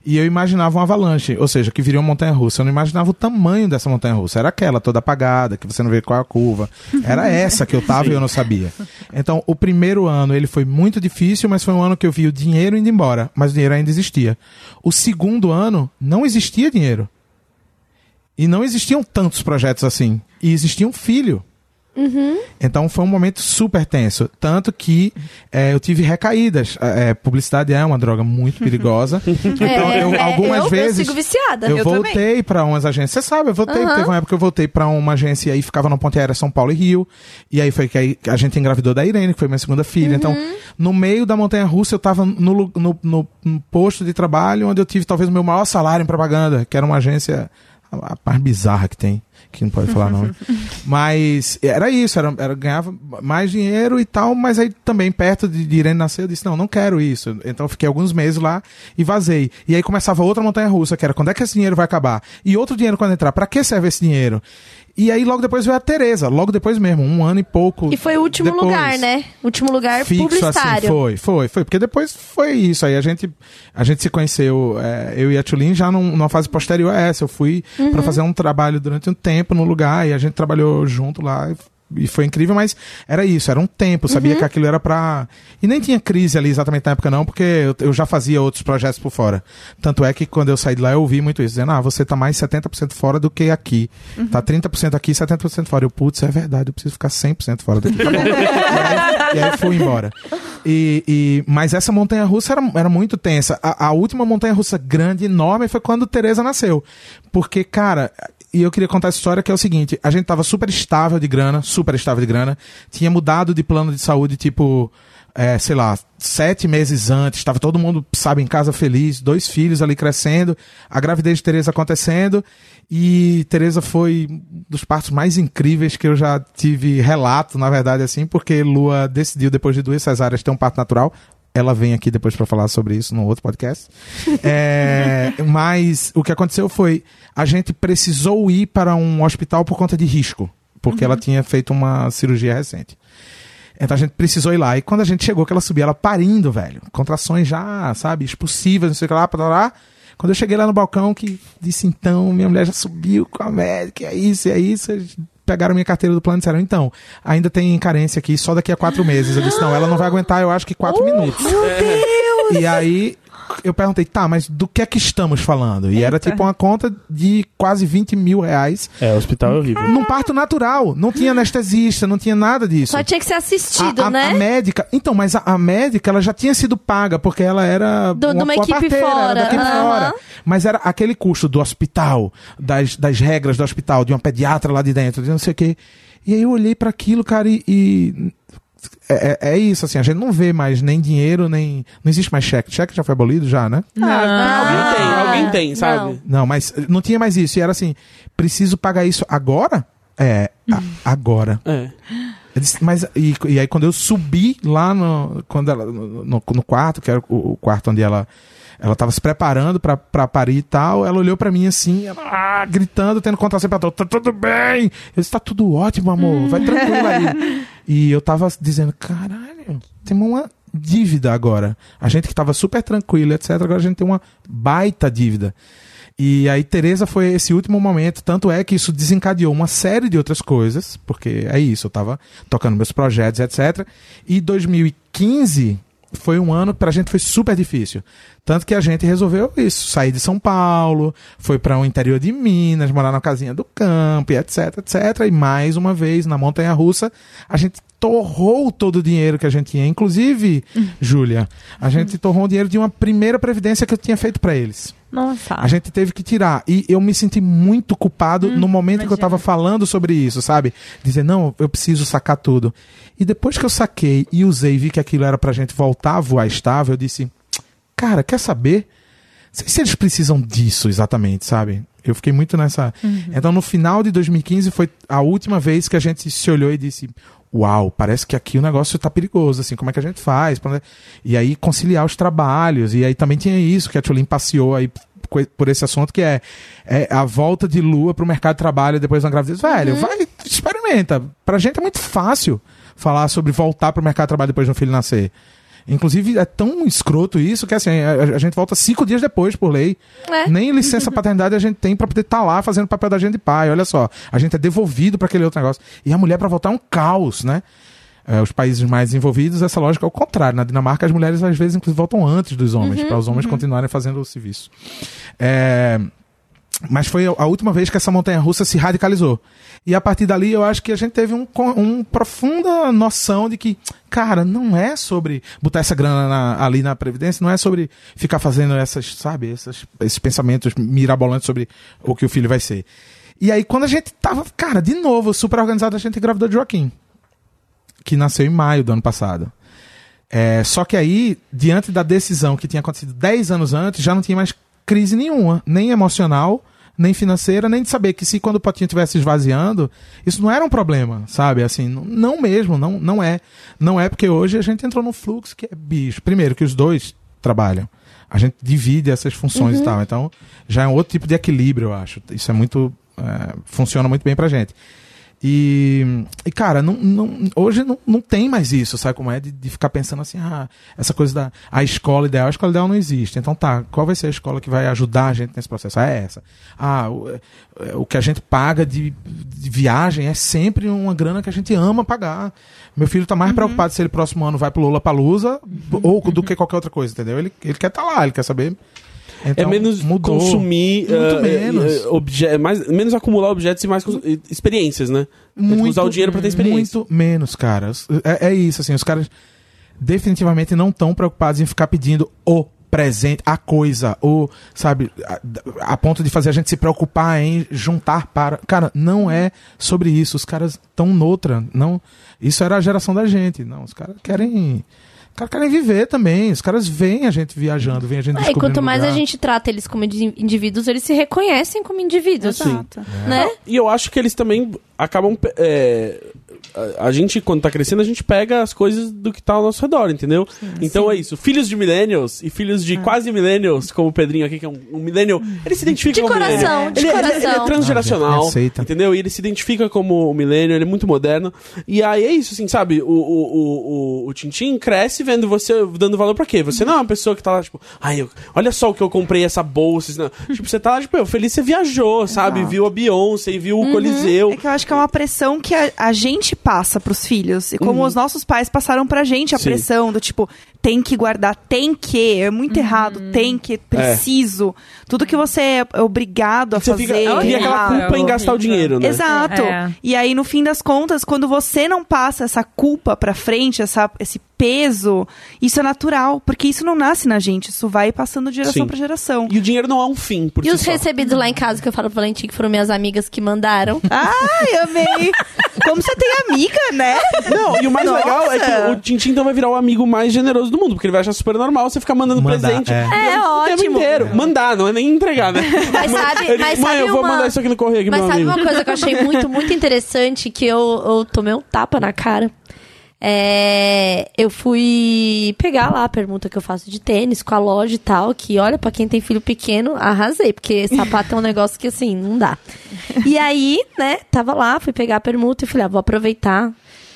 Speaker 2: E eu imaginava uma avalanche, ou seja, que viria uma montanha russa. Eu não imaginava o tamanho dessa montanha russa. Era aquela toda apagada, que você não vê qual é a curva. Era essa que eu tava e eu não sabia. Então, o primeiro ano ele foi muito difícil, mas foi um ano que eu vi o dinheiro indo embora, mas o dinheiro ainda existia. O segundo ano, não existia dinheiro. E não existiam tantos projetos assim. E existia um filho. Então foi um momento super tenso. Tanto que é, eu tive recaídas. É, publicidade é uma droga muito perigosa. Então eu,
Speaker 1: é,
Speaker 2: algumas
Speaker 1: eu,
Speaker 2: vezes.
Speaker 1: Eu viciada.
Speaker 2: Eu,
Speaker 5: Eu
Speaker 2: voltei pra umas agências. Você sabe, eu voltei.
Speaker 1: Aham.
Speaker 2: Teve uma época que eu voltei pra uma agência e ficava na Ponte Aérea São Paulo e Rio. E aí foi que aí a gente engravidou da Irene, que foi minha segunda filha. Então,
Speaker 1: Uhum.
Speaker 2: no meio da Montanha Russa, eu tava no, no, no- no posto de trabalho onde eu tive talvez o meu maior salário em propaganda, que era uma agência a a mais bizarra que tem. Que não pode falar nome. Mas era isso, era, era ganhava mais dinheiro e tal, mas aí também perto de, de Irene nascer, eu disse, não, não quero isso. Então eu fiquei alguns meses lá e vazei. E aí começava outra montanha russa, que era quando é que esse dinheiro vai acabar? E outro dinheiro quando entrar, pra que serve esse dinheiro? E aí logo depois veio a Tereza, logo depois mesmo, um ano e pouco.
Speaker 1: E foi o último
Speaker 2: depois.
Speaker 1: lugar, né? Último lugar
Speaker 2: Fixo,
Speaker 1: publicitário.
Speaker 2: assim, foi, foi, foi. Porque depois foi isso. Aí a gente, a gente se conheceu, é, eu e a Tulin, já num- numa fase posterior a essa. Eu fui
Speaker 1: Uhum.
Speaker 2: pra fazer um trabalho durante um tempo no lugar e a gente trabalhou junto lá. e- E foi incrível, mas era isso, era um tempo, sabia
Speaker 1: Uhum.
Speaker 2: que aquilo era pra. E nem tinha crise ali exatamente na época, não, porque eu, eu já fazia outros projetos por fora. Tanto é que quando eu saí de lá, eu ouvi muito isso, dizendo, ah, você tá mais 70% fora do que aqui.
Speaker 1: Uhum.
Speaker 2: Tá 30% aqui, 70% fora. Eu, putz, é verdade, eu preciso ficar 100% fora daqui. Tá e, aí, e aí fui embora. E, e- mas essa montanha russa era, era muito tensa. A, a última montanha russa grande, enorme, foi quando Tereza nasceu. Porque, cara, e eu queria contar essa história que é o seguinte: a gente tava super estável de grana, super estável de grana, tinha mudado de plano de saúde, tipo. é, sei lá, sete meses antes, estava todo mundo, sabe, em casa feliz, dois filhos ali crescendo, a gravidez de Tereza acontecendo, e Tereza foi um dos partos mais incríveis que eu já tive relato, na verdade, assim, porque Lua decidiu, depois de duas cesáreas, ter um parto natural. Ela vem aqui depois para falar sobre isso num outro podcast. É, mas o que aconteceu foi a gente precisou ir para um hospital por conta de risco, porque ela tinha feito uma cirurgia recente. Então a gente precisou ir lá. E quando a gente chegou, que ela subia, ela parindo, velho. Contrações já, sabe, expulsivas, não sei o que lá, para lá. Quando eu cheguei lá no balcão, que disse, então, minha mulher já subiu com a médica, é isso, é isso. Pegaram minha carteira do plano e disseram, então, ainda tem carência aqui só daqui a quatro meses. Eu disse, não, ela não vai aguentar, eu acho que quatro minutos. E aí eu perguntei, tá, mas do que é que estamos falando? E era tipo uma conta de quase 20 mil reais
Speaker 3: É, o hospital é horrível.
Speaker 2: num parto natural. Não tinha anestesista, não tinha nada disso.
Speaker 1: Só tinha que ser assistido,
Speaker 2: a, a-
Speaker 1: né?
Speaker 2: a médica. Então, mas a, a médica ela já tinha sido paga, porque ela era.
Speaker 1: Do- de uma equipe
Speaker 2: parteira, era
Speaker 1: fora.
Speaker 2: da equipe
Speaker 1: Aham.
Speaker 2: fora. Mas era aquele custo do hospital, das, das regras do hospital, de uma pediatra lá de dentro, de não sei o quê. E aí eu olhei para aquilo, cara, e. e é, é- é isso, assim, a gente não vê mais nem dinheiro, nem. Não existe mais cheque. Cheque já foi abolido, já, né?
Speaker 3: Alguém tem,
Speaker 1: Ah,
Speaker 3: alguém tem, sabe?
Speaker 1: não.
Speaker 2: Não, mas não tinha mais isso. E era assim: preciso pagar isso agora? É, a- agora.
Speaker 3: É.
Speaker 2: Disse, mas e, e aí quando eu subi lá no quando ela, no, no- no quarto que era o, o quarto onde ela ela tava se preparando pra, pra parir e tal ela olhou pra mim assim ela, ah, gritando tendo contração pra tá tudo bem? Eu disse tá tudo ótimo amor vai tranquilo aí. E eu tava dizendo caralho tem uma dívida agora. A gente que tava super tranquilo etc agora a gente tem uma baita dívida. E aí Tereza foi esse último momento, tanto é que isso desencadeou uma série de outras coisas, porque é isso, eu tava tocando meus projetos, etc. E 2015 foi um ano que pra gente foi super difícil. Tanto que a gente resolveu isso, sair de São Paulo, foi para o interior de Minas, morar na casinha do campo, e etc, etc. E mais uma vez, na Montanha Russa, a gente torrou todo o dinheiro que a gente tinha. Inclusive, Júlia, a gente torrou o dinheiro de uma primeira previdência que eu tinha feito para eles.
Speaker 4: Nossa.
Speaker 2: A gente teve que tirar. E eu me senti muito culpado no momento que eu
Speaker 4: imagina.
Speaker 2: tava falando sobre isso, sabe? Dizer, não, eu preciso sacar tudo. E depois que eu saquei e usei e vi que aquilo era pra gente voltar a voar estável, eu disse, cara, quer saber? Sei se eles precisam disso exatamente, sabe? Eu fiquei muito nessa. Então, no final de 2015 foi a última vez que a gente se olhou e disse: Uau, parece que aqui o negócio tá perigoso, assim, como é que a gente faz? E aí conciliar os trabalhos. E aí também tinha isso que a Tulin passeou aí por esse assunto, que é, é a volta de lua pro mercado de trabalho depois da gravidez. Velho, vai, experimenta. Pra gente é muito fácil falar sobre voltar pro mercado de trabalho depois do filho nascer. Inclusive, é tão escroto isso que assim, a, a gente volta cinco dias depois, por lei.
Speaker 1: É.
Speaker 2: Nem licença paternidade a gente tem pra poder estar lá fazendo o papel da gente de pai. Olha só, a gente é devolvido pra aquele outro negócio. E a mulher pra voltar é um caos, né? É, os países mais envolvidos, essa lógica é o contrário. Na Dinamarca, as mulheres às vezes inclusive voltam antes dos homens, para os homens continuarem fazendo o serviço. É, mas foi a última vez que essa montanha russa se radicalizou. E a partir dali eu acho que a gente teve um, um profunda noção de que, cara, não é sobre botar essa grana na- ali na Previdência, não é sobre ficar fazendo essas, sabe, essas, esses pensamentos mirabolantes sobre o que o filho vai ser. E aí, quando a gente tava, cara, de novo, super organizado, a gente engravidou de Joaquim, que nasceu em maio do ano passado. É, só que aí, diante da decisão que tinha acontecido 10 anos antes, já não tinha mais crise nenhuma, nem emocional, nem financeira, nem de saber que se quando o potinho estivesse esvaziando, isso não era um problema, sabe? Assim, não, mesmo, não, não é. Não é porque hoje a gente entrou num fluxo que é bicho. Primeiro, que os dois trabalham. A gente divide essas funções e tal. Então, já é um outro tipo de equilíbrio, eu acho. Isso é muito. é, funciona muito bem pra gente. E, e cara, não, não- hoje não, não tem mais isso, sabe como é? De, de ficar pensando assim, ah, essa coisa da a escola ideal, a escola ideal não existe. Então tá, qual vai ser a escola que vai ajudar a gente nesse processo? Ah, é essa. Ah, o, é, o que a gente paga de, de viagem é sempre uma grana que a gente ama pagar. Meu filho tá mais preocupado se ele próximo ano vai pro Lula Palusa ou do que qualquer outra coisa, entendeu? Ele, ele quer estar lá, ele quer saber.
Speaker 3: É
Speaker 2: Então,
Speaker 3: menos
Speaker 2: mudou.
Speaker 3: consumir.
Speaker 2: Muito
Speaker 3: ah,
Speaker 2: menos.
Speaker 3: eh, obje- mais, menos acumular objetos e mais experiências, né? É tipo usar o dinheiro pra ter experiência.
Speaker 2: Muito menos, cara. É, é isso, assim, os caras definitivamente não estão preocupados em ficar pedindo o presente, a coisa, o, sabe, a, a ponto de fazer a gente se preocupar em juntar para. Cara, não é sobre isso. Os caras estão noutra. Não, isso era a geração da gente. Não, os caras querem. Os caras querem viver também. Os caras veem a gente viajando, veem a gente
Speaker 1: É, e quanto mais a
Speaker 2: lugar.
Speaker 1: gente trata eles como indi- indivíduos, eles se reconhecem como indivíduos.
Speaker 5: Exato.
Speaker 1: Né?
Speaker 3: E eu acho que eles também acabam. é, a, a gente, quando tá crescendo, a gente pega as coisas do que tá ao nosso redor, entendeu? então é isso. Filhos de millennials e filhos
Speaker 1: Ah.
Speaker 3: de quase millennials, como o Pedrinho aqui, que é um, um millennial, ele se identifica
Speaker 1: De
Speaker 3: como
Speaker 1: coração,
Speaker 3: millennial.
Speaker 1: de
Speaker 3: ele, é- ele é-
Speaker 1: coração.
Speaker 3: Ele é transgeracional,
Speaker 2: Ah,
Speaker 3: entendeu? E ele se identifica como millennial, ele é muito moderno. E aí é isso, assim, sabe? O, o, o, o, o Tintin cresce vendo você, dando valor pra quê? Você não é uma pessoa que tá lá, tipo, ai, eu- olha só o que eu comprei, essa bolsa. Não. tipo, você tá lá, tipo, eu, feliz você viajou, sabe?
Speaker 5: Exato.
Speaker 3: Viu a Beyoncé, e viu
Speaker 1: Uhum.
Speaker 3: o Coliseu.
Speaker 5: É que eu acho que é uma pressão que a, a gente passa pros filhos. E como os nossos pais passaram pra gente a
Speaker 3: Sim.
Speaker 5: pressão do tipo, tem que guardar, tem que, é muito errado, tem que, preciso. Tudo que você é obrigado a
Speaker 3: Você
Speaker 5: fazer.
Speaker 3: fica,
Speaker 5: é
Speaker 3: cria aquela
Speaker 5: errado.
Speaker 3: culpa em gastar o dinheiro, né?
Speaker 5: Exato.
Speaker 4: É.
Speaker 5: E aí, no fim das contas, quando você não passa essa culpa pra frente, essa, esse peso, isso é natural, porque isso não nasce na gente, isso vai passando de geração pra geração.
Speaker 3: E o dinheiro não é um fim, por
Speaker 1: E
Speaker 3: si
Speaker 1: os
Speaker 3: só.
Speaker 1: recebidos lá em casa que eu falo pro Valentim, que foram minhas amigas que mandaram.
Speaker 5: Ai, amei! Como você tem amiga, né?
Speaker 3: Não, e o mais
Speaker 5: Nossa!
Speaker 3: legal é que o Tintin então vai virar o amigo mais generoso do mundo, porque ele vai achar super normal você ficar mandando
Speaker 2: Mandar,
Speaker 3: presente
Speaker 2: é.
Speaker 3: o
Speaker 1: É,
Speaker 3: tempo
Speaker 1: ótimo.
Speaker 3: inteiro. Mandar, não é nem entregar, né?
Speaker 1: Mas sabe-
Speaker 3: Ele,
Speaker 1: mas
Speaker 3: Mãe,
Speaker 1: sabe
Speaker 3: eu vou
Speaker 1: uma-
Speaker 3: mandar isso aqui no correio aqui,
Speaker 1: Mas
Speaker 3: meu
Speaker 1: sabe
Speaker 3: amigo.
Speaker 1: uma coisa que eu achei muito, muito interessante? Que eu, eu tomei um tapa na cara. É, eu fui pegar lá a pergunta que eu faço de tênis com a loja e tal, que olha, pra quem tem filho pequeno, arrasei, porque sapato é um negócio que assim, não dá. E aí, né, tava lá, fui pegar a permuta e falei, ah, vou aproveitar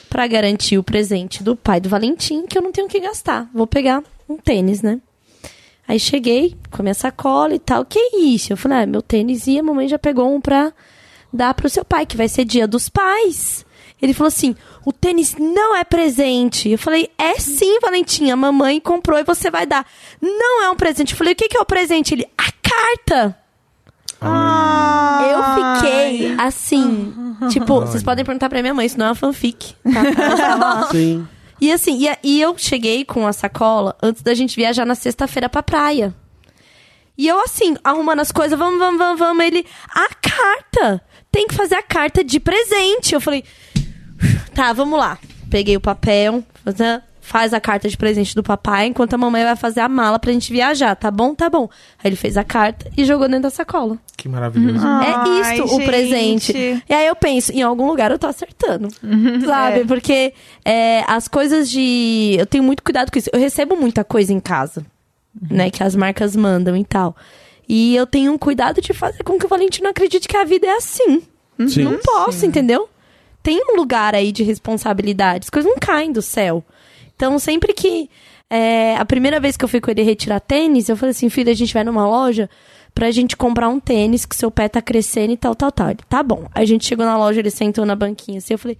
Speaker 1: pra garantir o presente do pai do Valentim, que eu não tenho que gastar. Vou pegar um tênis, né? Aí cheguei com a minha sacola e tal. Que isso? Eu falei, ah, meu tênis e a mamãe já pegou um pra dar pro seu pai, que vai ser dia dos pais. Ele falou assim: o tênis não é presente. Eu falei, é sim, Valentim. A mamãe comprou e você vai dar. Não é um presente. Eu falei, o que, que é o presente? Ele, a carta.
Speaker 5: Ah.
Speaker 1: Eu fiquei assim. tipo, vocês podem perguntar pra minha mãe, isso não é uma fanfic. Tá?
Speaker 3: Sim.
Speaker 1: E assim, e, e eu cheguei com a sacola antes da gente viajar na sexta-feira pra praia. E eu, assim, arrumando as coisas, vamos, vamos, vamos, vamos. Ele, a carta! Tem que fazer a carta de presente. Eu falei, tá, vamos lá. Peguei o papel, faz a carta de presente do papai, enquanto a mamãe vai fazer a mala pra gente viajar, tá bom? Tá bom. Aí ele fez a carta e jogou dentro da sacola.
Speaker 2: Que maravilhoso.
Speaker 1: É
Speaker 5: Ai,
Speaker 1: isto o
Speaker 5: gente.
Speaker 1: presente. E aí eu penso, em algum lugar eu tô acertando. Sabe?
Speaker 5: É.
Speaker 1: Porque é, as coisas de. Eu tenho muito cuidado com isso. Eu recebo muita coisa em casa, né? Que as marcas mandam e tal. E eu tenho um cuidado de fazer com que o Valentino acredite que a vida é assim.
Speaker 3: Sim.
Speaker 1: Não posso, entendeu? Tem um lugar aí de responsabilidade. As coisas não caem do céu. Então, sempre que. é, a primeira vez que eu fui com ele retirar tênis, eu falei assim: filho, a gente vai numa loja pra gente comprar um tênis que seu pé tá crescendo e tal, tal, tal. Ele, tá bom. A gente chegou na loja, ele sentou na banquinha assim. Eu falei: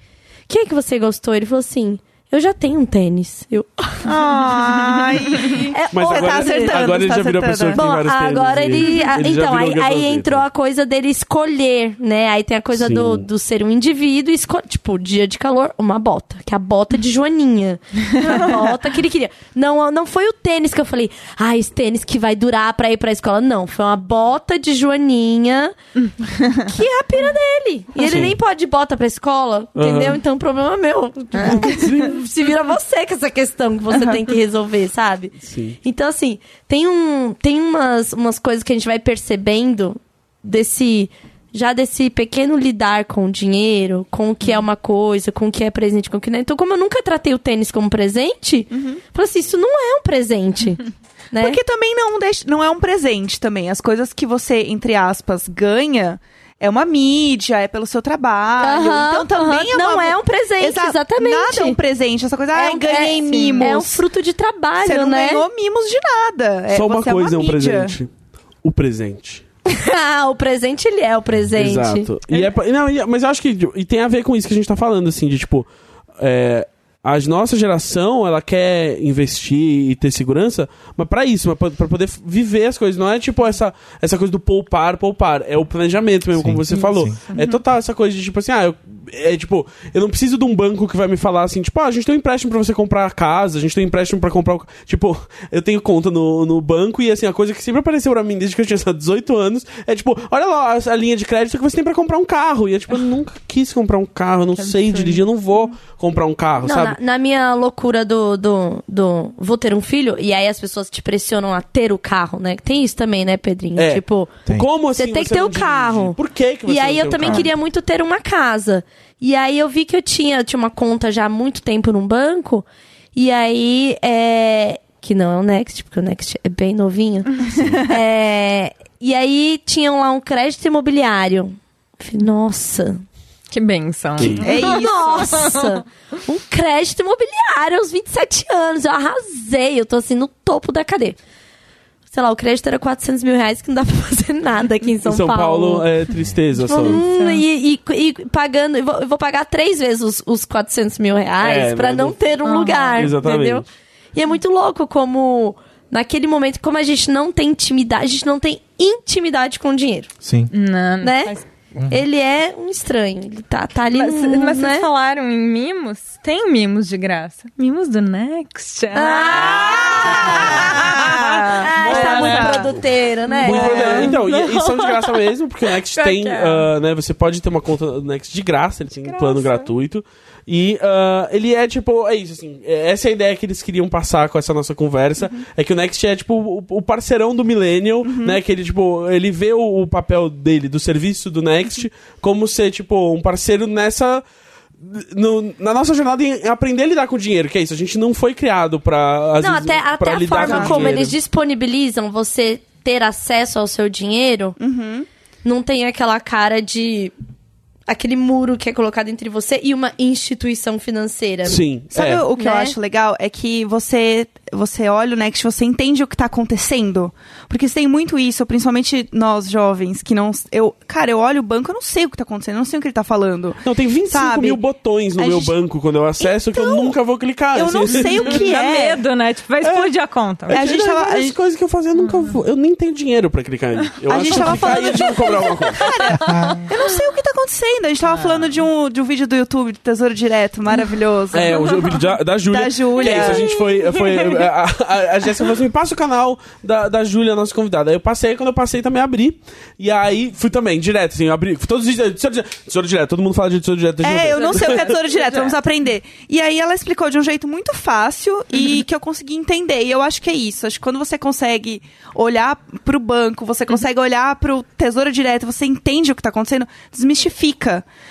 Speaker 1: quem é que você gostou? Ele falou assim: eu já tenho um tênis. Eu.
Speaker 5: Ai.
Speaker 1: É,
Speaker 3: Mas agora,
Speaker 5: tá acertando,
Speaker 3: agora ele
Speaker 5: tá
Speaker 3: já virou a pessoa
Speaker 5: acertando.
Speaker 3: que tem
Speaker 1: Bom,
Speaker 3: vários tênis.
Speaker 1: agora
Speaker 3: e
Speaker 1: ele.
Speaker 3: já
Speaker 1: então, aí, aí entrou a coisa dele escolher, né? Aí tem a coisa
Speaker 3: Sim.
Speaker 1: do, do ser um indivíduo e escolher. Tipo, dia de calor, uma bota. Que é a bota de Joaninha. a bota que ele queria. Não, não foi o tênis que eu falei, ah, esse tênis que vai durar pra ir pra escola. Não, foi uma bota de Joaninha que é a pira dele. E ele
Speaker 3: Sim.
Speaker 1: nem pode ir de bota pra escola, entendeu?
Speaker 3: Aham.
Speaker 1: Então o problema é meu. Tipo, se vira você com essa questão que você tem que resolver, sabe?
Speaker 3: Sim.
Speaker 1: Então, assim, tem, um, tem umas, umas coisas que a gente vai percebendo desse. Já desse pequeno lidar com o dinheiro, com o que é uma coisa, com o que é presente, com o que não é. Então, como eu nunca tratei o tênis como presente, eu falei assim, isso não é um presente. né?
Speaker 5: Porque também não, deixa, não é um presente também. As coisas que você, entre aspas, ganha é uma mídia, é pelo seu trabalho. Então também
Speaker 1: aham.
Speaker 5: é uma...
Speaker 1: Não é um presente,
Speaker 5: Exa-
Speaker 1: exatamente.
Speaker 5: Nada é um presente. Essa coisa, ai,
Speaker 1: um-
Speaker 5: ganhei
Speaker 1: é,
Speaker 5: mimos.
Speaker 1: É um fruto de trabalho,
Speaker 5: Você não
Speaker 1: né?
Speaker 5: ganhou mimos de nada. É,
Speaker 3: Só uma
Speaker 5: você é
Speaker 3: coisa é um
Speaker 5: mídia.
Speaker 3: presente. O presente.
Speaker 1: ah, o presente, ele é o presente.
Speaker 3: Exato. E é, não, e- mas eu acho que e tem a ver com isso que a gente tá falando, assim, de tipo. É, a nossa geração, ela quer investir e ter segurança, mas pra isso, mas pra, pra poder viver as coisas. Não é tipo essa, essa coisa do poupar, poupar. É o planejamento mesmo,
Speaker 2: Sim,
Speaker 3: como você
Speaker 2: sim,
Speaker 3: falou.
Speaker 2: sim.
Speaker 3: É total essa coisa de tipo assim, ah, eu, é tipo, eu não preciso de um banco que vai me falar assim, tipo, ah, a gente tem um empréstimo pra você comprar a casa, a gente tem um empréstimo pra comprar o. Tipo, eu tenho conta no, no banco e assim, a coisa que sempre apareceu pra mim desde que eu tinha só 18 anos é tipo, olha lá a, a linha de crédito que você tem pra comprar um carro. E é tipo, eu nunca quis comprar um carro, eu não sei dirigir, eu não vou comprar um carro,
Speaker 1: Não,
Speaker 3: sabe?
Speaker 1: Na, na minha loucura do, do, do vou ter um filho, e aí as pessoas te pressionam a ter o carro, né? Tem isso também, né, Pedrinho?
Speaker 3: É.
Speaker 1: Tipo,
Speaker 2: Tem.
Speaker 3: Como assim?
Speaker 1: Você tem que ter o
Speaker 3: dirige?
Speaker 1: carro.
Speaker 3: Por que, que você
Speaker 1: e aí eu também
Speaker 3: carro?
Speaker 1: queria muito ter uma casa. E aí eu vi que eu tinha, eu tinha uma conta já há muito tempo num banco, e aí é. Que não é o Next, porque o Next é bem novinho. É, e aí tinham lá um crédito imobiliário. Falei, Nossa,
Speaker 4: Que benção.
Speaker 3: Que-
Speaker 5: É isso.
Speaker 1: nossa! Um crédito imobiliário aos 27 anos. Eu arrasei. Eu tô assim no topo da cadeia. Sei lá, o crédito era 400 mil reais que não dá pra fazer nada aqui em São,
Speaker 3: Em São Paulo, é tristeza só.
Speaker 1: Hum, e, e- e pagando, eu vou, eu vou pagar três vezes os, os 400 mil reais
Speaker 3: É,
Speaker 1: pra
Speaker 3: não-
Speaker 1: não ter um
Speaker 4: Aham.
Speaker 1: lugar,
Speaker 3: Exatamente.
Speaker 1: entendeu? E é muito louco como, naquele momento, como a gente não tem intimidade, a gente não tem intimidade com o dinheiro,
Speaker 2: Sim.
Speaker 4: Não, não
Speaker 1: né?
Speaker 4: faz-
Speaker 1: Ele é um estranho, ele tá, tá ali
Speaker 4: Mas,
Speaker 1: no,
Speaker 4: mas
Speaker 1: né?
Speaker 4: vocês falaram em mimos? Tem mimos de graça. Mimos do Next.
Speaker 1: Ah, está muito
Speaker 4: Bora.
Speaker 1: produteiro, né?
Speaker 3: Muito problema. Então, e, e são de graça mesmo, porque o Next tem,
Speaker 4: é.
Speaker 3: ah, né, você pode ter uma conta do Next de graça, ele tem um plano gratuito. E ah, ele é tipo, é isso, assim, é- essa é a ideia que eles queriam passar com essa nossa conversa,
Speaker 4: Uhum.
Speaker 3: é que o Next é tipo o, o parceirão do Millennial, né, que ele tipo, ele vê o, o papel dele, do serviço do Next,
Speaker 4: Uhum.
Speaker 3: como ser tipo um parceiro nessa... no- na nossa jornada em aprender a lidar com o dinheiro, que é isso, a gente não foi criado pra, às
Speaker 1: Não,
Speaker 3: vezes,
Speaker 1: até,
Speaker 3: pra
Speaker 1: até a
Speaker 3: lidar
Speaker 1: forma como
Speaker 3: dinheiro.
Speaker 1: eles disponibilizam você ter acesso ao seu dinheiro
Speaker 5: Uhum.
Speaker 1: não tem aquela cara de. Aquele muro que é colocado entre você e uma instituição financeira.
Speaker 3: Sim.
Speaker 5: Sabe
Speaker 3: é.
Speaker 5: o que eu
Speaker 1: Né?
Speaker 5: acho legal? É que você você olha o Next, você entende o que tá acontecendo. Porque tem muito isso, principalmente nós jovens, que não. Eu, cara, eu olho o banco, eu não sei o que tá acontecendo, eu não sei o que ele tá falando.
Speaker 3: Não, tem 25
Speaker 5: Sabe?
Speaker 3: mil botões no
Speaker 5: A
Speaker 3: meu
Speaker 5: gente-
Speaker 3: banco quando eu acesso que eu
Speaker 5: Então,
Speaker 3: nunca vou clicar.
Speaker 5: eu
Speaker 3: assim.
Speaker 5: não sei o que
Speaker 4: Dá
Speaker 5: é.
Speaker 4: medo, né? Tipo, vai explodir a conta.
Speaker 5: É, a gente tava- a
Speaker 3: várias
Speaker 5: gente-
Speaker 3: coisas que eu fazia, eu nunca vou. Eu nem tenho dinheiro pra clicar. Eu
Speaker 5: A
Speaker 3: acho
Speaker 5: gente
Speaker 3: que
Speaker 5: tava falando
Speaker 3: e vão cobrar alguma coisa.
Speaker 5: Eu não sei o que tá acontecendo. A gente tava falando de um, de um vídeo do YouTube, de Tesouro Direto, maravilhoso.
Speaker 3: É, o vídeo da, da Júlia.
Speaker 5: Da Júlia.
Speaker 3: É isso, a gente foi. foi a a, a Jéssica falou assim: me passa o canal da, da Júlia, nossa convidada. Aí eu passei, quando eu passei também abri. E aí fui também, direto, assim, eu abri. Todos os vídeos. Tesouro direto, tesouro direto, todo mundo fala de tesouro direto.
Speaker 5: É, eu não sei o que é tesouro direto, vamos aprender. E aí ela explicou de um jeito muito fácil e que eu consegui entender. E eu acho que é isso. Acho que quando você consegue olhar pro banco, você consegue olhar pro tesouro direto, você entende o que tá acontecendo, desmistifica.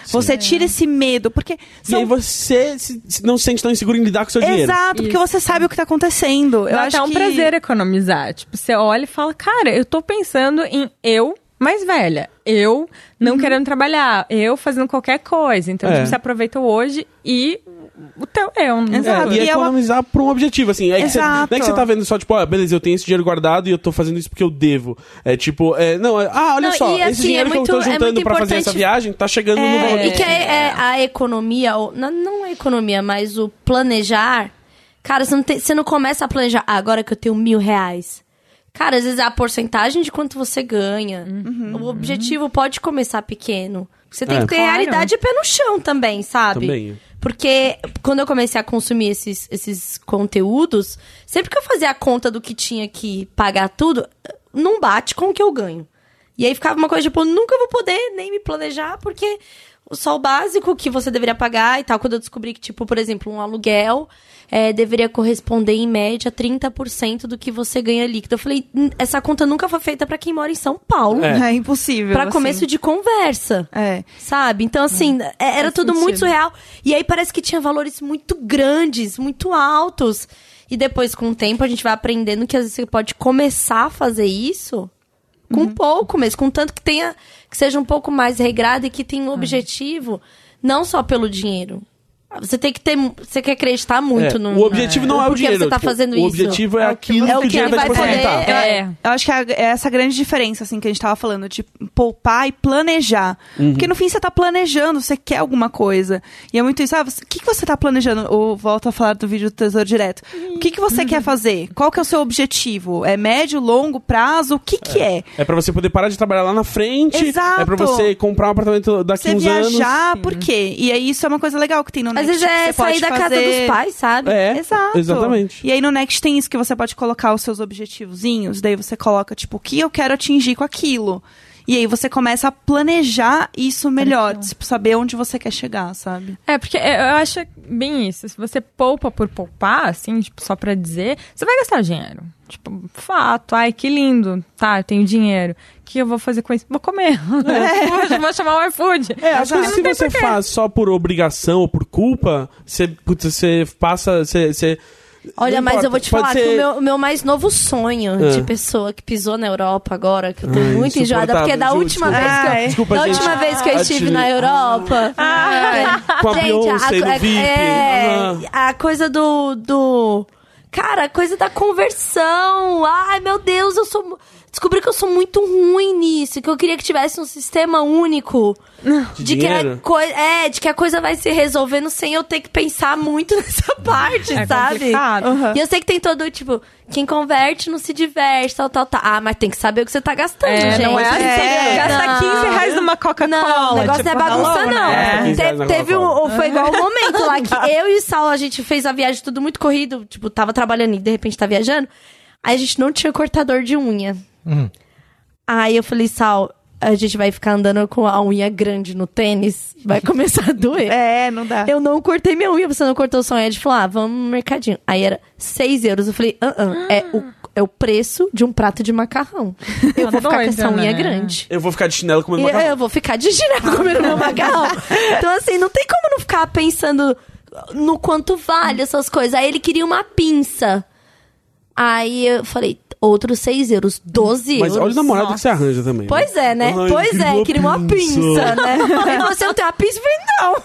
Speaker 5: Você tira esse medo. Porque
Speaker 3: E aí
Speaker 5: são.
Speaker 3: você se- se não se sente tão inseguro em lidar com o seu dinheiro.
Speaker 5: Exato, porque
Speaker 4: Isso.
Speaker 5: você sabe o que tá acontecendo. Eu
Speaker 4: Dá
Speaker 5: acho
Speaker 4: até um
Speaker 5: que...
Speaker 4: prazer economizar. Tipo, você olha e fala, cara, eu tô pensando em eu mais velha. Eu não querendo trabalhar. Eu fazendo qualquer coisa. Então,
Speaker 3: É.
Speaker 4: tipo, você aproveita hoje e o teu eu. Né?
Speaker 5: Exato.
Speaker 3: É, e
Speaker 5: E é
Speaker 3: economizar por um objetivo, assim. É que você, não
Speaker 5: Exato.
Speaker 3: é que você tá vendo só, tipo, ah, beleza, eu tenho esse dinheiro guardado e eu tô fazendo isso porque eu devo. É tipo, é, não, é, ah, olha
Speaker 1: Não,
Speaker 3: só,
Speaker 1: e,
Speaker 3: esse
Speaker 1: assim,
Speaker 3: dinheiro
Speaker 1: é
Speaker 3: que eu tô
Speaker 1: muito- é
Speaker 3: juntando
Speaker 1: muito
Speaker 3: pra fazer essa
Speaker 1: importante-
Speaker 3: viagem tá chegando no
Speaker 5: É.
Speaker 3: valor.
Speaker 1: E que é, é a economia, ou, não, não a economia, mas o planejar. Cara, você não, tem- você não começa a planejar, ah, agora que eu tenho mil reais. Cara, às vezes é a porcentagem de quanto você ganha. O objetivo pode começar pequeno. Você tem
Speaker 3: É.
Speaker 1: que ter
Speaker 4: Claro.
Speaker 1: realidade e pé no chão também, sabe?
Speaker 3: Também.
Speaker 1: Porque quando eu comecei a consumir esses, esses conteúdos, sempre que eu fazia a conta do que tinha que pagar tudo, não bate com o que eu ganho. E aí ficava uma coisa tipo, nunca vou poder nem me planejar, porque só o básico que você deveria pagar e tal. Quando eu descobri que, tipo, por exemplo, um aluguel é, deveria corresponder em média 30% do que você ganha líquido. Eu falei, "Hum, essa conta nunca foi feita pra quem mora em São Paulo.
Speaker 3: É.
Speaker 5: É impossível.
Speaker 1: Pra
Speaker 5: assim.
Speaker 1: começo de conversa.
Speaker 5: É.
Speaker 1: Sabe? Então, assim, é- era
Speaker 4: faz
Speaker 1: tudo muito
Speaker 4: sentido.
Speaker 1: surreal. E aí parece que tinha valores muito grandes, muito altos. E depois, com o tempo, a gente vai aprendendo que às vezes você pode começar a fazer isso com pouco mesmo, com tanto que tenha que seja um pouco mais regrado e que tenha um objetivo, não só pelo dinheiro. Você tem que ter. Você quer acreditar muito
Speaker 3: É,
Speaker 1: no.
Speaker 3: o objetivo não é o dinheiro.
Speaker 1: você tá
Speaker 3: tipo,
Speaker 1: fazendo
Speaker 3: o
Speaker 1: isso.
Speaker 3: objetivo é,
Speaker 1: É o que
Speaker 3: aquilo
Speaker 1: é o
Speaker 3: que o
Speaker 1: que
Speaker 3: dinheiro
Speaker 1: ele
Speaker 3: vai te
Speaker 1: vai
Speaker 3: possibilitar.
Speaker 1: poder-
Speaker 4: É.
Speaker 5: Eu acho que é é essa grande diferença, assim, que a gente tava falando, de poupar e planejar.
Speaker 3: Uhum.
Speaker 5: Porque no fim você tá planejando, você quer alguma coisa. E é muito isso, ah, você- o que, que você tá planejando? Ou volto a falar do vídeo do Tesouro Direto. O que, que você
Speaker 3: Uhum.
Speaker 5: quer fazer? Qual que é o seu objetivo? É médio, longo prazo? O que que é?
Speaker 3: É pra você poder parar de trabalhar lá na frente.
Speaker 5: Exato.
Speaker 3: É pra você comprar um apartamento daqui
Speaker 5: Você
Speaker 3: uns anos.
Speaker 5: viajar, por quê? E aí isso é uma coisa legal que tem no
Speaker 1: Às vezes é sair da casa
Speaker 5: fazer-
Speaker 1: dos pais, sabe?
Speaker 3: É,
Speaker 5: Exato.
Speaker 3: exatamente.
Speaker 5: E aí no Next tem isso que você pode colocar os seus objetivozinhos, daí você coloca, tipo, o que eu quero atingir com aquilo. E aí você começa a planejar isso melhor, tipo, saber onde você quer chegar, sabe?
Speaker 4: É, porque eu eu acho bem isso. Se você poupa por poupar, assim, tipo, só pra dizer, você vai gastar dinheiro. Tipo, fato, ai, que lindo. Tá, eu tenho dinheiro. O que eu vou fazer com isso? Vou comer. vou, vou chamar o iFood.
Speaker 3: É, acho que se você faz só por obrigação ou por culpa, você, putz, você passa. Você, você-
Speaker 1: Olha, mas eu vou te falar
Speaker 3: ser-
Speaker 1: que o meu, meu mais novo sonho
Speaker 3: Ah.
Speaker 1: de pessoa que pisou na Europa agora, que eu tô
Speaker 3: Ai,
Speaker 1: muito enjoada, porque é da
Speaker 3: insuportável,
Speaker 1: última vez que eu.
Speaker 3: Desculpa,
Speaker 1: da
Speaker 3: gente.
Speaker 1: última vez que eu estive
Speaker 3: Ti-
Speaker 1: na Europa.
Speaker 3: Com a
Speaker 1: Gente,
Speaker 3: Beyoncé
Speaker 1: a,
Speaker 3: VIP.
Speaker 1: é,
Speaker 3: aham.
Speaker 1: a coisa do, do. Cara, a coisa da conversão. Ai, meu Deus, eu sou. Descobri que eu sou muito ruim nisso, que eu queria que tivesse um sistema único.
Speaker 3: De
Speaker 1: que a
Speaker 3: dinheiro?
Speaker 1: coi- é, de que a coisa vai se resolvendo sem eu ter que pensar muito nessa parte,
Speaker 4: É
Speaker 1: sabe?
Speaker 4: complicado.
Speaker 5: Aham.
Speaker 1: E eu sei que tem todo, tipo, quem converte não se diverte, tal, tal, tal. Ah, mas tem que saber o que você tá gastando,
Speaker 4: É,
Speaker 1: gente.
Speaker 4: não é assim.
Speaker 5: É.
Speaker 4: Gasta
Speaker 1: Não.
Speaker 4: 15 reais numa Coca-Cola.
Speaker 1: Não, o negócio
Speaker 4: tipo,
Speaker 1: não é bagunça,
Speaker 4: hello,
Speaker 1: não.
Speaker 4: né?
Speaker 3: 15
Speaker 1: Te- teve um, foi igual um momento lá que eu e o Saulo, a gente fez a viagem tudo muito corrido, tipo, tava trabalhando e de repente tá viajando. Aí a gente não tinha cortador de unha. Aí eu falei, Sal, a gente vai ficar andando com a unha grande no tênis, vai começar a doer.
Speaker 5: É, não dá.
Speaker 1: Eu não cortei minha unha, você não cortou sua unha. Ele falou, ah, vamos no mercadinho. Aí era 6 euros. Eu falei, ah, ah, é o, é o preço de um prato de macarrão. Eu vou ficar com essa unha
Speaker 4: né?
Speaker 1: grande.
Speaker 3: Eu vou ficar de chinelo comendo macarrão.
Speaker 1: eu vou ficar de chinelo comendo meu macarrão. Então, assim, não tem como não ficar pensando no quanto vale essas coisas. Aí ele queria uma pinça. Aí eu falei, outros 6 euros. 12
Speaker 3: Mas
Speaker 1: euros.
Speaker 3: olha o namorado que você arranja também.
Speaker 1: Pois é, né?
Speaker 3: Ai,
Speaker 1: pois é, queria uma
Speaker 3: pinça.
Speaker 1: pinça, né? E você não tem uma pinça? Falei, não.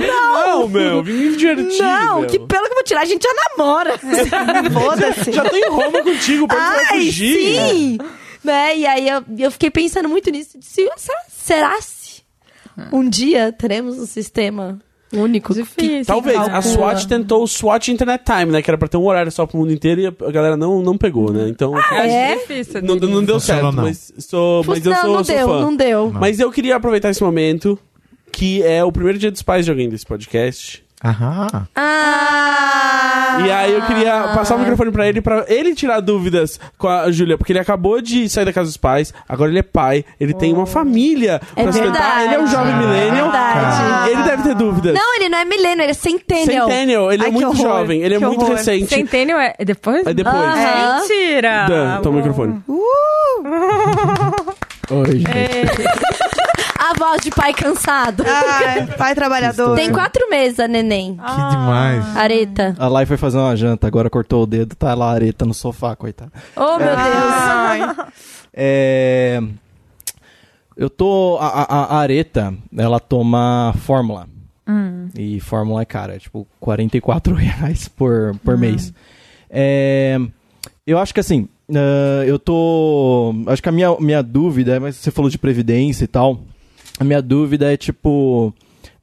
Speaker 3: Não, meu, vim me divertir.
Speaker 1: Não,
Speaker 3: meu.
Speaker 1: que pelo que eu vou tirar, a gente já namora.
Speaker 5: Foda-se.
Speaker 3: Já tô em Roma contigo, pra você
Speaker 1: Ai,
Speaker 3: fugir?
Speaker 1: sim! Né? E aí eu, eu fiquei pensando muito nisso. Disse, será, será se um dia teremos um sistema único? que-
Speaker 4: Difícil.
Speaker 3: Talvez. A
Speaker 4: calcula.
Speaker 3: SWAT tentou o SWAT Internet Time, né? Que era pra ter um horário só pro mundo inteiro e a a galera não, não pegou, né? Então.
Speaker 4: Acho
Speaker 1: É?
Speaker 4: difícil.
Speaker 3: Não, não deu certo,
Speaker 2: não.
Speaker 3: mas, sou, mas eu
Speaker 1: não,
Speaker 3: sou,
Speaker 1: não
Speaker 3: sou
Speaker 1: deu,
Speaker 3: fã.
Speaker 1: não deu.
Speaker 3: Mas eu queria aproveitar esse momento, que é o primeiro dia dos pais de alguém desse podcast.
Speaker 2: Aham.
Speaker 1: Ah!
Speaker 3: E aí eu queria passar o microfone pra ele, pra ele tirar dúvidas com a Júlia, porque ele acabou de sair da casa dos pais, agora ele é pai, ele tem uma família
Speaker 1: É
Speaker 3: pra sustentar,
Speaker 1: verdade.
Speaker 3: ele é um jovem
Speaker 1: É
Speaker 3: millennial,
Speaker 1: verdade.
Speaker 3: ele deve ter dúvidas.
Speaker 1: Não, ele não é milênio, ele é centennial.
Speaker 3: Centennial, ele é
Speaker 5: Ai, que
Speaker 3: muito
Speaker 5: horror,
Speaker 3: jovem, ele é
Speaker 5: que
Speaker 3: muito
Speaker 5: horror.
Speaker 3: recente.
Speaker 4: Centênio é depois?
Speaker 3: É depois.
Speaker 1: Aham.
Speaker 4: Mentira!
Speaker 3: Dan, toma o microfone.
Speaker 2: Oi, gente.
Speaker 1: A voz de pai cansado.
Speaker 5: Ai, pai trabalhador.
Speaker 1: Tem quatro meses a neném.
Speaker 2: Que demais.
Speaker 1: Areta.
Speaker 6: A Lai foi fazer uma janta, agora cortou o dedo, tá lá a areta no sofá, coitada.
Speaker 1: Oh, meu Deus.
Speaker 5: Ai.
Speaker 6: É... Eu tô. A, a- a areta, ela toma fórmula. E fórmula é cara, é tipo 44 reais por, por mês. É, Eu acho que assim, ah, eu tô. Acho que a minha, minha dúvida, é, mas você falou de previdência e tal. A minha dúvida é tipo.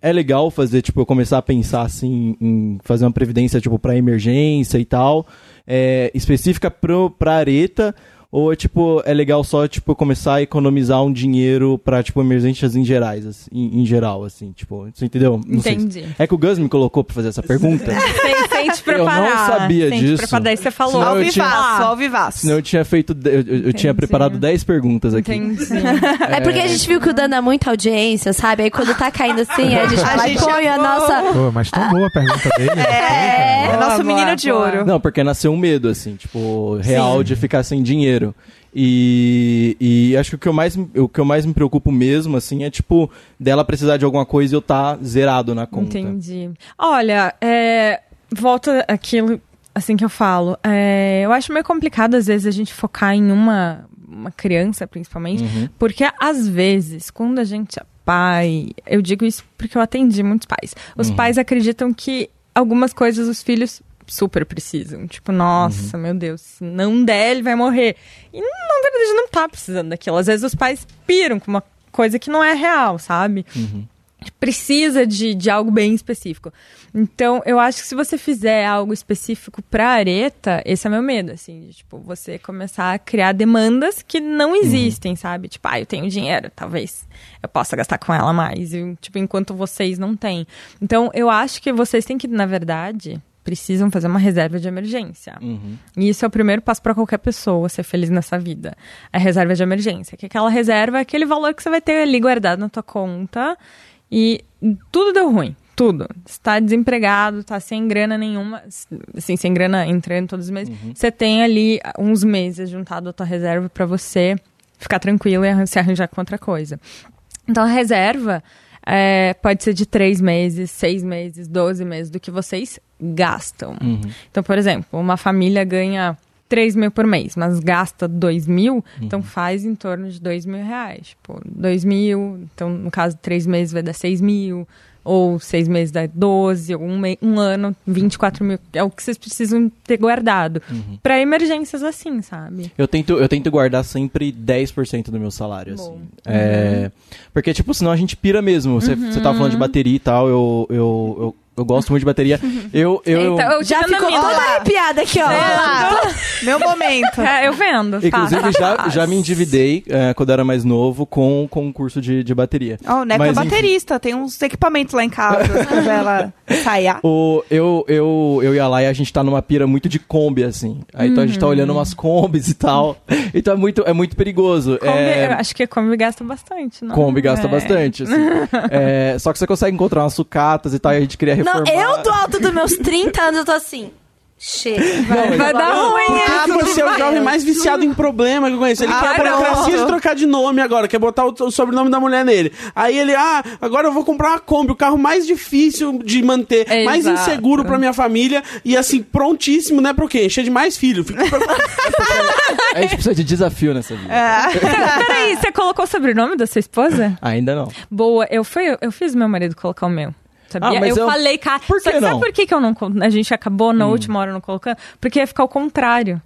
Speaker 6: É legal fazer, tipo, eu começar a pensar assim em fazer uma previdência, tipo, pra emergência e tal, é, específica pro, pra areta, ou é tipo, é legal só, tipo, começar a economizar um dinheiro pra, tipo, emergências em gerais, assim, em, em geral, assim, tipo, você entendeu? Não sei.
Speaker 4: Entendi.
Speaker 6: É que o Gus me colocou pra fazer essa pergunta.
Speaker 4: Sem, sem te
Speaker 6: Eu não
Speaker 4: preparar.
Speaker 6: sabia
Speaker 4: sem te
Speaker 6: disso.
Speaker 4: preparar. Daí você falou.
Speaker 5: Ao
Speaker 6: eu tinha-
Speaker 5: vivaço, ao vivaço.
Speaker 6: Senão eu tinha feito. de- Eu, eu- eu tinha preparado 10 perguntas aqui.
Speaker 4: Entendi.
Speaker 1: É porque a gente viu que o Dan dá muita audiência, sabe? Aí quando tá caindo assim, a gente
Speaker 5: A
Speaker 1: vai e
Speaker 5: gente
Speaker 1: põe a nossa.
Speaker 2: Pô, mas tão boa a pergunta dele.
Speaker 5: É,
Speaker 4: Boa,
Speaker 5: nosso
Speaker 4: boa,
Speaker 5: menino de
Speaker 4: boa.
Speaker 5: ouro.
Speaker 6: Não, porque nasceu um medo, assim, tipo, real de ficar sem dinheiro. E, e acho que o que, eu mais, o que eu mais me preocupo mesmo, assim, é, tipo, dela precisar de alguma coisa e eu tá zerado na conta.
Speaker 4: Entendi. Olha, é, volta aquilo assim que eu falo. É, eu acho meio complicado, às vezes, a gente focar em uma, uma criança, principalmente,
Speaker 6: Uhum.
Speaker 4: porque às vezes, quando a gente é pai, eu digo isso porque eu atendi muitos pais. Os
Speaker 6: Uhum.
Speaker 4: pais acreditam que algumas coisas os filhos super precisam. Tipo, nossa, meu Deus, se não der, ele vai morrer. E na verdade não tá precisando daquilo. Às vezes os pais piram com uma coisa que não é real, sabe? precisa de, de algo bem específico. Então, eu acho que se você fizer algo específico pra areta, esse é meu medo, assim, de, tipo, você começar a criar demandas que não existem, sabe? Tipo, ah, eu tenho dinheiro, talvez eu possa gastar com ela mais, e, tipo, enquanto vocês não têm. Então, eu acho que vocês têm que, na verdade, precisam fazer uma reserva de emergência.
Speaker 6: Uhum.
Speaker 4: E isso é o primeiro passo para qualquer pessoa ser feliz nessa vida. A reserva de emergência. Que aquela reserva é aquele valor que você vai ter ali guardado na tua conta e tudo deu ruim. Tudo. Você tá desempregado, tá sem grana nenhuma, assim, sem grana entrando todos os meses. Você tem ali uns meses juntado a tua reserva para você ficar tranquilo e se arranjar com outra coisa. Então a reserva é, pode ser de três meses, seis meses, 12 meses do que vocês gastam.
Speaker 6: Uhum.
Speaker 4: Então, por exemplo, uma família ganha 3 mil por mês, mas gasta 2 mil, então faz em torno de 2 mil reais. Tipo, 2 mil, então no caso, 3 meses vai dar 6 mil, ou 6 meses dá 12, ou um, me- um ano, 24 mil. É o que vocês precisam ter guardado. Pra emergências assim, sabe?
Speaker 6: Eu tento, eu tento guardar sempre 10% do meu salário,
Speaker 4: Bom.
Speaker 6: assim. É, Porque, tipo, senão a gente pira mesmo. Você, você tava falando de bateria e tal, eu, eu, eu, eu gosto muito de bateria. Eu, eu,
Speaker 4: Então, eu
Speaker 1: Já ficou toda arrepiada aqui, ó.
Speaker 5: Lá, meu momento.
Speaker 4: É, eu vendo.
Speaker 6: Inclusive,
Speaker 4: faz,
Speaker 6: já, já me endividei é, quando era mais novo com, com um curso de, de bateria.
Speaker 5: Ó, o Neco é
Speaker 6: Mas, enfim.
Speaker 5: baterista, tem uns equipamentos lá em casa, quiser ela ensaiar.
Speaker 6: O, eu, eu, eu e a Laia, a gente tá numa pira muito de Kombi, assim. Aí, Então a gente tá olhando umas Kombis e tal. Então é muito, é muito perigoso.
Speaker 4: Kombi,
Speaker 6: é...
Speaker 4: eu Acho que a Kombi gasta bastante, não?
Speaker 6: Kombi gasta
Speaker 4: É.
Speaker 6: bastante, assim. É, só que você consegue encontrar umas sucatas e tal, e a gente queria
Speaker 1: Não, eu do alto dos meus 30 anos, eu tô assim. Chega.
Speaker 4: Vai, vai dar ruim,
Speaker 3: que que você é o jovem mais viciado em problema que eu conheço? Ele
Speaker 5: Ah,
Speaker 3: quer a burocracia de trocar de nome agora, quer botar o, o sobrenome da mulher nele. Aí ele, ah, agora eu vou comprar uma Kombi, o carro mais difícil de manter,
Speaker 4: É,
Speaker 3: mais
Speaker 4: exato.
Speaker 3: inseguro pra minha família e assim, prontíssimo, né, pro quê? Encher de mais filho. Fico.
Speaker 6: A gente precisa de desafio nessa vida.
Speaker 5: É.
Speaker 4: Peraí, você colocou o sobrenome da sua esposa?
Speaker 6: Ainda não.
Speaker 4: Boa, eu, fui, eu fiz meu marido colocar o meu. Sabia?
Speaker 6: Ah, mas
Speaker 4: eu,
Speaker 6: eu-
Speaker 4: falei, cara.
Speaker 6: Por que
Speaker 4: sabe por que, que eu não, a gente acabou na última hora não colocando? Porque ia ficar o contrário.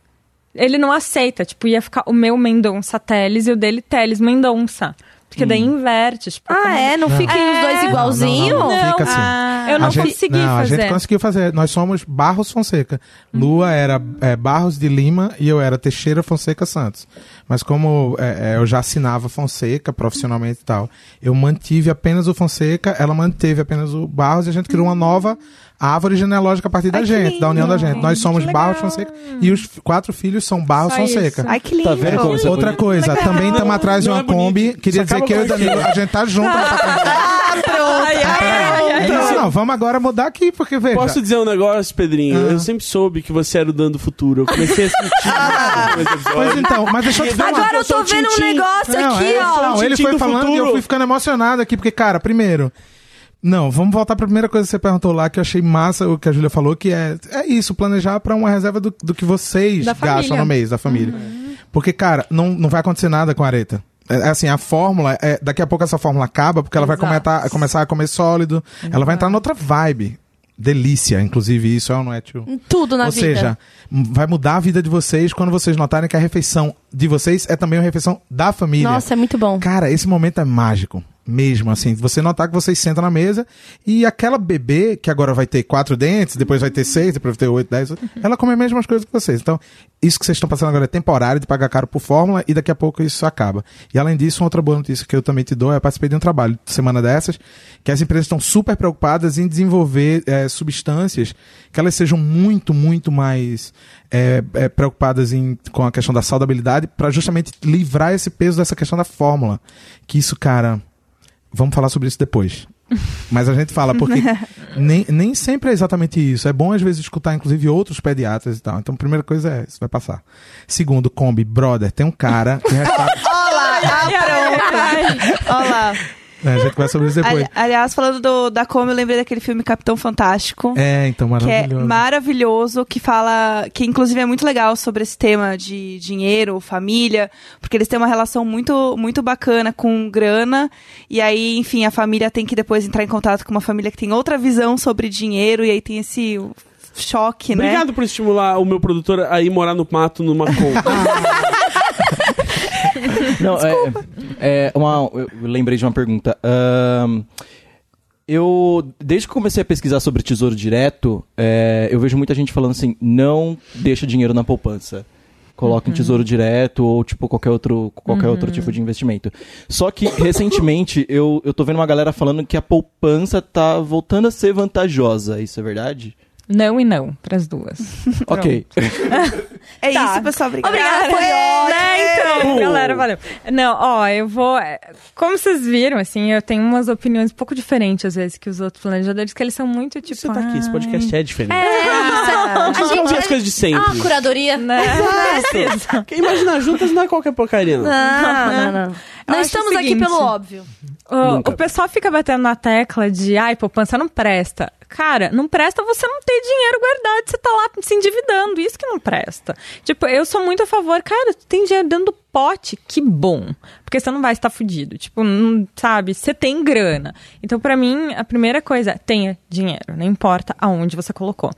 Speaker 4: Ele não aceita, tipo, ia ficar o meu Mendonça Teles e o dele Teles Mendonça. Porque daí inverte, tipo.
Speaker 1: Ah, é? Não fiquem os dois igualzinho?
Speaker 2: Não, não, não,
Speaker 4: Não,
Speaker 2: fica assim.
Speaker 4: ah, eu não
Speaker 2: a gente,
Speaker 4: consegui
Speaker 2: não,
Speaker 4: fazer.
Speaker 2: a gente conseguiu fazer. Nós somos Barros Fonseca. Lua era é, Barros de Lima e eu era Teixeira Fonseca Santos. Mas como é, é, eu já assinava Fonseca profissionalmente e tal, eu mantive apenas o Fonseca, ela manteve apenas o Barros e a gente criou uma nova árvore genealógica a partir da
Speaker 5: Ai, que
Speaker 2: gente, da união da gente. Nós somos Barros
Speaker 4: legal.
Speaker 2: Fonseca e os quatro filhos são Barros
Speaker 4: Só
Speaker 2: Fonseca.
Speaker 5: Ai, que lindo.
Speaker 6: Tá vendo como é
Speaker 2: Outra coisa, também estamos atrás de uma
Speaker 3: é.
Speaker 2: Kombi. Queria
Speaker 3: Só
Speaker 2: dizer que eu e Danilo, a gente tá junto. nessa Kombi.
Speaker 5: Ah, pronto.
Speaker 4: Ai, ai, ai,
Speaker 2: Não, não, vamos agora mudar aqui, porque veja.
Speaker 3: Posso dizer um negócio, Pedrinho?
Speaker 2: Ah.
Speaker 3: Eu sempre soube que você era o Dan do futuro. Eu comecei a sentir.
Speaker 2: Pois então, mas deixa eu te falar.
Speaker 1: Agora eu tô vendo um negócio
Speaker 2: Não,
Speaker 1: aqui,
Speaker 2: é,
Speaker 1: ó.
Speaker 2: não, ele foi
Speaker 3: do
Speaker 2: falando e eu
Speaker 3: futuro.
Speaker 2: fui ficando emocionado aqui, porque, cara, primeiro. Não, vamos voltar pra primeira coisa que você perguntou lá, que eu achei massa o que a Júlia falou, que é, é isso, planejar pra uma reserva do, do que vocês
Speaker 4: Da
Speaker 2: gastam
Speaker 4: família.
Speaker 2: no mês, da família. Porque, cara, não, não vai acontecer nada com a areta. É, é assim, a fórmula, é, daqui a pouco essa fórmula acaba, porque ela vai
Speaker 4: Exato.
Speaker 2: começar, começar a comer sólido, ela vai entrar noutra vibe. Delícia, inclusive, isso é ou não é, tio?
Speaker 1: Tudo na
Speaker 2: Ou
Speaker 1: vida.
Speaker 2: seja, m- vai mudar a vida de vocês quando vocês notarem que a refeição de vocês é também uma refeição da família.
Speaker 1: Nossa, é muito bom.
Speaker 2: Cara, esse momento é mágico. Mesmo, assim. Você notar que vocês sentam na mesa e aquela bebê, que agora vai ter quatro dentes, depois vai ter seis, depois vai ter oito, dez, ela come as mesmas coisas que vocês. Então, isso que vocês estão passando agora é temporário de pagar caro por fórmula e daqui a pouco isso acaba. E além disso, uma outra boa notícia que eu também te dou é eu participei de um trabalho semana dessas, que as empresas estão super preocupadas em desenvolver eh, substâncias que elas sejam muito, muito mais eh, eh, preocupadas em, com a questão da saudabilidade para justamente livrar esse peso dessa questão da fórmula. Que isso, cara. Vamos falar sobre isso depois. Mas a gente fala, porque nem, nem sempre é exatamente isso. É bom, às vezes, escutar, inclusive, outros pediatras e tal. Então, a primeira coisa é, isso vai passar. Segundo, Kombi, brother, tem um cara que resta-
Speaker 5: Olá, ah, pronto. Olá.
Speaker 2: É, a gente vai sobre isso depois.
Speaker 5: Ali- aliás, falando do, da Como, eu lembrei daquele filme Capitão Fantástico.
Speaker 2: É, então,
Speaker 5: Que é
Speaker 2: maravilhoso.
Speaker 5: maravilhoso, que fala, que inclusive é muito legal sobre esse tema de dinheiro, família, porque eles têm uma relação muito, muito bacana com grana, e aí, enfim, a família tem que depois entrar em contato com uma família que tem outra visão sobre dinheiro, e aí tem esse choque, né?
Speaker 3: Obrigado por estimular o meu produtor a ir morar no mato numa Kombi.
Speaker 6: Não, é, é uma, eu lembrei de uma pergunta. Ahn, eu, desde que comecei a pesquisar sobre tesouro direto, é, eu vejo muita gente falando assim: não deixa dinheiro na poupança. Coloca em tesouro direto ou tipo qualquer outro, qualquer outro tipo de investimento. Só que recentemente eu, eu tô vendo uma galera falando que a poupança tá voltando a ser vantajosa. Isso é verdade?
Speaker 4: Não e não, pras duas.
Speaker 6: Ok.
Speaker 5: É
Speaker 4: Tá.
Speaker 5: isso, pessoal. Obrigada.
Speaker 1: Obrigada, foi
Speaker 4: Né, então, galera, valeu. Não, ó, eu vou. é, Como vocês viram, assim, eu tenho umas opiniões um pouco diferentes, às vezes, que os outros planejadores, que eles são muito tipo.
Speaker 3: Você tá aqui, esse podcast é diferente.
Speaker 1: É, isso.
Speaker 3: A gente não vê as coisas de
Speaker 1: Ah,
Speaker 3: sempre.
Speaker 1: curadoria.
Speaker 4: Né?
Speaker 3: Quem imagina juntas não é qualquer porcaria, não.
Speaker 1: Não, não, não. Não
Speaker 4: acho
Speaker 1: estamos
Speaker 4: o
Speaker 1: aqui
Speaker 4: seguinte.
Speaker 1: pelo óbvio.
Speaker 4: O, o pessoal fica batendo na tecla de ai, poupança não presta. Cara, não presta você não ter dinheiro guardado, você tá lá se endividando, isso que não presta. Tipo, eu sou muito a favor, cara, tu tem dinheiro dentro do pote, que bom. Porque você não vai estar fudido. Tipo, não, sabe, você tem grana. Então, pra mim, a primeira coisa é tenha dinheiro, não importa aonde você colocou.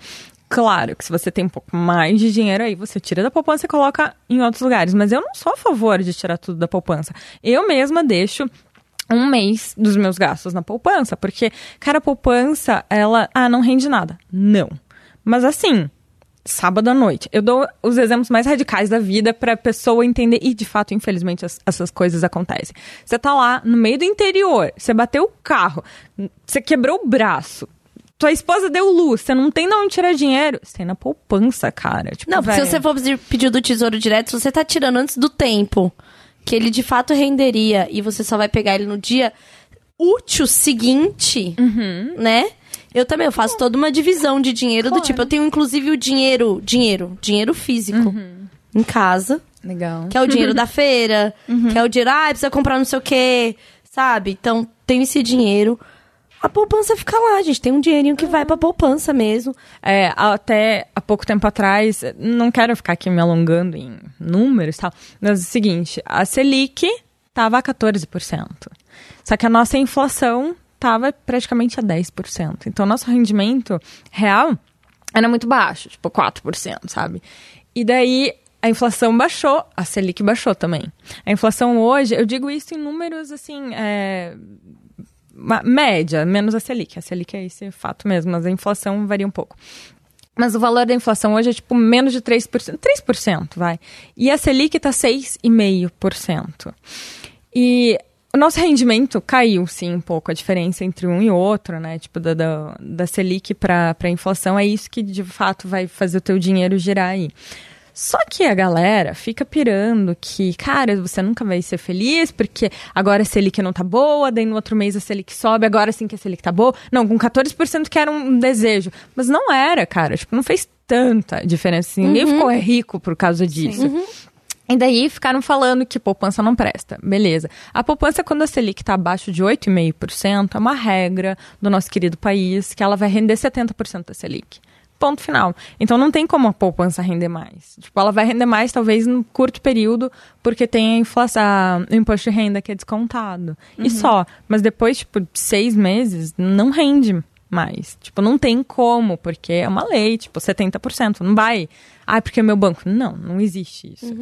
Speaker 4: Claro que se você tem um pouco mais de dinheiro aí, você tira da poupança e coloca em outros lugares. Mas eu não sou a favor de tirar tudo da poupança. Eu mesma deixo um mês dos meus gastos na poupança, porque, cara, a poupança, ela, ah, não rende nada. Não. Mas assim, sábado à noite, eu dou os exemplos mais radicais da vida pra pessoa entender, e de fato, infelizmente, as- essas coisas acontecem. Você tá lá no meio do interior, você bateu o carro, você quebrou o braço. Tua esposa deu luz, você não tem de onde tirar dinheiro. Você tem na poupança, cara. Tipo,
Speaker 1: Não, porque se você for pedir do tesouro direto, você tá tirando antes do tempo que ele de fato renderia e você só vai pegar ele no dia útil seguinte, né? Eu também, eu faço toda uma divisão de dinheiro do tipo, eu tenho inclusive o dinheiro, dinheiro, dinheiro físico em casa,
Speaker 4: Legal.
Speaker 1: que é o dinheiro da feira, que é o dinheiro, ah, precisa comprar não sei o quê, sabe? Então, tem esse dinheiro. A poupança fica lá, gente. Tem um dinheirinho que vai pra poupança mesmo.
Speaker 4: É, até há pouco tempo atrás, não quero ficar aqui me alongando em números e tal, mas é o seguinte, a Selic estava a 14%. Só que a nossa inflação estava praticamente a 10%. Então, nosso rendimento real era muito baixo, tipo 4%, sabe? E daí a inflação baixou, a Selic baixou também. A inflação hoje, eu digo isso em números assim, é, média, menos a Selic. A Selic é esse fato mesmo, mas a inflação varia um pouco. Mas o valor da inflação hoje é tipo menos de 3%. 3%, vai. E a Selic tá 6,5%. E o nosso rendimento caiu, sim, um pouco. A diferença entre um e outro, né? Tipo, da, da, da Selic para a inflação. É isso que, de fato, vai fazer o teu dinheiro girar aí. Só que a galera fica pirando que, cara, você nunca vai ser feliz porque agora a Selic não tá boa, daí no outro mês a Selic sobe, agora sim que a Selic tá boa. Não, com 14% que era um desejo. Mas não era, cara. Tipo, não fez tanta diferença assim. Ninguém ficou rico por causa disso. E daí ficaram falando que poupança não presta. Beleza. A poupança, quando a Selic está abaixo de 8,5%, é uma regra do nosso querido país que ela vai render 70% da Selic. Ponto final. Então não tem como a poupança render mais. Tipo, ela vai render mais, talvez, no curto período, porque tem a inflação, o imposto de renda que é descontado. E só. Mas depois, tipo, seis meses, não rende mais. Tipo, não tem como, porque é uma lei, tipo, 70%. Não vai. Ah, porque é meu banco. Não, não existe isso.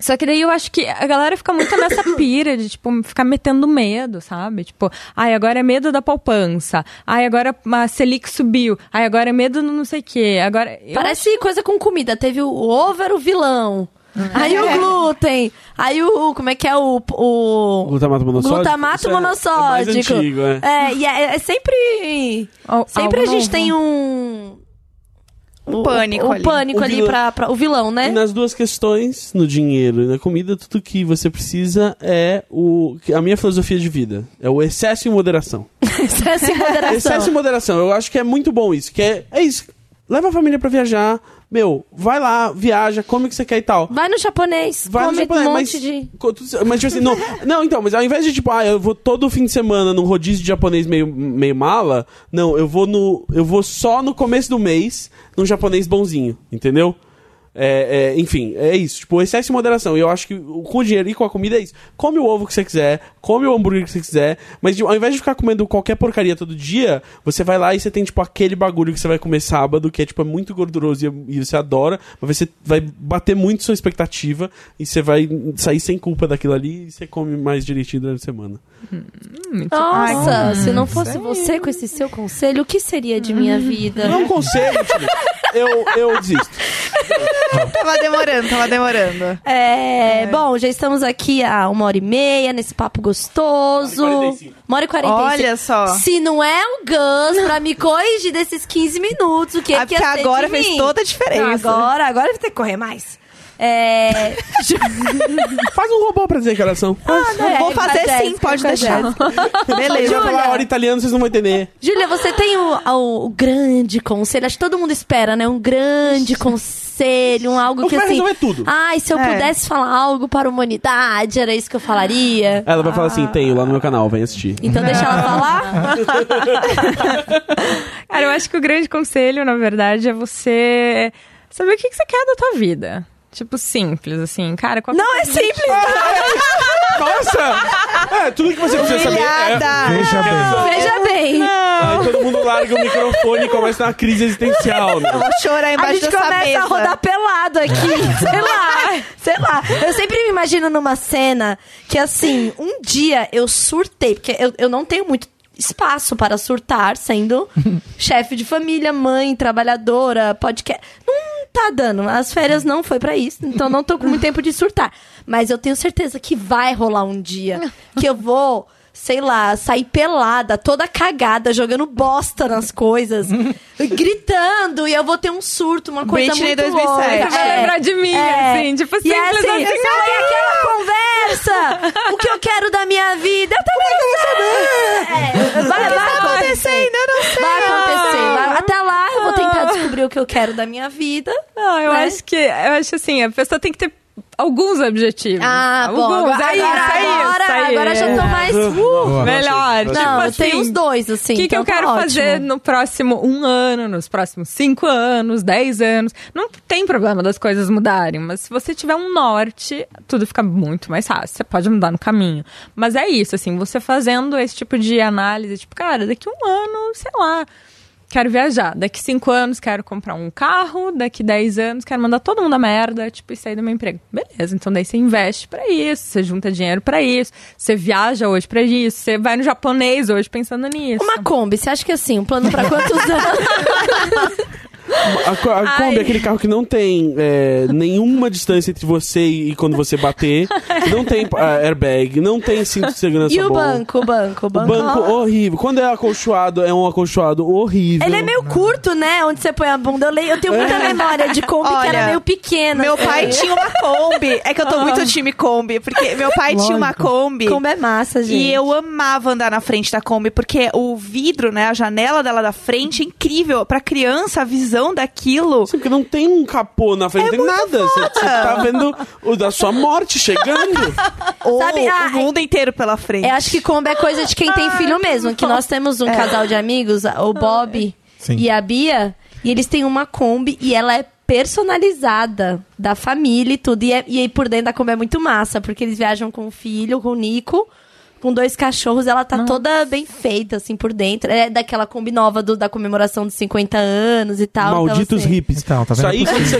Speaker 4: Só que daí eu acho que a galera fica muito nessa pira de, tipo, ficar metendo medo, sabe? Tipo, ai, agora é medo da poupança. Ai, agora a Selic subiu. Ai, agora é medo do não sei o quê. Agora.
Speaker 1: Parece coisa com comida. Teve o ovo era o vilão. Aí o glúten. Aí o. Como é que é o. o...
Speaker 3: Glutamato monossódico?
Speaker 1: Glutamato
Speaker 3: é- é mais
Speaker 1: monossódico.
Speaker 3: antigo, é.
Speaker 1: É, e é, é sempre.
Speaker 4: Al-
Speaker 1: Sempre a gente
Speaker 4: novo.
Speaker 1: tem um.
Speaker 5: Um pânico
Speaker 1: o,
Speaker 5: ali.
Speaker 1: pânico
Speaker 3: O
Speaker 1: ali
Speaker 3: vilão.
Speaker 1: pra, pra- o vilão,
Speaker 3: E
Speaker 1: né?
Speaker 3: nas duas questões, no dinheiro e na comida, tudo que você precisa é o a minha filosofia de vida. É o excesso e moderação.
Speaker 1: Excesso e moderação.
Speaker 3: Excesso e moderação. Eu acho que é muito bom isso. Que é, é isso. Leva a família pra viajar. Meu, vai lá, viaja, come o que você quer e tal.
Speaker 1: Vai no japonês,
Speaker 3: Vai
Speaker 1: come
Speaker 3: no japonês,
Speaker 1: um
Speaker 3: mas,
Speaker 1: monte de.
Speaker 3: co- tu- mas tipo assim, não, não, então, mas ao invés de tipo, ah, eu vou todo fim de semana num rodízio de japonês meio, meio mala, não, eu vou no, eu vou só no começo do mês num japonês bonzinho, entendeu? É, é, enfim, é isso. Tipo, excesso e moderação. E eu acho que o- com o dinheiro e com a comida é isso. Come o ovo que você quiser, come o hambúrguer que você quiser, mas tipo, ao invés de ficar comendo qualquer porcaria todo dia, você vai lá e você tem, tipo, aquele bagulho que você vai comer sábado, que é, tipo, é muito gorduroso e, e você adora, mas você vai bater muito sua expectativa e você vai sair sem culpa daquilo ali e você come mais direitinho durante a semana.
Speaker 1: Nossa, se não fosse você com esse seu conselho, o que seria de minha vida?
Speaker 3: Não é um conselho, tio. eu, eu desisto.
Speaker 5: Tava demorando, tava demorando.
Speaker 1: É, bom, já estamos aqui há uma hora e meia nesse papo gostoso.
Speaker 3: Uma hora e 45.
Speaker 1: Uma hora quarenta e cinco.
Speaker 5: Olha só.
Speaker 1: Se não é o Gus pra me corrigir desses 15 minutos, o que,
Speaker 5: Ah,
Speaker 1: que
Speaker 5: porque
Speaker 1: ia
Speaker 5: agora
Speaker 1: de
Speaker 5: fez
Speaker 1: mim?
Speaker 5: toda a diferença.
Speaker 1: Não, agora, agora vai ter que correr mais. É...
Speaker 3: Faz um robô pra dizer que oração. Faz.
Speaker 1: não, é,
Speaker 5: Vou fazer sim,
Speaker 1: Jéssica,
Speaker 5: pode deixar. Beleza.
Speaker 3: vai falar hora italiano, vocês não vão entender.
Speaker 1: Júlia, você tem o, o- o grande conselho, acho que todo mundo espera, né? Um grande conselho, um algo
Speaker 3: O
Speaker 1: que assim.
Speaker 3: resolver tudo.
Speaker 1: Ai, se eu
Speaker 5: É.
Speaker 1: pudesse falar algo para a humanidade, era isso que eu falaria.
Speaker 3: Ela vai falar assim: tenho lá no meu canal, vem assistir.
Speaker 1: Então deixa ela falar.
Speaker 4: Cara, eu acho que o grande conselho, na verdade, é você saber o que, que você quer da tua vida. Tipo, simples, assim. Cara, qual
Speaker 1: Não é simples.
Speaker 3: Nossa! É, tudo que você precisa saber. É...
Speaker 2: Veja bem.
Speaker 1: Veja bem.
Speaker 3: Aí todo mundo larga o microfone e começa uma crise existencial. Né?
Speaker 5: Eu vou chorar
Speaker 1: A
Speaker 5: embaixo
Speaker 1: gente
Speaker 5: dessa
Speaker 1: começa
Speaker 5: mesa.
Speaker 1: a rodar pelado aqui. sei lá. Sei lá. Eu sempre me imagino numa cena que, assim, um dia eu surtei, porque eu, eu não tenho muito espaço para surtar sendo chefe de família, mãe, trabalhadora, podcast. Não tá dando. As férias não foi pra isso, então não tô com muito tempo de surtar. Mas eu tenho certeza que vai rolar um dia que eu vou sei lá, sair pelada, toda cagada, jogando bosta nas coisas, gritando, e eu vou ter um surto, uma coisa
Speaker 5: Britney
Speaker 1: muito
Speaker 5: 2007.
Speaker 1: louca.
Speaker 4: Você vai lembrar de mim, assim, tipo,
Speaker 1: e é
Speaker 4: simples
Speaker 1: assim,
Speaker 4: assim.
Speaker 1: sabe aquela conversa? o que eu quero da minha vida? Eu também não vou saber. É, vai, vai
Speaker 5: Tá acontecendo, eu não sei.
Speaker 1: Vai o que eu quero da minha vida.
Speaker 4: Não, eu
Speaker 1: né?
Speaker 4: acho que eu acho assim, a pessoa tem que ter alguns objetivos.
Speaker 1: Ah, bom,
Speaker 4: alguns,
Speaker 1: agora,
Speaker 4: é isso,
Speaker 1: agora,
Speaker 4: é isso,
Speaker 1: agora,
Speaker 4: é
Speaker 1: agora já
Speaker 4: isso.
Speaker 1: tô mais... Uh.
Speaker 4: Melhor.
Speaker 3: Não,
Speaker 4: tipo assim,
Speaker 1: tenho os dois, assim.
Speaker 4: O que, que
Speaker 1: então
Speaker 4: eu quero
Speaker 1: tá
Speaker 4: fazer
Speaker 1: ótimo.
Speaker 4: no próximo um ano, nos próximos cinco anos, dez anos? Não tem problema das coisas mudarem, mas se você tiver um norte, tudo fica muito mais fácil. Você pode mudar no caminho. Mas é isso, assim, você fazendo esse tipo de análise, tipo, cara, daqui um ano, sei lá. Quero viajar. Daqui cinco anos quero comprar um carro. Daqui dez anos quero mandar todo mundo a merda, tipo, e sair do meu emprego. Beleza, então daí você investe pra isso, você junta dinheiro pra isso, você viaja hoje pra isso, você vai no japonês hoje pensando nisso.
Speaker 1: Uma Kombi, você acha que assim, um plano pra quantos anos?
Speaker 3: A, a Kombi é aquele carro que não tem é, nenhuma distância entre você e quando você bater. não tem ah, airbag, não tem cinto de segurança
Speaker 1: E o
Speaker 3: bom.
Speaker 1: banco, o banco, o
Speaker 3: O
Speaker 1: banco.
Speaker 3: banco
Speaker 1: ó.
Speaker 3: horrível. Quando é acolchoado, é um acolchoado horrível.
Speaker 1: Ele é meio curto, né? Onde você põe a bunda. Eu, leio, eu tenho muita
Speaker 3: É.
Speaker 1: memória de Kombi que
Speaker 5: Olha,
Speaker 1: era meio pequena.
Speaker 5: Meu
Speaker 1: assim.
Speaker 5: pai tinha uma Kombi. É que eu tô muito time Kombi, porque meu pai tinha uma. Kombi.
Speaker 1: Kombi é massa, gente.
Speaker 5: E eu amava andar na frente da Kombi, porque o vidro, né, a janela dela da frente é incrível. Pra criança, a visão daquilo.
Speaker 3: Sim, porque não tem um capô na frente, não tem nada. Você você tá vendo o da sua morte chegando.
Speaker 5: O,
Speaker 1: Sabe, ah,
Speaker 5: o mundo inteiro pela frente.
Speaker 1: Eu acho que Kombi é coisa de quem tem filho mesmo. Que nós temos um casal de amigos, o Bob
Speaker 2: Sim.
Speaker 1: e a Bia, e eles têm uma Kombi e ela é personalizada da família e tudo. E, é- e aí por dentro da Kombi é muito massa, porque eles viajam com o filho, com o Nico. Com dois cachorros, ela tá toda bem feita, assim, por dentro. É daquela Kombi nova do- da comemoração dos 50 anos e tal. então,
Speaker 3: Malditos
Speaker 1: assim,
Speaker 3: hippies.
Speaker 2: Então, tá
Speaker 3: Isso
Speaker 2: vendo?
Speaker 3: aí, quando você,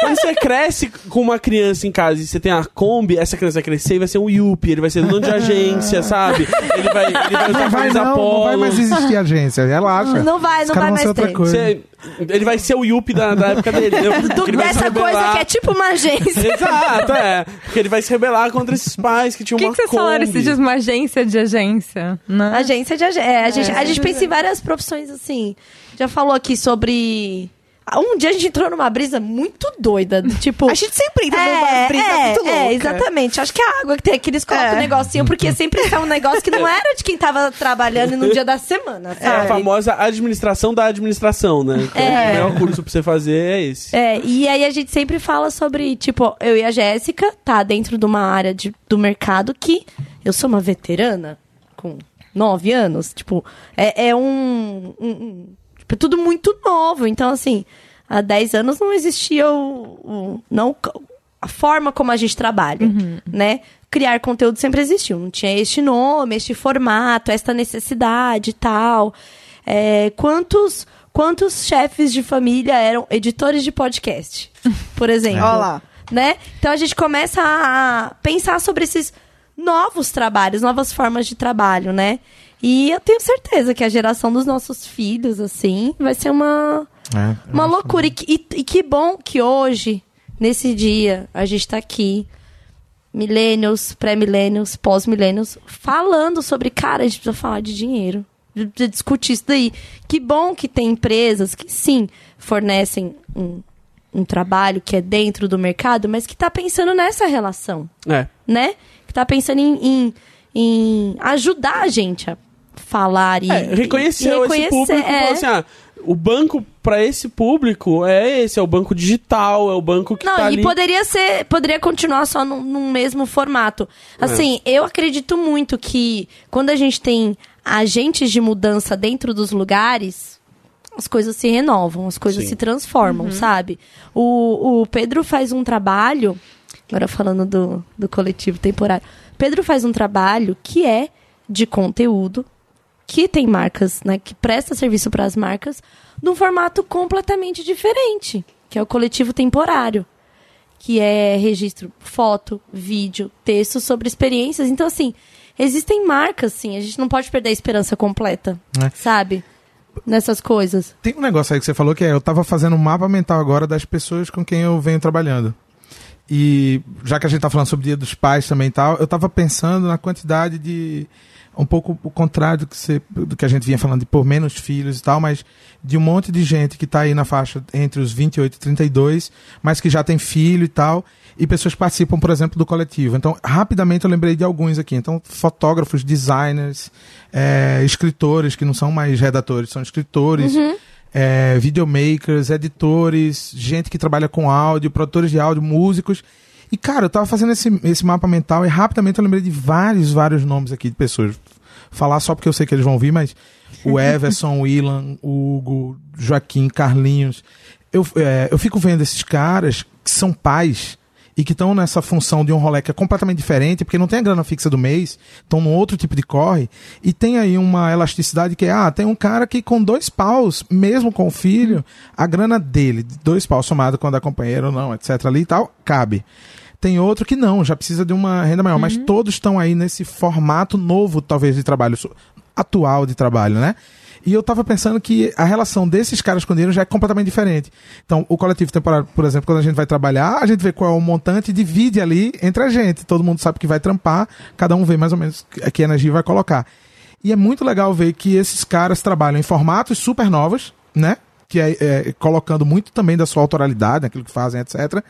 Speaker 3: quando você cresce com uma criança em casa e você tem a Kombi, essa criança vai crescer e vai ser um Yuppie, ele vai ser dono de agência, sabe? Ele vai, ele vai usar
Speaker 2: Não vai, não, não vai mais existir agência, relaxa.
Speaker 1: Não vai, não vai mais
Speaker 2: outra
Speaker 1: ter.
Speaker 2: coisa.
Speaker 3: Você- ele vai ser o Yuppie da, da época dele. entendeu?
Speaker 1: do-
Speaker 3: ele
Speaker 1: dessa coisa que é tipo uma agência.
Speaker 3: Exato, é. Porque ele vai se rebelar contra esses pais que tinham
Speaker 4: que,
Speaker 3: uma
Speaker 4: que vocês falaram
Speaker 3: Kombi.
Speaker 4: esses dias? Uma agência de agência, né?
Speaker 1: Agência de agência. É, a, gente, a gente pensa em várias profissões assim. Já falou aqui sobre. Um dia a gente entrou numa brisa muito doida. do Tipo.
Speaker 5: A gente sempre entra numa
Speaker 1: é,
Speaker 5: brisa
Speaker 1: é,
Speaker 5: muito louca.
Speaker 1: é, exatamente. Acho que a água que tem aqui, eles colocam
Speaker 5: É.
Speaker 1: um negocinho, porque sempre é um negócio que não era de quem tava trabalhando no dia da semana,
Speaker 3: É a
Speaker 1: sabe?
Speaker 3: famosa administração da administração, né? Que
Speaker 1: É.
Speaker 3: O melhor curso pra você fazer é esse.
Speaker 1: É, e aí a gente sempre fala sobre, tipo, eu e a Jéssica, tá dentro de uma área de, do mercado que eu sou uma veterana com nove anos. Tipo, é, é um, um- um- Tipo, é tudo muito novo. Então, assim, há dez anos não existia o. o- não, a forma como a gente trabalha, né? Criar conteúdo sempre existiu. Não tinha este nome, este formato, esta necessidade e tal. É, quantos, quantos chefes de família eram editores de podcast, por exemplo?
Speaker 5: Ó lá.
Speaker 1: Né? Então a gente começa a pensar sobre esses novos trabalhos, novas formas de trabalho, né? E eu tenho certeza que a geração dos nossos filhos, assim, vai ser uma,
Speaker 2: É,
Speaker 1: uma loucura. E, que- e- e que bom que hoje, nesse dia, a gente tá aqui, millennials, pré-millennials, pós-millennials, falando sobre, cara, a gente precisa falar de dinheiro. De, de discutir isso daí. Que bom que tem empresas que sim fornecem um, um trabalho que é dentro do mercado, mas que tá pensando nessa relação
Speaker 3: É.
Speaker 1: né? Que tá pensando em, em, em ajudar a gente a falar e,
Speaker 3: É, reconheceu
Speaker 1: e reconhecer,
Speaker 3: esse público e
Speaker 1: é.
Speaker 3: falou assim: ah, o banco pra esse público é esse, é o banco digital, é o banco que
Speaker 1: Não,
Speaker 3: tá
Speaker 1: e
Speaker 3: ali.
Speaker 1: poderia ser, poderia continuar só num, num mesmo formato.
Speaker 3: É.
Speaker 1: Assim, eu acredito muito que quando a gente tem agentes de mudança dentro dos lugares, as coisas se renovam, as coisas
Speaker 3: Sim.
Speaker 1: se transformam, sabe? O, o Pedro faz um trabalho, agora falando do, do coletivo temporário, Pedro faz um trabalho que é de conteúdo, que tem marcas, né, que presta serviço para as marcas, num formato completamente diferente, que é o coletivo temporário, que é registro foto, vídeo, texto sobre experiências. Então assim, existem marcas, sim, a gente não pode perder a esperança completa,
Speaker 2: É.
Speaker 1: sabe? Nessas coisas.
Speaker 2: Tem um negócio aí que você falou que é, eu tava fazendo um mapa mental agora das pessoas com quem eu venho trabalhando. E já que a gente tá falando sobre o Dia dos Pais também e tal, eu tava pensando na quantidade de um pouco o contrário do que, você, do que a gente vinha falando de por menos filhos e tal, mas de um monte de gente que tá aí na faixa entre os 28 e 32, mas que já tem filho e tal, e pessoas que participam, por exemplo, do coletivo. Então, rapidamente eu lembrei de alguns aqui. Então, fotógrafos, designers, é, escritores, que não são mais redatores, são escritores. é, videomakers, editores, gente que trabalha com áudio, produtores de áudio, músicos. E, cara, eu tava fazendo esse, esse mapa mental e rapidamente eu lembrei de vários, vários nomes aqui de pessoas. Falar só porque eu sei que eles vão vir, mas o Everson, o Ilan, o Hugo, Joaquim, Carlinhos. Eu, é, eu fico vendo esses caras que são pais e que estão nessa função de um rolê que é completamente diferente, porque não tem a grana fixa do mês, estão num outro tipo de corre, e tem aí uma elasticidade que é, ah, tem um cara que com dois paus, mesmo com o filho, a grana dele, dois paus somado quando é companheiro ou não, etc. ali e tal, cabe. Tem outro que não, já precisa de uma renda maior, mas todos estão aí nesse formato novo, talvez, de trabalho, atual de trabalho, né? E eu tava pensando que a relação desses caras com dinheiro já é completamente diferente. Então, o coletivo temporário, por exemplo, quando a gente vai trabalhar, a gente vê qual é o montante e divide ali entre a gente. Todo mundo sabe que vai trampar, cada um vê mais ou menos que energia vai colocar. E é muito legal ver que esses caras trabalham em formatos super novos, né? Que é, é colocando muito também da sua autoralidade, naquilo que fazem, etc.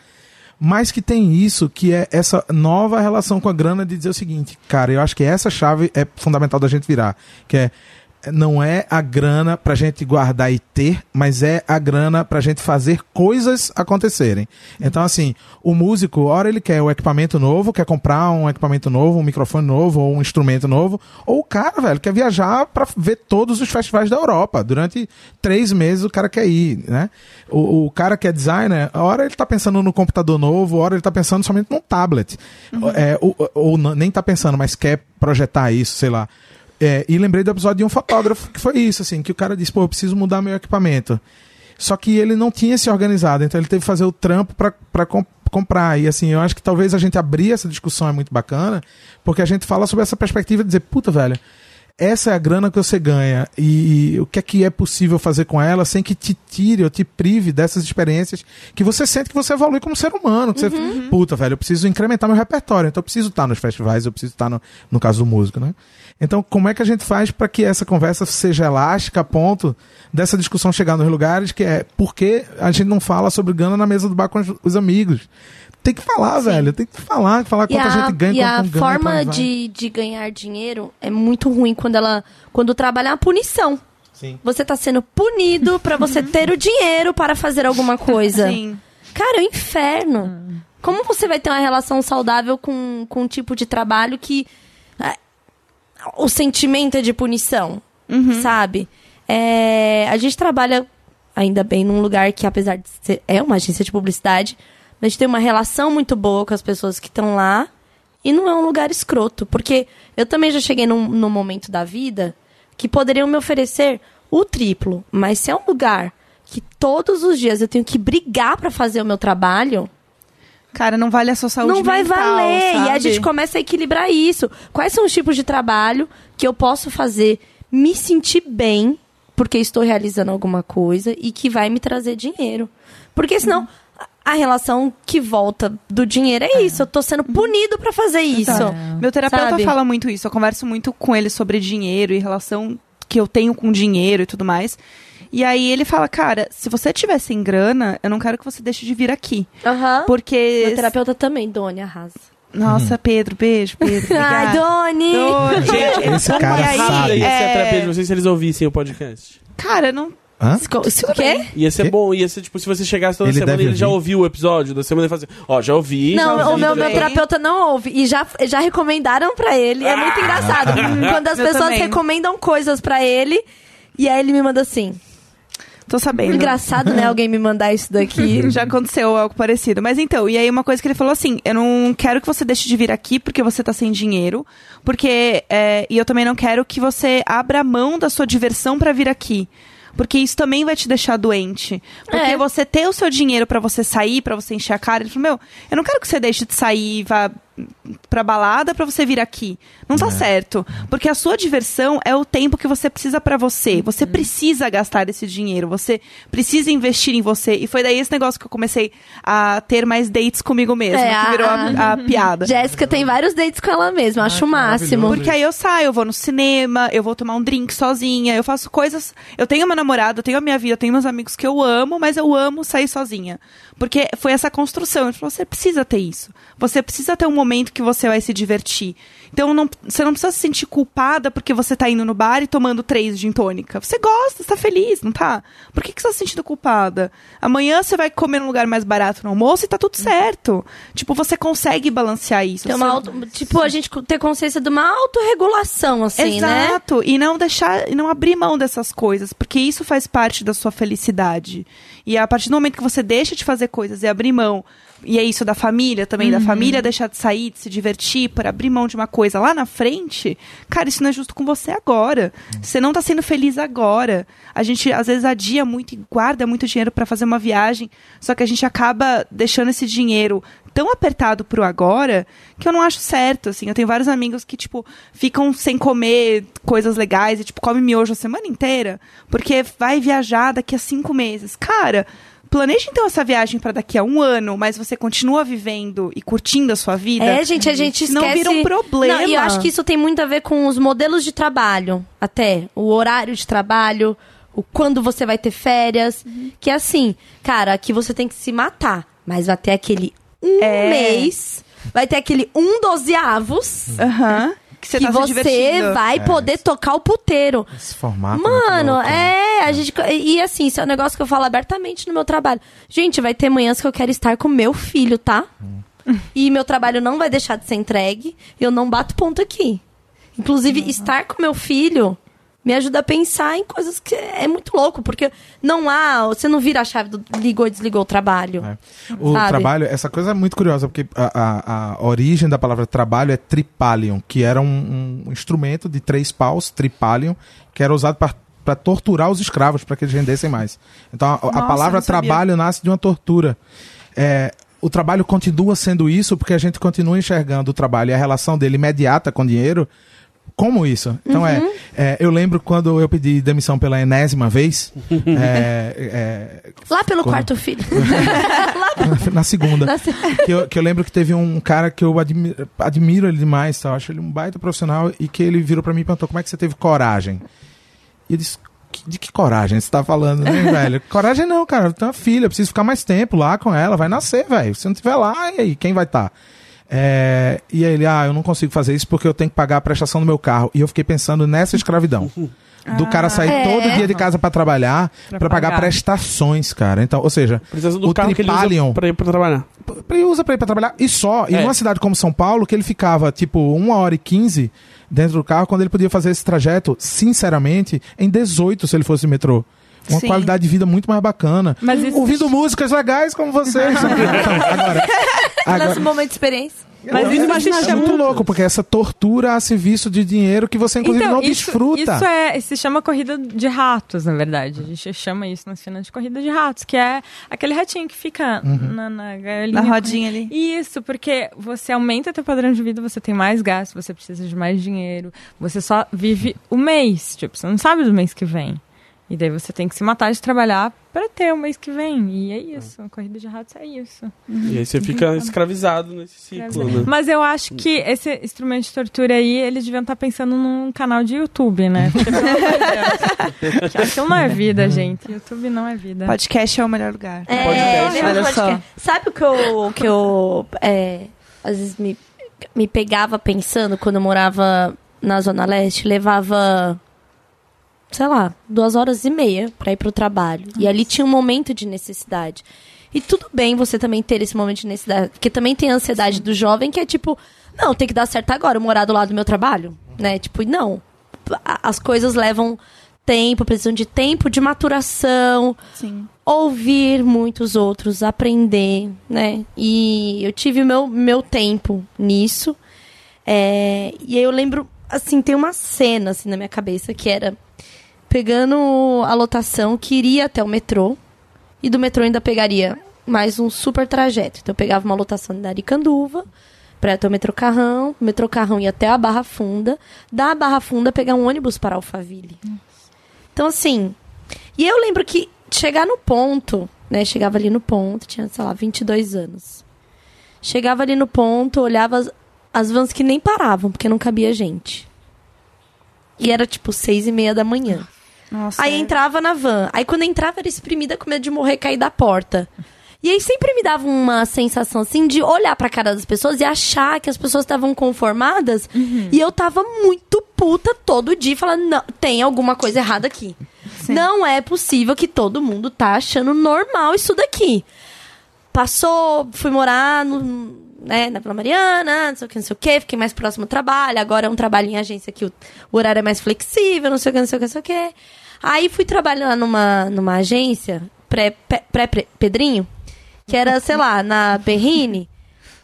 Speaker 2: Mas que tem isso, que é essa nova relação com a grana de dizer o seguinte, cara, eu acho que essa chave é fundamental da gente virar. Que é não é a grana pra gente guardar e ter, mas é a grana pra gente fazer coisas acontecerem. Então, assim, o músico, hora ele quer o equipamento novo, quer comprar um equipamento novo, um microfone novo, ou um instrumento novo, ou o cara, velho, quer viajar pra ver todos os festivais da Europa. Durante três meses o cara quer ir, né? O, o cara que é designer, hora ele tá pensando no computador novo, hora ele tá pensando somente num tablet. Uhum. É, ou, ou nem tá pensando, mas quer projetar isso, sei lá. É, e lembrei do episódio de um fotógrafo que foi isso, assim, que o cara disse, pô, eu preciso mudar meu equipamento. Só que ele não tinha se organizado, então ele teve que fazer o trampo para comp comprar. E assim, eu acho que talvez a gente abrir essa discussão é muito bacana, porque a gente fala sobre essa perspectiva de dizer, puta, velho, essa é a grana que você ganha e, e, o que é que é possível fazer com ela sem que te tire ou te prive dessas experiências que você sente que você evolui como ser humano. Que uhum. você, puta, velho, eu preciso incrementar meu repertório, então eu preciso estar nos festivais, eu preciso estar no, no caso do músico, né? Então, como é que a gente faz para que essa conversa seja elástica a ponto dessa discussão chegar nos lugares que é por que a gente não fala sobre grana na mesa do bar com os, os amigos? Tem que falar, Sim. velho. Tem que falar, falar quanto a, a, gente ganha.
Speaker 1: E a forma de, de ganhar dinheiro é muito ruim quando ela. Quando trabalha a punição. Sim. Você está sendo punido para você ter o dinheiro para fazer alguma coisa. Sim. Cara, é um inferno. Como você vai ter uma relação saudável com, com um tipo de trabalho que o sentimento é de punição, uhum. sabe? É, a gente trabalha, ainda bem, num lugar que, apesar de ser é uma agência de publicidade, a gente tem uma relação muito boa com as pessoas que estão lá e não é um lugar escroto. Porque eu também já cheguei num, num momento da vida que poderiam me oferecer o triplo, mas se é um lugar que todos os dias eu tenho que brigar para fazer o meu trabalho,
Speaker 5: Cara, não vale a sua saúde
Speaker 1: Não vai
Speaker 5: mental,
Speaker 1: valer.
Speaker 5: Sabe?
Speaker 1: E a gente começa a equilibrar isso. Quais são os tipos de trabalho que eu posso fazer me sentir bem, porque estou realizando alguma coisa e que vai me trazer dinheiro? Porque senão. Uhum. A relação que volta do dinheiro é, é. isso. Eu tô sendo uhum. punido para fazer isso. É.
Speaker 5: Meu terapeuta Sabe? fala muito isso. Eu converso muito com ele sobre dinheiro e relação que eu tenho com dinheiro e tudo mais. E aí ele fala, cara, se você tiver sem grana, eu não quero que você deixe de vir aqui.
Speaker 1: Aham.
Speaker 5: Porque.
Speaker 1: Meu terapeuta também, Doni, arrasa.
Speaker 5: Nossa, uhum. Pedro, beijo, Pedro.
Speaker 1: Ai, Doni!
Speaker 3: Doni. Gente, esse cara aí, sabe. Ia ser a terapia, não sei se eles ouvissem o podcast.
Speaker 5: Cara, não.
Speaker 2: Hã?
Speaker 1: O quê?
Speaker 3: Ia ser bom, ia ser tipo, se você chegasse toda ele semana e ele já ouviu o episódio da semana e fazer, ó, já ouvi.
Speaker 1: Não,
Speaker 3: já
Speaker 1: ouvi, o meu, meu terapeuta não ouve. E já, já recomendaram pra ele. É muito ah! engraçado. Quando as pessoas também. recomendam coisas pra ele, e aí ele me manda assim.
Speaker 5: Tô sabendo.
Speaker 1: Engraçado, né? Alguém me mandar isso daqui.
Speaker 5: Já aconteceu algo parecido. Mas então, e aí uma coisa que ele falou assim: eu não quero que você deixe de vir aqui porque você tá sem dinheiro. Porque. É, e eu também não quero que você abra mão da sua diversão para vir aqui porque isso também vai te deixar doente. Porque é. você ter o seu dinheiro para você sair, para você encher a cara, ele falou: "Meu, eu não quero que você deixe de sair e vá pra balada para você vir aqui. Não tá é. certo. Porque a sua diversão é o tempo que você precisa para você. Você uhum. precisa gastar esse dinheiro. Você precisa investir em você. E foi daí esse negócio que eu comecei a ter mais dates comigo mesma, é, que virou a, a, a piada.
Speaker 1: Jéssica tem vários dates com ela mesma, ah, acho o máximo.
Speaker 5: Porque aí eu saio, eu vou no cinema, eu vou tomar um drink sozinha, eu faço coisas. Eu tenho meu namorado, eu tenho a minha vida, eu tenho meus amigos que eu amo, mas eu amo sair sozinha. Porque foi essa construção. Ele falou: você precisa ter isso. Você precisa ter um momento que você vai se divertir. Então não- você não precisa se sentir culpada porque você tá indo no bar e tomando três gin tônica. Você gosta, você tá feliz, não tá? Por que, que você tá se sentindo culpada? Amanhã você vai comer num lugar mais barato no almoço e tá tudo certo. Tipo, você consegue balancear isso. Você-
Speaker 1: auto, tipo, a gente ter consciência de uma autorregulação, assim, né?
Speaker 5: Exato. E não deixar, e não abrir mão dessas coisas, porque isso faz parte da sua felicidade. E a partir do momento que você deixa de fazer coisas e abrir mão, e é isso da família também, da família deixar de sair, de se divertir, por abrir mão de uma coisa lá na frente, cara, isso não é justo com você agora. Você não tá sendo feliz agora. A gente às vezes adia muito e guarda muito dinheiro para fazer uma viagem, só que a gente acaba deixando esse dinheiro tão apertado pro agora que eu não acho certo, assim. Eu tenho vários amigos que, tipo, ficam sem comer coisas legais e, tipo, come miojo a semana inteira porque vai viajar daqui a cinco meses. Cara, planeje então essa viagem para daqui a um ano, mas você continua vivendo e curtindo a sua vida.
Speaker 1: É, gente, a gente esquece...
Speaker 5: vira um problema.
Speaker 1: Não, e eu acho que isso tem muito a ver com os modelos de trabalho, até. O horário de trabalho, o quando você vai ter férias.
Speaker 5: Uhum.
Speaker 1: Que é assim, cara, aqui você tem que se matar. Mas vai ter aquele um
Speaker 5: É.
Speaker 1: mês, vai ter aquele um dozeavos...
Speaker 5: Aham. Que você
Speaker 1: que
Speaker 5: tá
Speaker 1: você vai poder tocar o puteiro.
Speaker 2: Esse formato.
Speaker 1: Mano,
Speaker 2: muito louco, né?
Speaker 1: é, a gente. E assim, isso é um negócio que eu falo abertamente no meu trabalho. Gente, vai ter manhãs que eu quero estar com meu filho, tá? E meu trabalho não vai deixar de ser entregue. Eu não bato ponto aqui. Inclusive, estar com meu filho me ajuda a pensar em coisas que é muito louco, porque não há. Você não vira a chave do ligou e desligou o trabalho.
Speaker 2: É. O
Speaker 1: Sabe?
Speaker 2: trabalho, essa coisa é muito curiosa, porque a, a- a origem da palavra trabalho é tripalium, que era um, um instrumento de três paus, tripalium, que era usado para torturar os escravos, para que eles rendessem mais. Então a, a
Speaker 5: Nossa,
Speaker 2: palavra trabalho nasce de uma tortura. É, o trabalho continua sendo isso porque a gente continua enxergando o trabalho e a relação dele imediata com o dinheiro como isso. Então
Speaker 1: Uhum.
Speaker 2: é, é, eu lembro quando eu pedi demissão pela enésima vez. é, é,
Speaker 1: Lá pelo
Speaker 2: Quando-
Speaker 1: quarto filho.
Speaker 2: na segunda.
Speaker 1: Na se-
Speaker 2: que, eu, que eu lembro que teve um cara que eu admiro, admiro ele demais, tá? eu acho ele um baita profissional, e que ele virou pra mim e perguntou como é que você teve coragem. E eu disse, "Que- de que coragem você tá falando, né, velho? Coragem não, cara, eu tenho uma filha, eu preciso ficar mais tempo lá com ela, vai nascer, velho. Se não tiver lá, e aí, quem vai estar? E aí ele, ah, eu não consigo fazer isso porque eu tenho que pagar a prestação do meu carro. E eu fiquei pensando nessa escravidão. Do cara sair
Speaker 1: É.
Speaker 2: todo dia de casa pra trabalhar, pra,
Speaker 4: Pra
Speaker 2: pagar
Speaker 4: pagar.
Speaker 2: prestações, cara. Então, ou seja,
Speaker 3: Precisa do
Speaker 2: o
Speaker 3: carro que ele
Speaker 2: Tripalion-
Speaker 3: usa pra ir pra trabalhar.
Speaker 2: ele usa pra ir pra trabalhar e só. E
Speaker 3: É.
Speaker 2: numa cidade como São Paulo, que ele ficava tipo uma hora e quinze dentro do carro, quando ele podia fazer esse trajeto, sinceramente, em 18 se ele fosse de metrô. Uma
Speaker 5: Sim.
Speaker 2: qualidade de vida muito mais bacana.
Speaker 4: Mas isso-
Speaker 2: Ouvindo músicas legais como você. agora,
Speaker 1: Nosso
Speaker 2: agora,
Speaker 1: momento de experiência.
Speaker 3: Mas
Speaker 2: é,
Speaker 3: imagina
Speaker 2: é
Speaker 3: é
Speaker 2: muito louco, porque essa tortura a serviço de dinheiro que você, inclusive, não
Speaker 4: Então, isso,
Speaker 2: desfruta.
Speaker 4: Isso é, se chama corrida de ratos, na verdade. A gente chama isso na cena de corrida de ratos, que é aquele ratinho que fica
Speaker 2: Uhum.
Speaker 4: na, na gaiolinha.
Speaker 5: Na rodinha ali.
Speaker 4: Isso, porque você aumenta teu padrão de vida, você tem mais gasto, você precisa de mais dinheiro, você só vive o mês, tipo, você não sabe do mês que vem. E daí você tem que se matar de trabalhar para ter o mês que vem. E é isso, a corrida de ratos é isso.
Speaker 3: E aí você fica escravizado nesse ciclo, né?
Speaker 4: Mas eu acho que esse instrumento de tortura aí, eles deviam estar pensando num canal de YouTube, né? Porque, pelo amor de Deus, que Aquilo não é vida, gente. YouTube não é vida.
Speaker 5: Podcast é o melhor lugar.
Speaker 1: É,
Speaker 3: Podcast.
Speaker 5: Olha só.
Speaker 1: podcast? Sabe o que eu, que eu é, às vezes me, me pegava pensando quando eu morava na Zona Leste? Levava, sei lá, duas horas e meia pra ir pro trabalho. E ali tinha um momento de necessidade. E tudo bem você também ter esse momento de necessidade, porque também tem a ansiedade do jovem que é tipo, não, tem que dar certo agora, morar do lado do meu trabalho, né? Tipo, não. As coisas levam tempo, precisam de tempo de maturação,
Speaker 5: Sim.
Speaker 1: ouvir muitos outros, aprender, né? E eu tive o meu, meu tempo nisso. É, e aí eu lembro, assim, tem uma cena assim na minha cabeça que era pegando a lotação que iria até o metrô e do metrô ainda pegaria mais um super trajeto. Então eu pegava uma lotação da Aricanduva para até o metrô Carrão, metrô Carrão ia até a Barra Funda, da Barra Funda pegar um ônibus para Alphaville. Então assim, e eu lembro que chegar no ponto, né? Chegava ali no ponto, tinha, sei lá, 22 anos. Chegava ali no ponto, olhava as, as vans que nem paravam, porque não cabia gente. E era tipo seis e meia da manhã.
Speaker 5: Nossa,
Speaker 1: Aí
Speaker 5: é.
Speaker 1: entrava na van. Aí quando entrava era exprimida com medo de morrer cair da porta. E aí sempre me dava uma sensação assim de olhar pra cara das pessoas e achar que as pessoas estavam conformadas. E eu tava muito puta todo dia falando, não, tem alguma coisa errada aqui. Não é possível que todo mundo tá achando normal isso daqui. Passou, fui morar no, né, na Vila Mariana, não sei o que, não sei o que, fiquei mais próximo do trabalho. Agora é um trabalho em agência que o, o horário é mais flexível, não sei o que, não sei o que, não sei o que. Aí fui trabalhar numa, numa agência, pré-Pedrinho, que era, sei lá, na Berrine.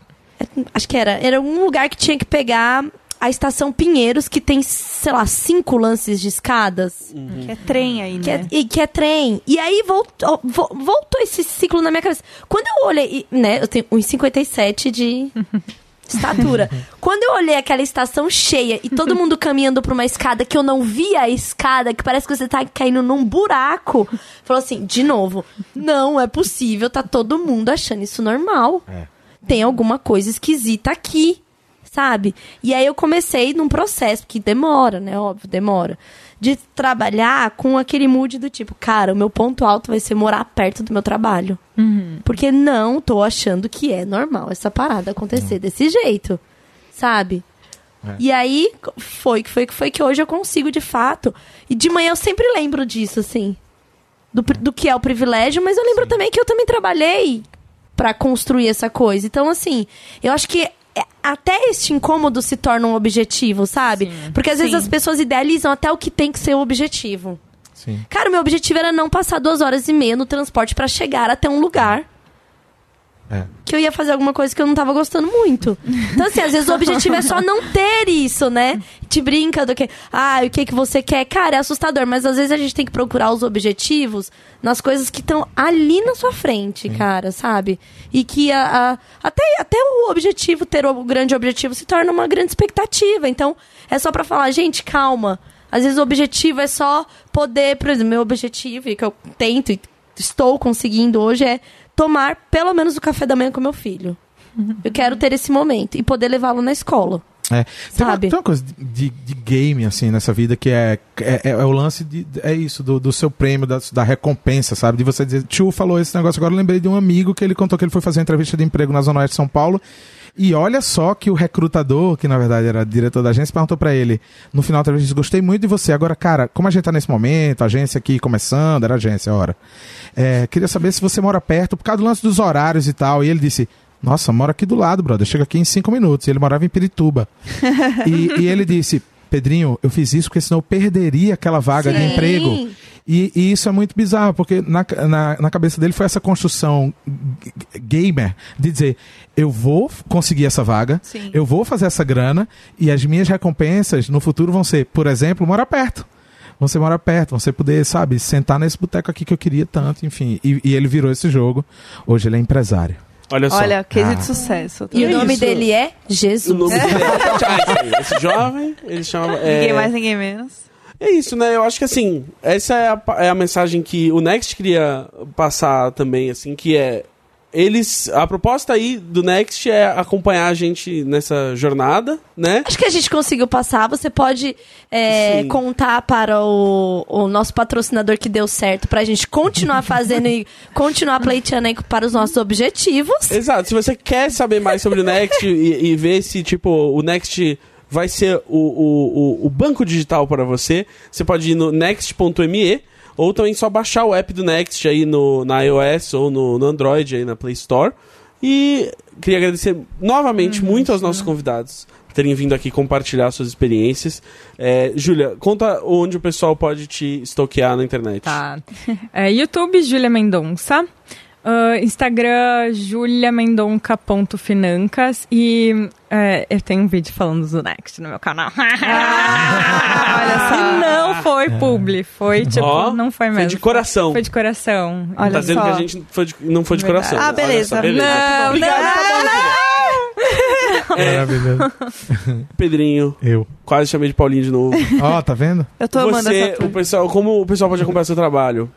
Speaker 1: Acho que era. Era um lugar que tinha que pegar a estação Pinheiros, que tem, sei lá, cinco lances de escadas.
Speaker 5: Que é trem aí, né?
Speaker 1: Que é, e que é trem. E aí voltou, vo- voltou esse ciclo na minha cabeça. Quando eu olhei, né, eu tenho 1,57 de estatura. Quando eu olhei aquela estação cheia e todo mundo caminhando pra uma escada que eu não via a escada, que parece que você tá caindo num buraco, falou assim, de novo, não é possível, tá todo mundo achando isso normal.
Speaker 2: É.
Speaker 1: Tem alguma coisa esquisita aqui, sabe? E aí eu comecei num processo que demora, né? Óbvio, demora. De trabalhar com aquele mood do tipo, cara, o meu ponto alto vai ser morar perto do meu trabalho. Porque não tô achando que é normal essa parada acontecer desse jeito, sabe?
Speaker 2: É.
Speaker 1: E aí foi que foi que foi que hoje eu consigo de fato. E de manhã eu sempre lembro disso, assim. Do, pri- do que é o privilégio, mas eu lembro também que eu também trabalhei pra construir essa coisa. Então, assim, eu acho que é- até este incômodo se torna um objetivo, sabe? Porque às vezes
Speaker 5: Sim.
Speaker 1: as pessoas idealizam até o que tem que ser o objetivo.
Speaker 2: Sim.
Speaker 1: Cara, o meu objetivo era não passar duas horas e meia no transporte pra chegar até um lugar
Speaker 2: É.
Speaker 1: que eu ia fazer alguma coisa que eu não tava gostando muito. Então, assim, às vezes o objetivo é só não ter isso, né? Te brinca do que, ah, o que que você quer? Cara, é assustador, mas às vezes a gente tem que procurar os objetivos nas coisas que estão ali na sua frente, cara, sabe? E que a, a- até, até o objetivo, ter o grande objetivo, se torna uma grande expectativa. Então, é só pra falar, gente, calma. Às vezes o objetivo é só poder, por exemplo, meu objetivo, e que eu tento e estou conseguindo hoje, é tomar pelo menos o café da manhã com meu filho. Eu quero ter esse momento e poder levá-lo na escola.
Speaker 2: É. Tem, uma, tem uma coisa de, de game, assim, nessa vida que é, é, é o lance de. É isso, do, do seu prêmio, da, da recompensa, sabe? De você dizer. Tio falou esse negócio agora, eu lembrei de um amigo que ele contou que ele foi fazer uma entrevista de emprego na Zona Oeste de São Paulo. E olha só que o recrutador, que na verdade era diretor da agência, perguntou pra ele no final da entrevista: Gostei muito de você. Agora, cara, como a gente tá nesse momento, a agência aqui começando, era agência, hora. É, queria saber se você mora perto, por causa do lance dos horários e tal. E ele disse: Nossa, moro aqui do lado, brother. Chega aqui em cinco minutos. E ele morava em Pirituba. e, e ele disse: Pedrinho, eu fiz isso porque senão eu perderia aquela vaga de
Speaker 1: Sim.
Speaker 2: emprego. E, e isso é muito bizarro, porque na, na, na cabeça dele foi essa construção gamer de dizer: eu vou conseguir essa vaga,
Speaker 5: Sim.
Speaker 2: eu vou fazer essa grana, e as minhas recompensas no futuro vão ser, por exemplo, morar perto. Você morar perto, você poder, sabe, sentar nesse boteco aqui que eu queria tanto, enfim. E, e ele virou esse jogo. Hoje ele é empresário.
Speaker 3: Olha só.
Speaker 5: Olha, case
Speaker 2: Ah.
Speaker 5: de sucesso.
Speaker 1: E
Speaker 3: E
Speaker 1: o
Speaker 3: é
Speaker 1: nome
Speaker 3: isso.
Speaker 1: dele é
Speaker 3: O
Speaker 1: Jesus.
Speaker 3: nome dele é. Esse jovem, ele chama. é-
Speaker 5: Ninguém mais, ninguém menos.
Speaker 3: É isso, né? Eu acho que assim, essa é a, é a mensagem que o Next queria passar também, assim, que é. Eles. A proposta aí do Next é acompanhar a gente nessa jornada, né?
Speaker 1: Acho que a gente conseguiu passar. Você pode é, contar para o, o nosso patrocinador que deu certo pra gente continuar fazendo e continuar pleiteando aí para os nossos objetivos.
Speaker 3: Exato. Se você quer saber mais sobre o Next e, e ver se, tipo, o Next vai ser o, o, o, o banco digital para você, você pode ir no next.me ou também só baixar o app do Next aí no, na iOS ou no, no Android aí na Play Store. E queria agradecer novamente muito aos nossos convidados por terem vindo aqui compartilhar suas experiências. É, Júlia, conta onde o pessoal pode te stalkear na internet.
Speaker 4: Tá. É, YouTube, Júlia Mendonça. Ah, Instagram, juliamendonca.financas. E é, eu tenho um vídeo falando do Next no meu canal.
Speaker 5: olha só.
Speaker 4: E não foi publi, foi tipo,
Speaker 3: Ó,
Speaker 4: não foi
Speaker 3: foi
Speaker 4: mesmo.
Speaker 3: de coração.
Speaker 4: Foi de coração.
Speaker 5: Olha
Speaker 3: tá dizendo
Speaker 5: só.
Speaker 3: que a gente foi de- não foi de
Speaker 4: Verdade.
Speaker 3: coração.
Speaker 5: Ah,
Speaker 3: Olha só,
Speaker 5: beleza.
Speaker 4: Não,
Speaker 3: Obrigado,
Speaker 4: não,
Speaker 3: tá bom,
Speaker 4: não,
Speaker 2: Maravilhoso.
Speaker 3: Pedrinho.
Speaker 2: Eu.
Speaker 3: Quase chamei de Paulinho de novo.
Speaker 2: Ó, tá vendo?
Speaker 5: Eu tô amando
Speaker 3: Você,
Speaker 5: essa
Speaker 3: o pessoal, como o pessoal pode acompanhar seu trabalho?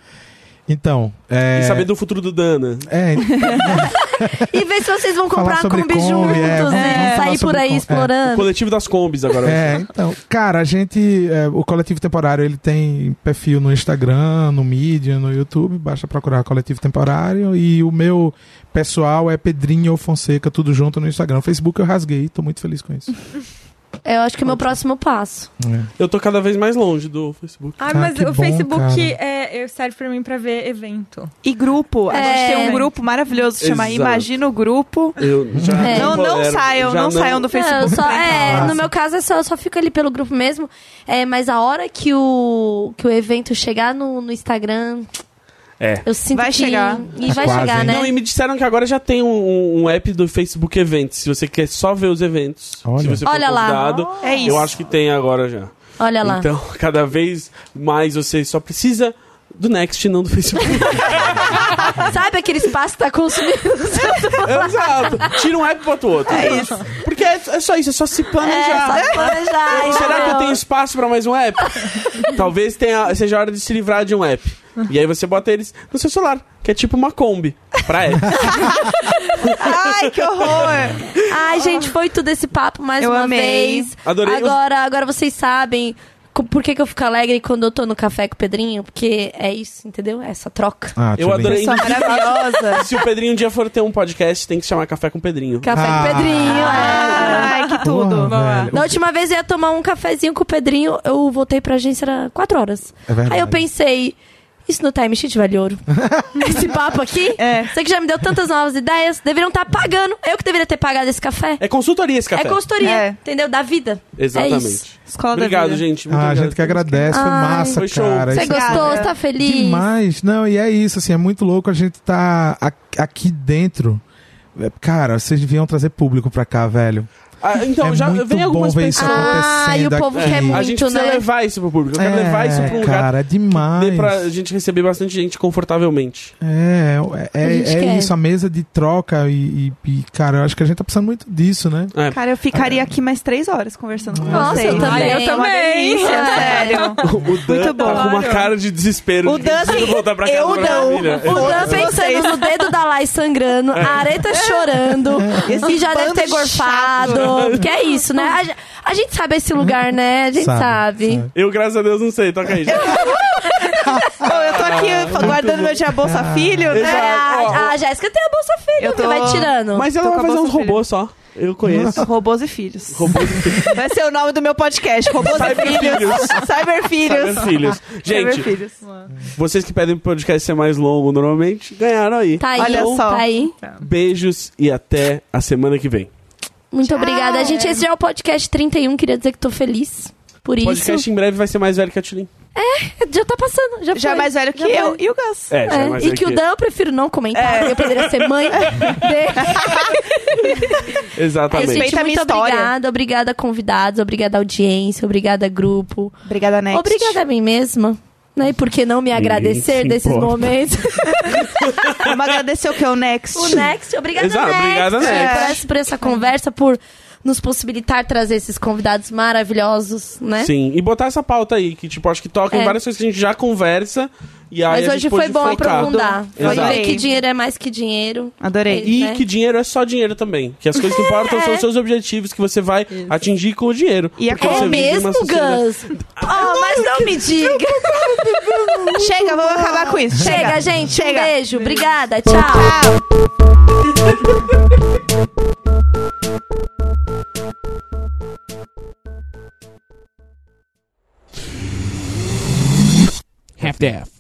Speaker 2: Então, é...
Speaker 3: E saber do futuro do Dana.
Speaker 2: É,
Speaker 1: E ver se vocês vão comprar
Speaker 2: sobre
Speaker 1: Kombi juntos
Speaker 2: é, falar
Speaker 1: sair por aí
Speaker 2: Kombi. É.
Speaker 3: O
Speaker 1: explorando.
Speaker 3: coletivo das combis agora. vai
Speaker 2: É, então, cara, a gente, é, o Coletivo Temporário, ele tem perfil no Instagram, no Medium, no YouTube, basta procurar Coletivo Temporário e o meu pessoal é Pedrinho Fonseca, tudo junto no Instagram. O Facebook eu rasguei, tô muito feliz com isso.
Speaker 1: Eu acho que é o meu próximo passo.
Speaker 2: É.
Speaker 3: Eu tô cada vez mais longe do Facebook.
Speaker 4: Ah,
Speaker 2: Ah,
Speaker 4: mas
Speaker 2: que
Speaker 4: o
Speaker 2: bom,
Speaker 4: Facebook
Speaker 2: cara.
Speaker 4: é, é- serve pra mim pra ver evento.
Speaker 5: E grupo. A
Speaker 1: É.
Speaker 5: gente tem um grupo maravilhoso que chama
Speaker 3: Exato.
Speaker 5: Imagina o Grupo.
Speaker 3: Eu já
Speaker 1: É.
Speaker 5: Não, não
Speaker 3: tolero-
Speaker 5: saiam,
Speaker 3: já
Speaker 5: não, saiam do
Speaker 1: Não, eu
Speaker 5: Facebook.
Speaker 1: só,
Speaker 5: pra
Speaker 1: é,
Speaker 5: entrar.
Speaker 1: no meu caso, é só, eu só fico ali pelo grupo mesmo. É, mas a hora que o, que o evento chegar no, no Instagram,
Speaker 3: É.
Speaker 1: eu sinto
Speaker 5: Vai
Speaker 1: que...
Speaker 5: chegar.
Speaker 1: E
Speaker 2: Tá
Speaker 1: vai
Speaker 2: quase,
Speaker 1: chegar,
Speaker 2: hein?
Speaker 1: né?
Speaker 3: Não, e me disseram que agora já tem um, um app do Facebook Events. Se você quer só ver os eventos.
Speaker 2: Olha.
Speaker 3: Se você for
Speaker 1: Olha lá.
Speaker 3: convidado,
Speaker 5: É isso.
Speaker 3: eu acho que tem agora já.
Speaker 1: Olha lá.
Speaker 3: Então, cada vez mais você só precisa do Next, não do Facebook.
Speaker 1: Sabe aquele espaço que tá consumindo?
Speaker 3: Exato. Tira um app e bota o outro. É isso. Porque é, é só isso, é só se
Speaker 1: É,
Speaker 3: planejar.
Speaker 1: só planejar.
Speaker 3: Será que eu
Speaker 1: entendeu?
Speaker 3: tenho espaço pra mais um app? Talvez tenha, seja a hora de se livrar de um app. E aí você bota eles no seu celular, que é tipo uma Kombi pra app.
Speaker 5: Ai, que horror!
Speaker 1: Ai, gente, foi tudo esse papo mais
Speaker 5: Eu
Speaker 1: uma
Speaker 5: amei.
Speaker 1: vez.
Speaker 3: Adorei os-
Speaker 1: Agora, agora vocês sabem por que, que eu fico alegre quando eu tô no café com o Pedrinho? Porque é isso, entendeu? É essa troca.
Speaker 2: Ah,
Speaker 3: Eu adorei.
Speaker 5: Pessoa maravilhosa.
Speaker 3: Se o Pedrinho um dia for ter um podcast, tem que chamar Café com Pedrinho.
Speaker 1: Café
Speaker 2: Ah.
Speaker 1: com o Pedrinho, é.
Speaker 5: Ai, que tudo.
Speaker 2: Porra.
Speaker 1: Na última vez eu ia tomar um cafezinho com o Pedrinho, eu voltei pra agência, era quatro horas.
Speaker 2: É verdade.
Speaker 1: Aí eu pensei, isso no time sheet vale ouro. esse papo aqui,
Speaker 5: É.
Speaker 1: você que já me deu tantas novas ideias, deveriam estar pagando. Eu que deveria ter pagado esse café.
Speaker 3: É consultoria esse café.
Speaker 1: É consultoria,
Speaker 5: É.
Speaker 1: entendeu? Da vida. É isso.
Speaker 3: Exatamente.
Speaker 5: Escola
Speaker 3: Obrigado,
Speaker 5: da vida.
Speaker 3: gente. Muito
Speaker 2: Ah, a
Speaker 3: obrigado.
Speaker 2: gente que agradece, foi
Speaker 1: Ai.
Speaker 2: massa,
Speaker 3: Foi show.
Speaker 2: cara.
Speaker 1: Você
Speaker 2: Isso é
Speaker 1: gostou? Você tá feliz?
Speaker 2: Demais. Não, e é isso, assim, é muito louco a gente tá a- aqui dentro. É, Cara, vocês deviam trazer público pra cá, velho.
Speaker 3: Ah, então,
Speaker 2: é
Speaker 3: já
Speaker 2: muito
Speaker 3: vem
Speaker 2: bom
Speaker 3: algumas
Speaker 2: ver isso
Speaker 3: pessoas.
Speaker 1: Ah, e o povo
Speaker 2: aqui.
Speaker 1: quer muito,
Speaker 3: A gente precisa
Speaker 1: né?
Speaker 3: levar isso pro público. Eu quero
Speaker 2: É,
Speaker 3: levar isso pra um lugar
Speaker 2: cara, é demais.
Speaker 3: dê pra gente receber bastante gente confortavelmente.
Speaker 2: É, é, é, é isso, a mesa de troca e, e- e, cara, eu acho que a gente tá precisando muito disso, né?
Speaker 3: É.
Speaker 5: Cara, eu ficaria aqui mais três horas conversando com
Speaker 1: Nossa,
Speaker 5: vocês.
Speaker 1: eu também. Eu
Speaker 5: É uma
Speaker 4: também.
Speaker 5: delícia,
Speaker 1: É.
Speaker 5: sério.
Speaker 3: O Dan
Speaker 5: Muito bom.
Speaker 3: tá com uma cara de desespero.
Speaker 5: O Dan,
Speaker 3: preciso voltar pra casa
Speaker 5: eu
Speaker 3: pra
Speaker 5: não.
Speaker 3: família.
Speaker 1: O Dan pensando no dedo da Lai sangrando, a areta chorando, e já deve ter
Speaker 5: de
Speaker 1: Que é isso, né? A, a gente sabe esse lugar, né? A gente sabe.
Speaker 3: Eu, graças a Deus, não sei. Toca aí, gente.
Speaker 5: Bom, eu tô aqui guardando meu dia Bolsa Filho,
Speaker 1: É,
Speaker 5: né?
Speaker 3: Exato.
Speaker 1: a, a Jéssica tem a Bolsa Filho,
Speaker 5: Eu
Speaker 1: que
Speaker 5: tô-
Speaker 1: vai tirando.
Speaker 3: Mas ela
Speaker 5: Tô
Speaker 3: vai fazer uns robôs só. Eu conheço.
Speaker 5: Robôs e Filhos.
Speaker 3: Robôs e
Speaker 5: Vai ser o nome do meu podcast. Robôs e
Speaker 3: Cyber
Speaker 5: Filhos.
Speaker 3: Filhos.
Speaker 5: Cyber Filhos.
Speaker 3: Cyber Filhos.
Speaker 5: Cyber
Speaker 3: Gente,
Speaker 5: Filhos.
Speaker 3: vocês que pedem pro podcast ser mais longo normalmente, ganharam aí.
Speaker 1: Tá aí,
Speaker 5: Olha só.
Speaker 1: tá aí.
Speaker 3: Beijos e até a semana que vem.
Speaker 1: Muito obrigada. A gente, esse já é o podcast 31, queria dizer que tô feliz por
Speaker 3: O
Speaker 1: isso.
Speaker 3: podcast em breve vai ser mais velho que a Tulin.
Speaker 1: Já tá passando, já
Speaker 5: Já
Speaker 1: foi.
Speaker 5: mais velho que
Speaker 1: Já
Speaker 5: eu
Speaker 1: foi.
Speaker 5: e o Gus.
Speaker 3: É, já é
Speaker 1: É,
Speaker 3: mais
Speaker 1: e
Speaker 3: velho
Speaker 1: que o Dan eu prefiro não comentar, porque eu poderia ser mãe dele. É,
Speaker 3: Exatamente.
Speaker 1: gente,
Speaker 5: Respeita a minha
Speaker 1: muito
Speaker 5: história.
Speaker 1: obrigada. Obrigada, convidados. Obrigada, audiência. Obrigada, grupo.
Speaker 5: Obrigada, Next.
Speaker 1: Obrigada a mim mesma. Né? E por que não me agradecer
Speaker 3: se
Speaker 1: desses
Speaker 3: importa.
Speaker 1: momentos?
Speaker 5: Vamos agradecer o que? O Next.
Speaker 1: o Next. Obrigada,
Speaker 3: Exato,
Speaker 1: Next.
Speaker 3: obrigada,
Speaker 1: Por
Speaker 3: Next.
Speaker 1: essa- Por essa conversa, por nos possibilitar trazer esses convidados maravilhosos, né?
Speaker 3: Sim, e botar essa pauta aí, que tipo, acho que toca em
Speaker 1: É.
Speaker 3: várias coisas que a gente já conversa. E aí
Speaker 1: Mas
Speaker 3: a
Speaker 1: hoje foi bom
Speaker 3: focar.
Speaker 1: aprofundar. Foi ver que dinheiro é mais que dinheiro.
Speaker 5: Adorei.
Speaker 3: E
Speaker 1: né?
Speaker 3: que dinheiro é só dinheiro também. Que as coisas que importam são os seus objetivos que você vai atingir com o dinheiro.
Speaker 5: E
Speaker 1: É mesmo, Gus? Oh, mas não me diga.
Speaker 5: Chega, vamos acabar com isso.
Speaker 1: Chega, gente.
Speaker 5: Chega.
Speaker 1: Um beijo. Obrigada. Tchau.
Speaker 5: Tchau.
Speaker 7: half daff.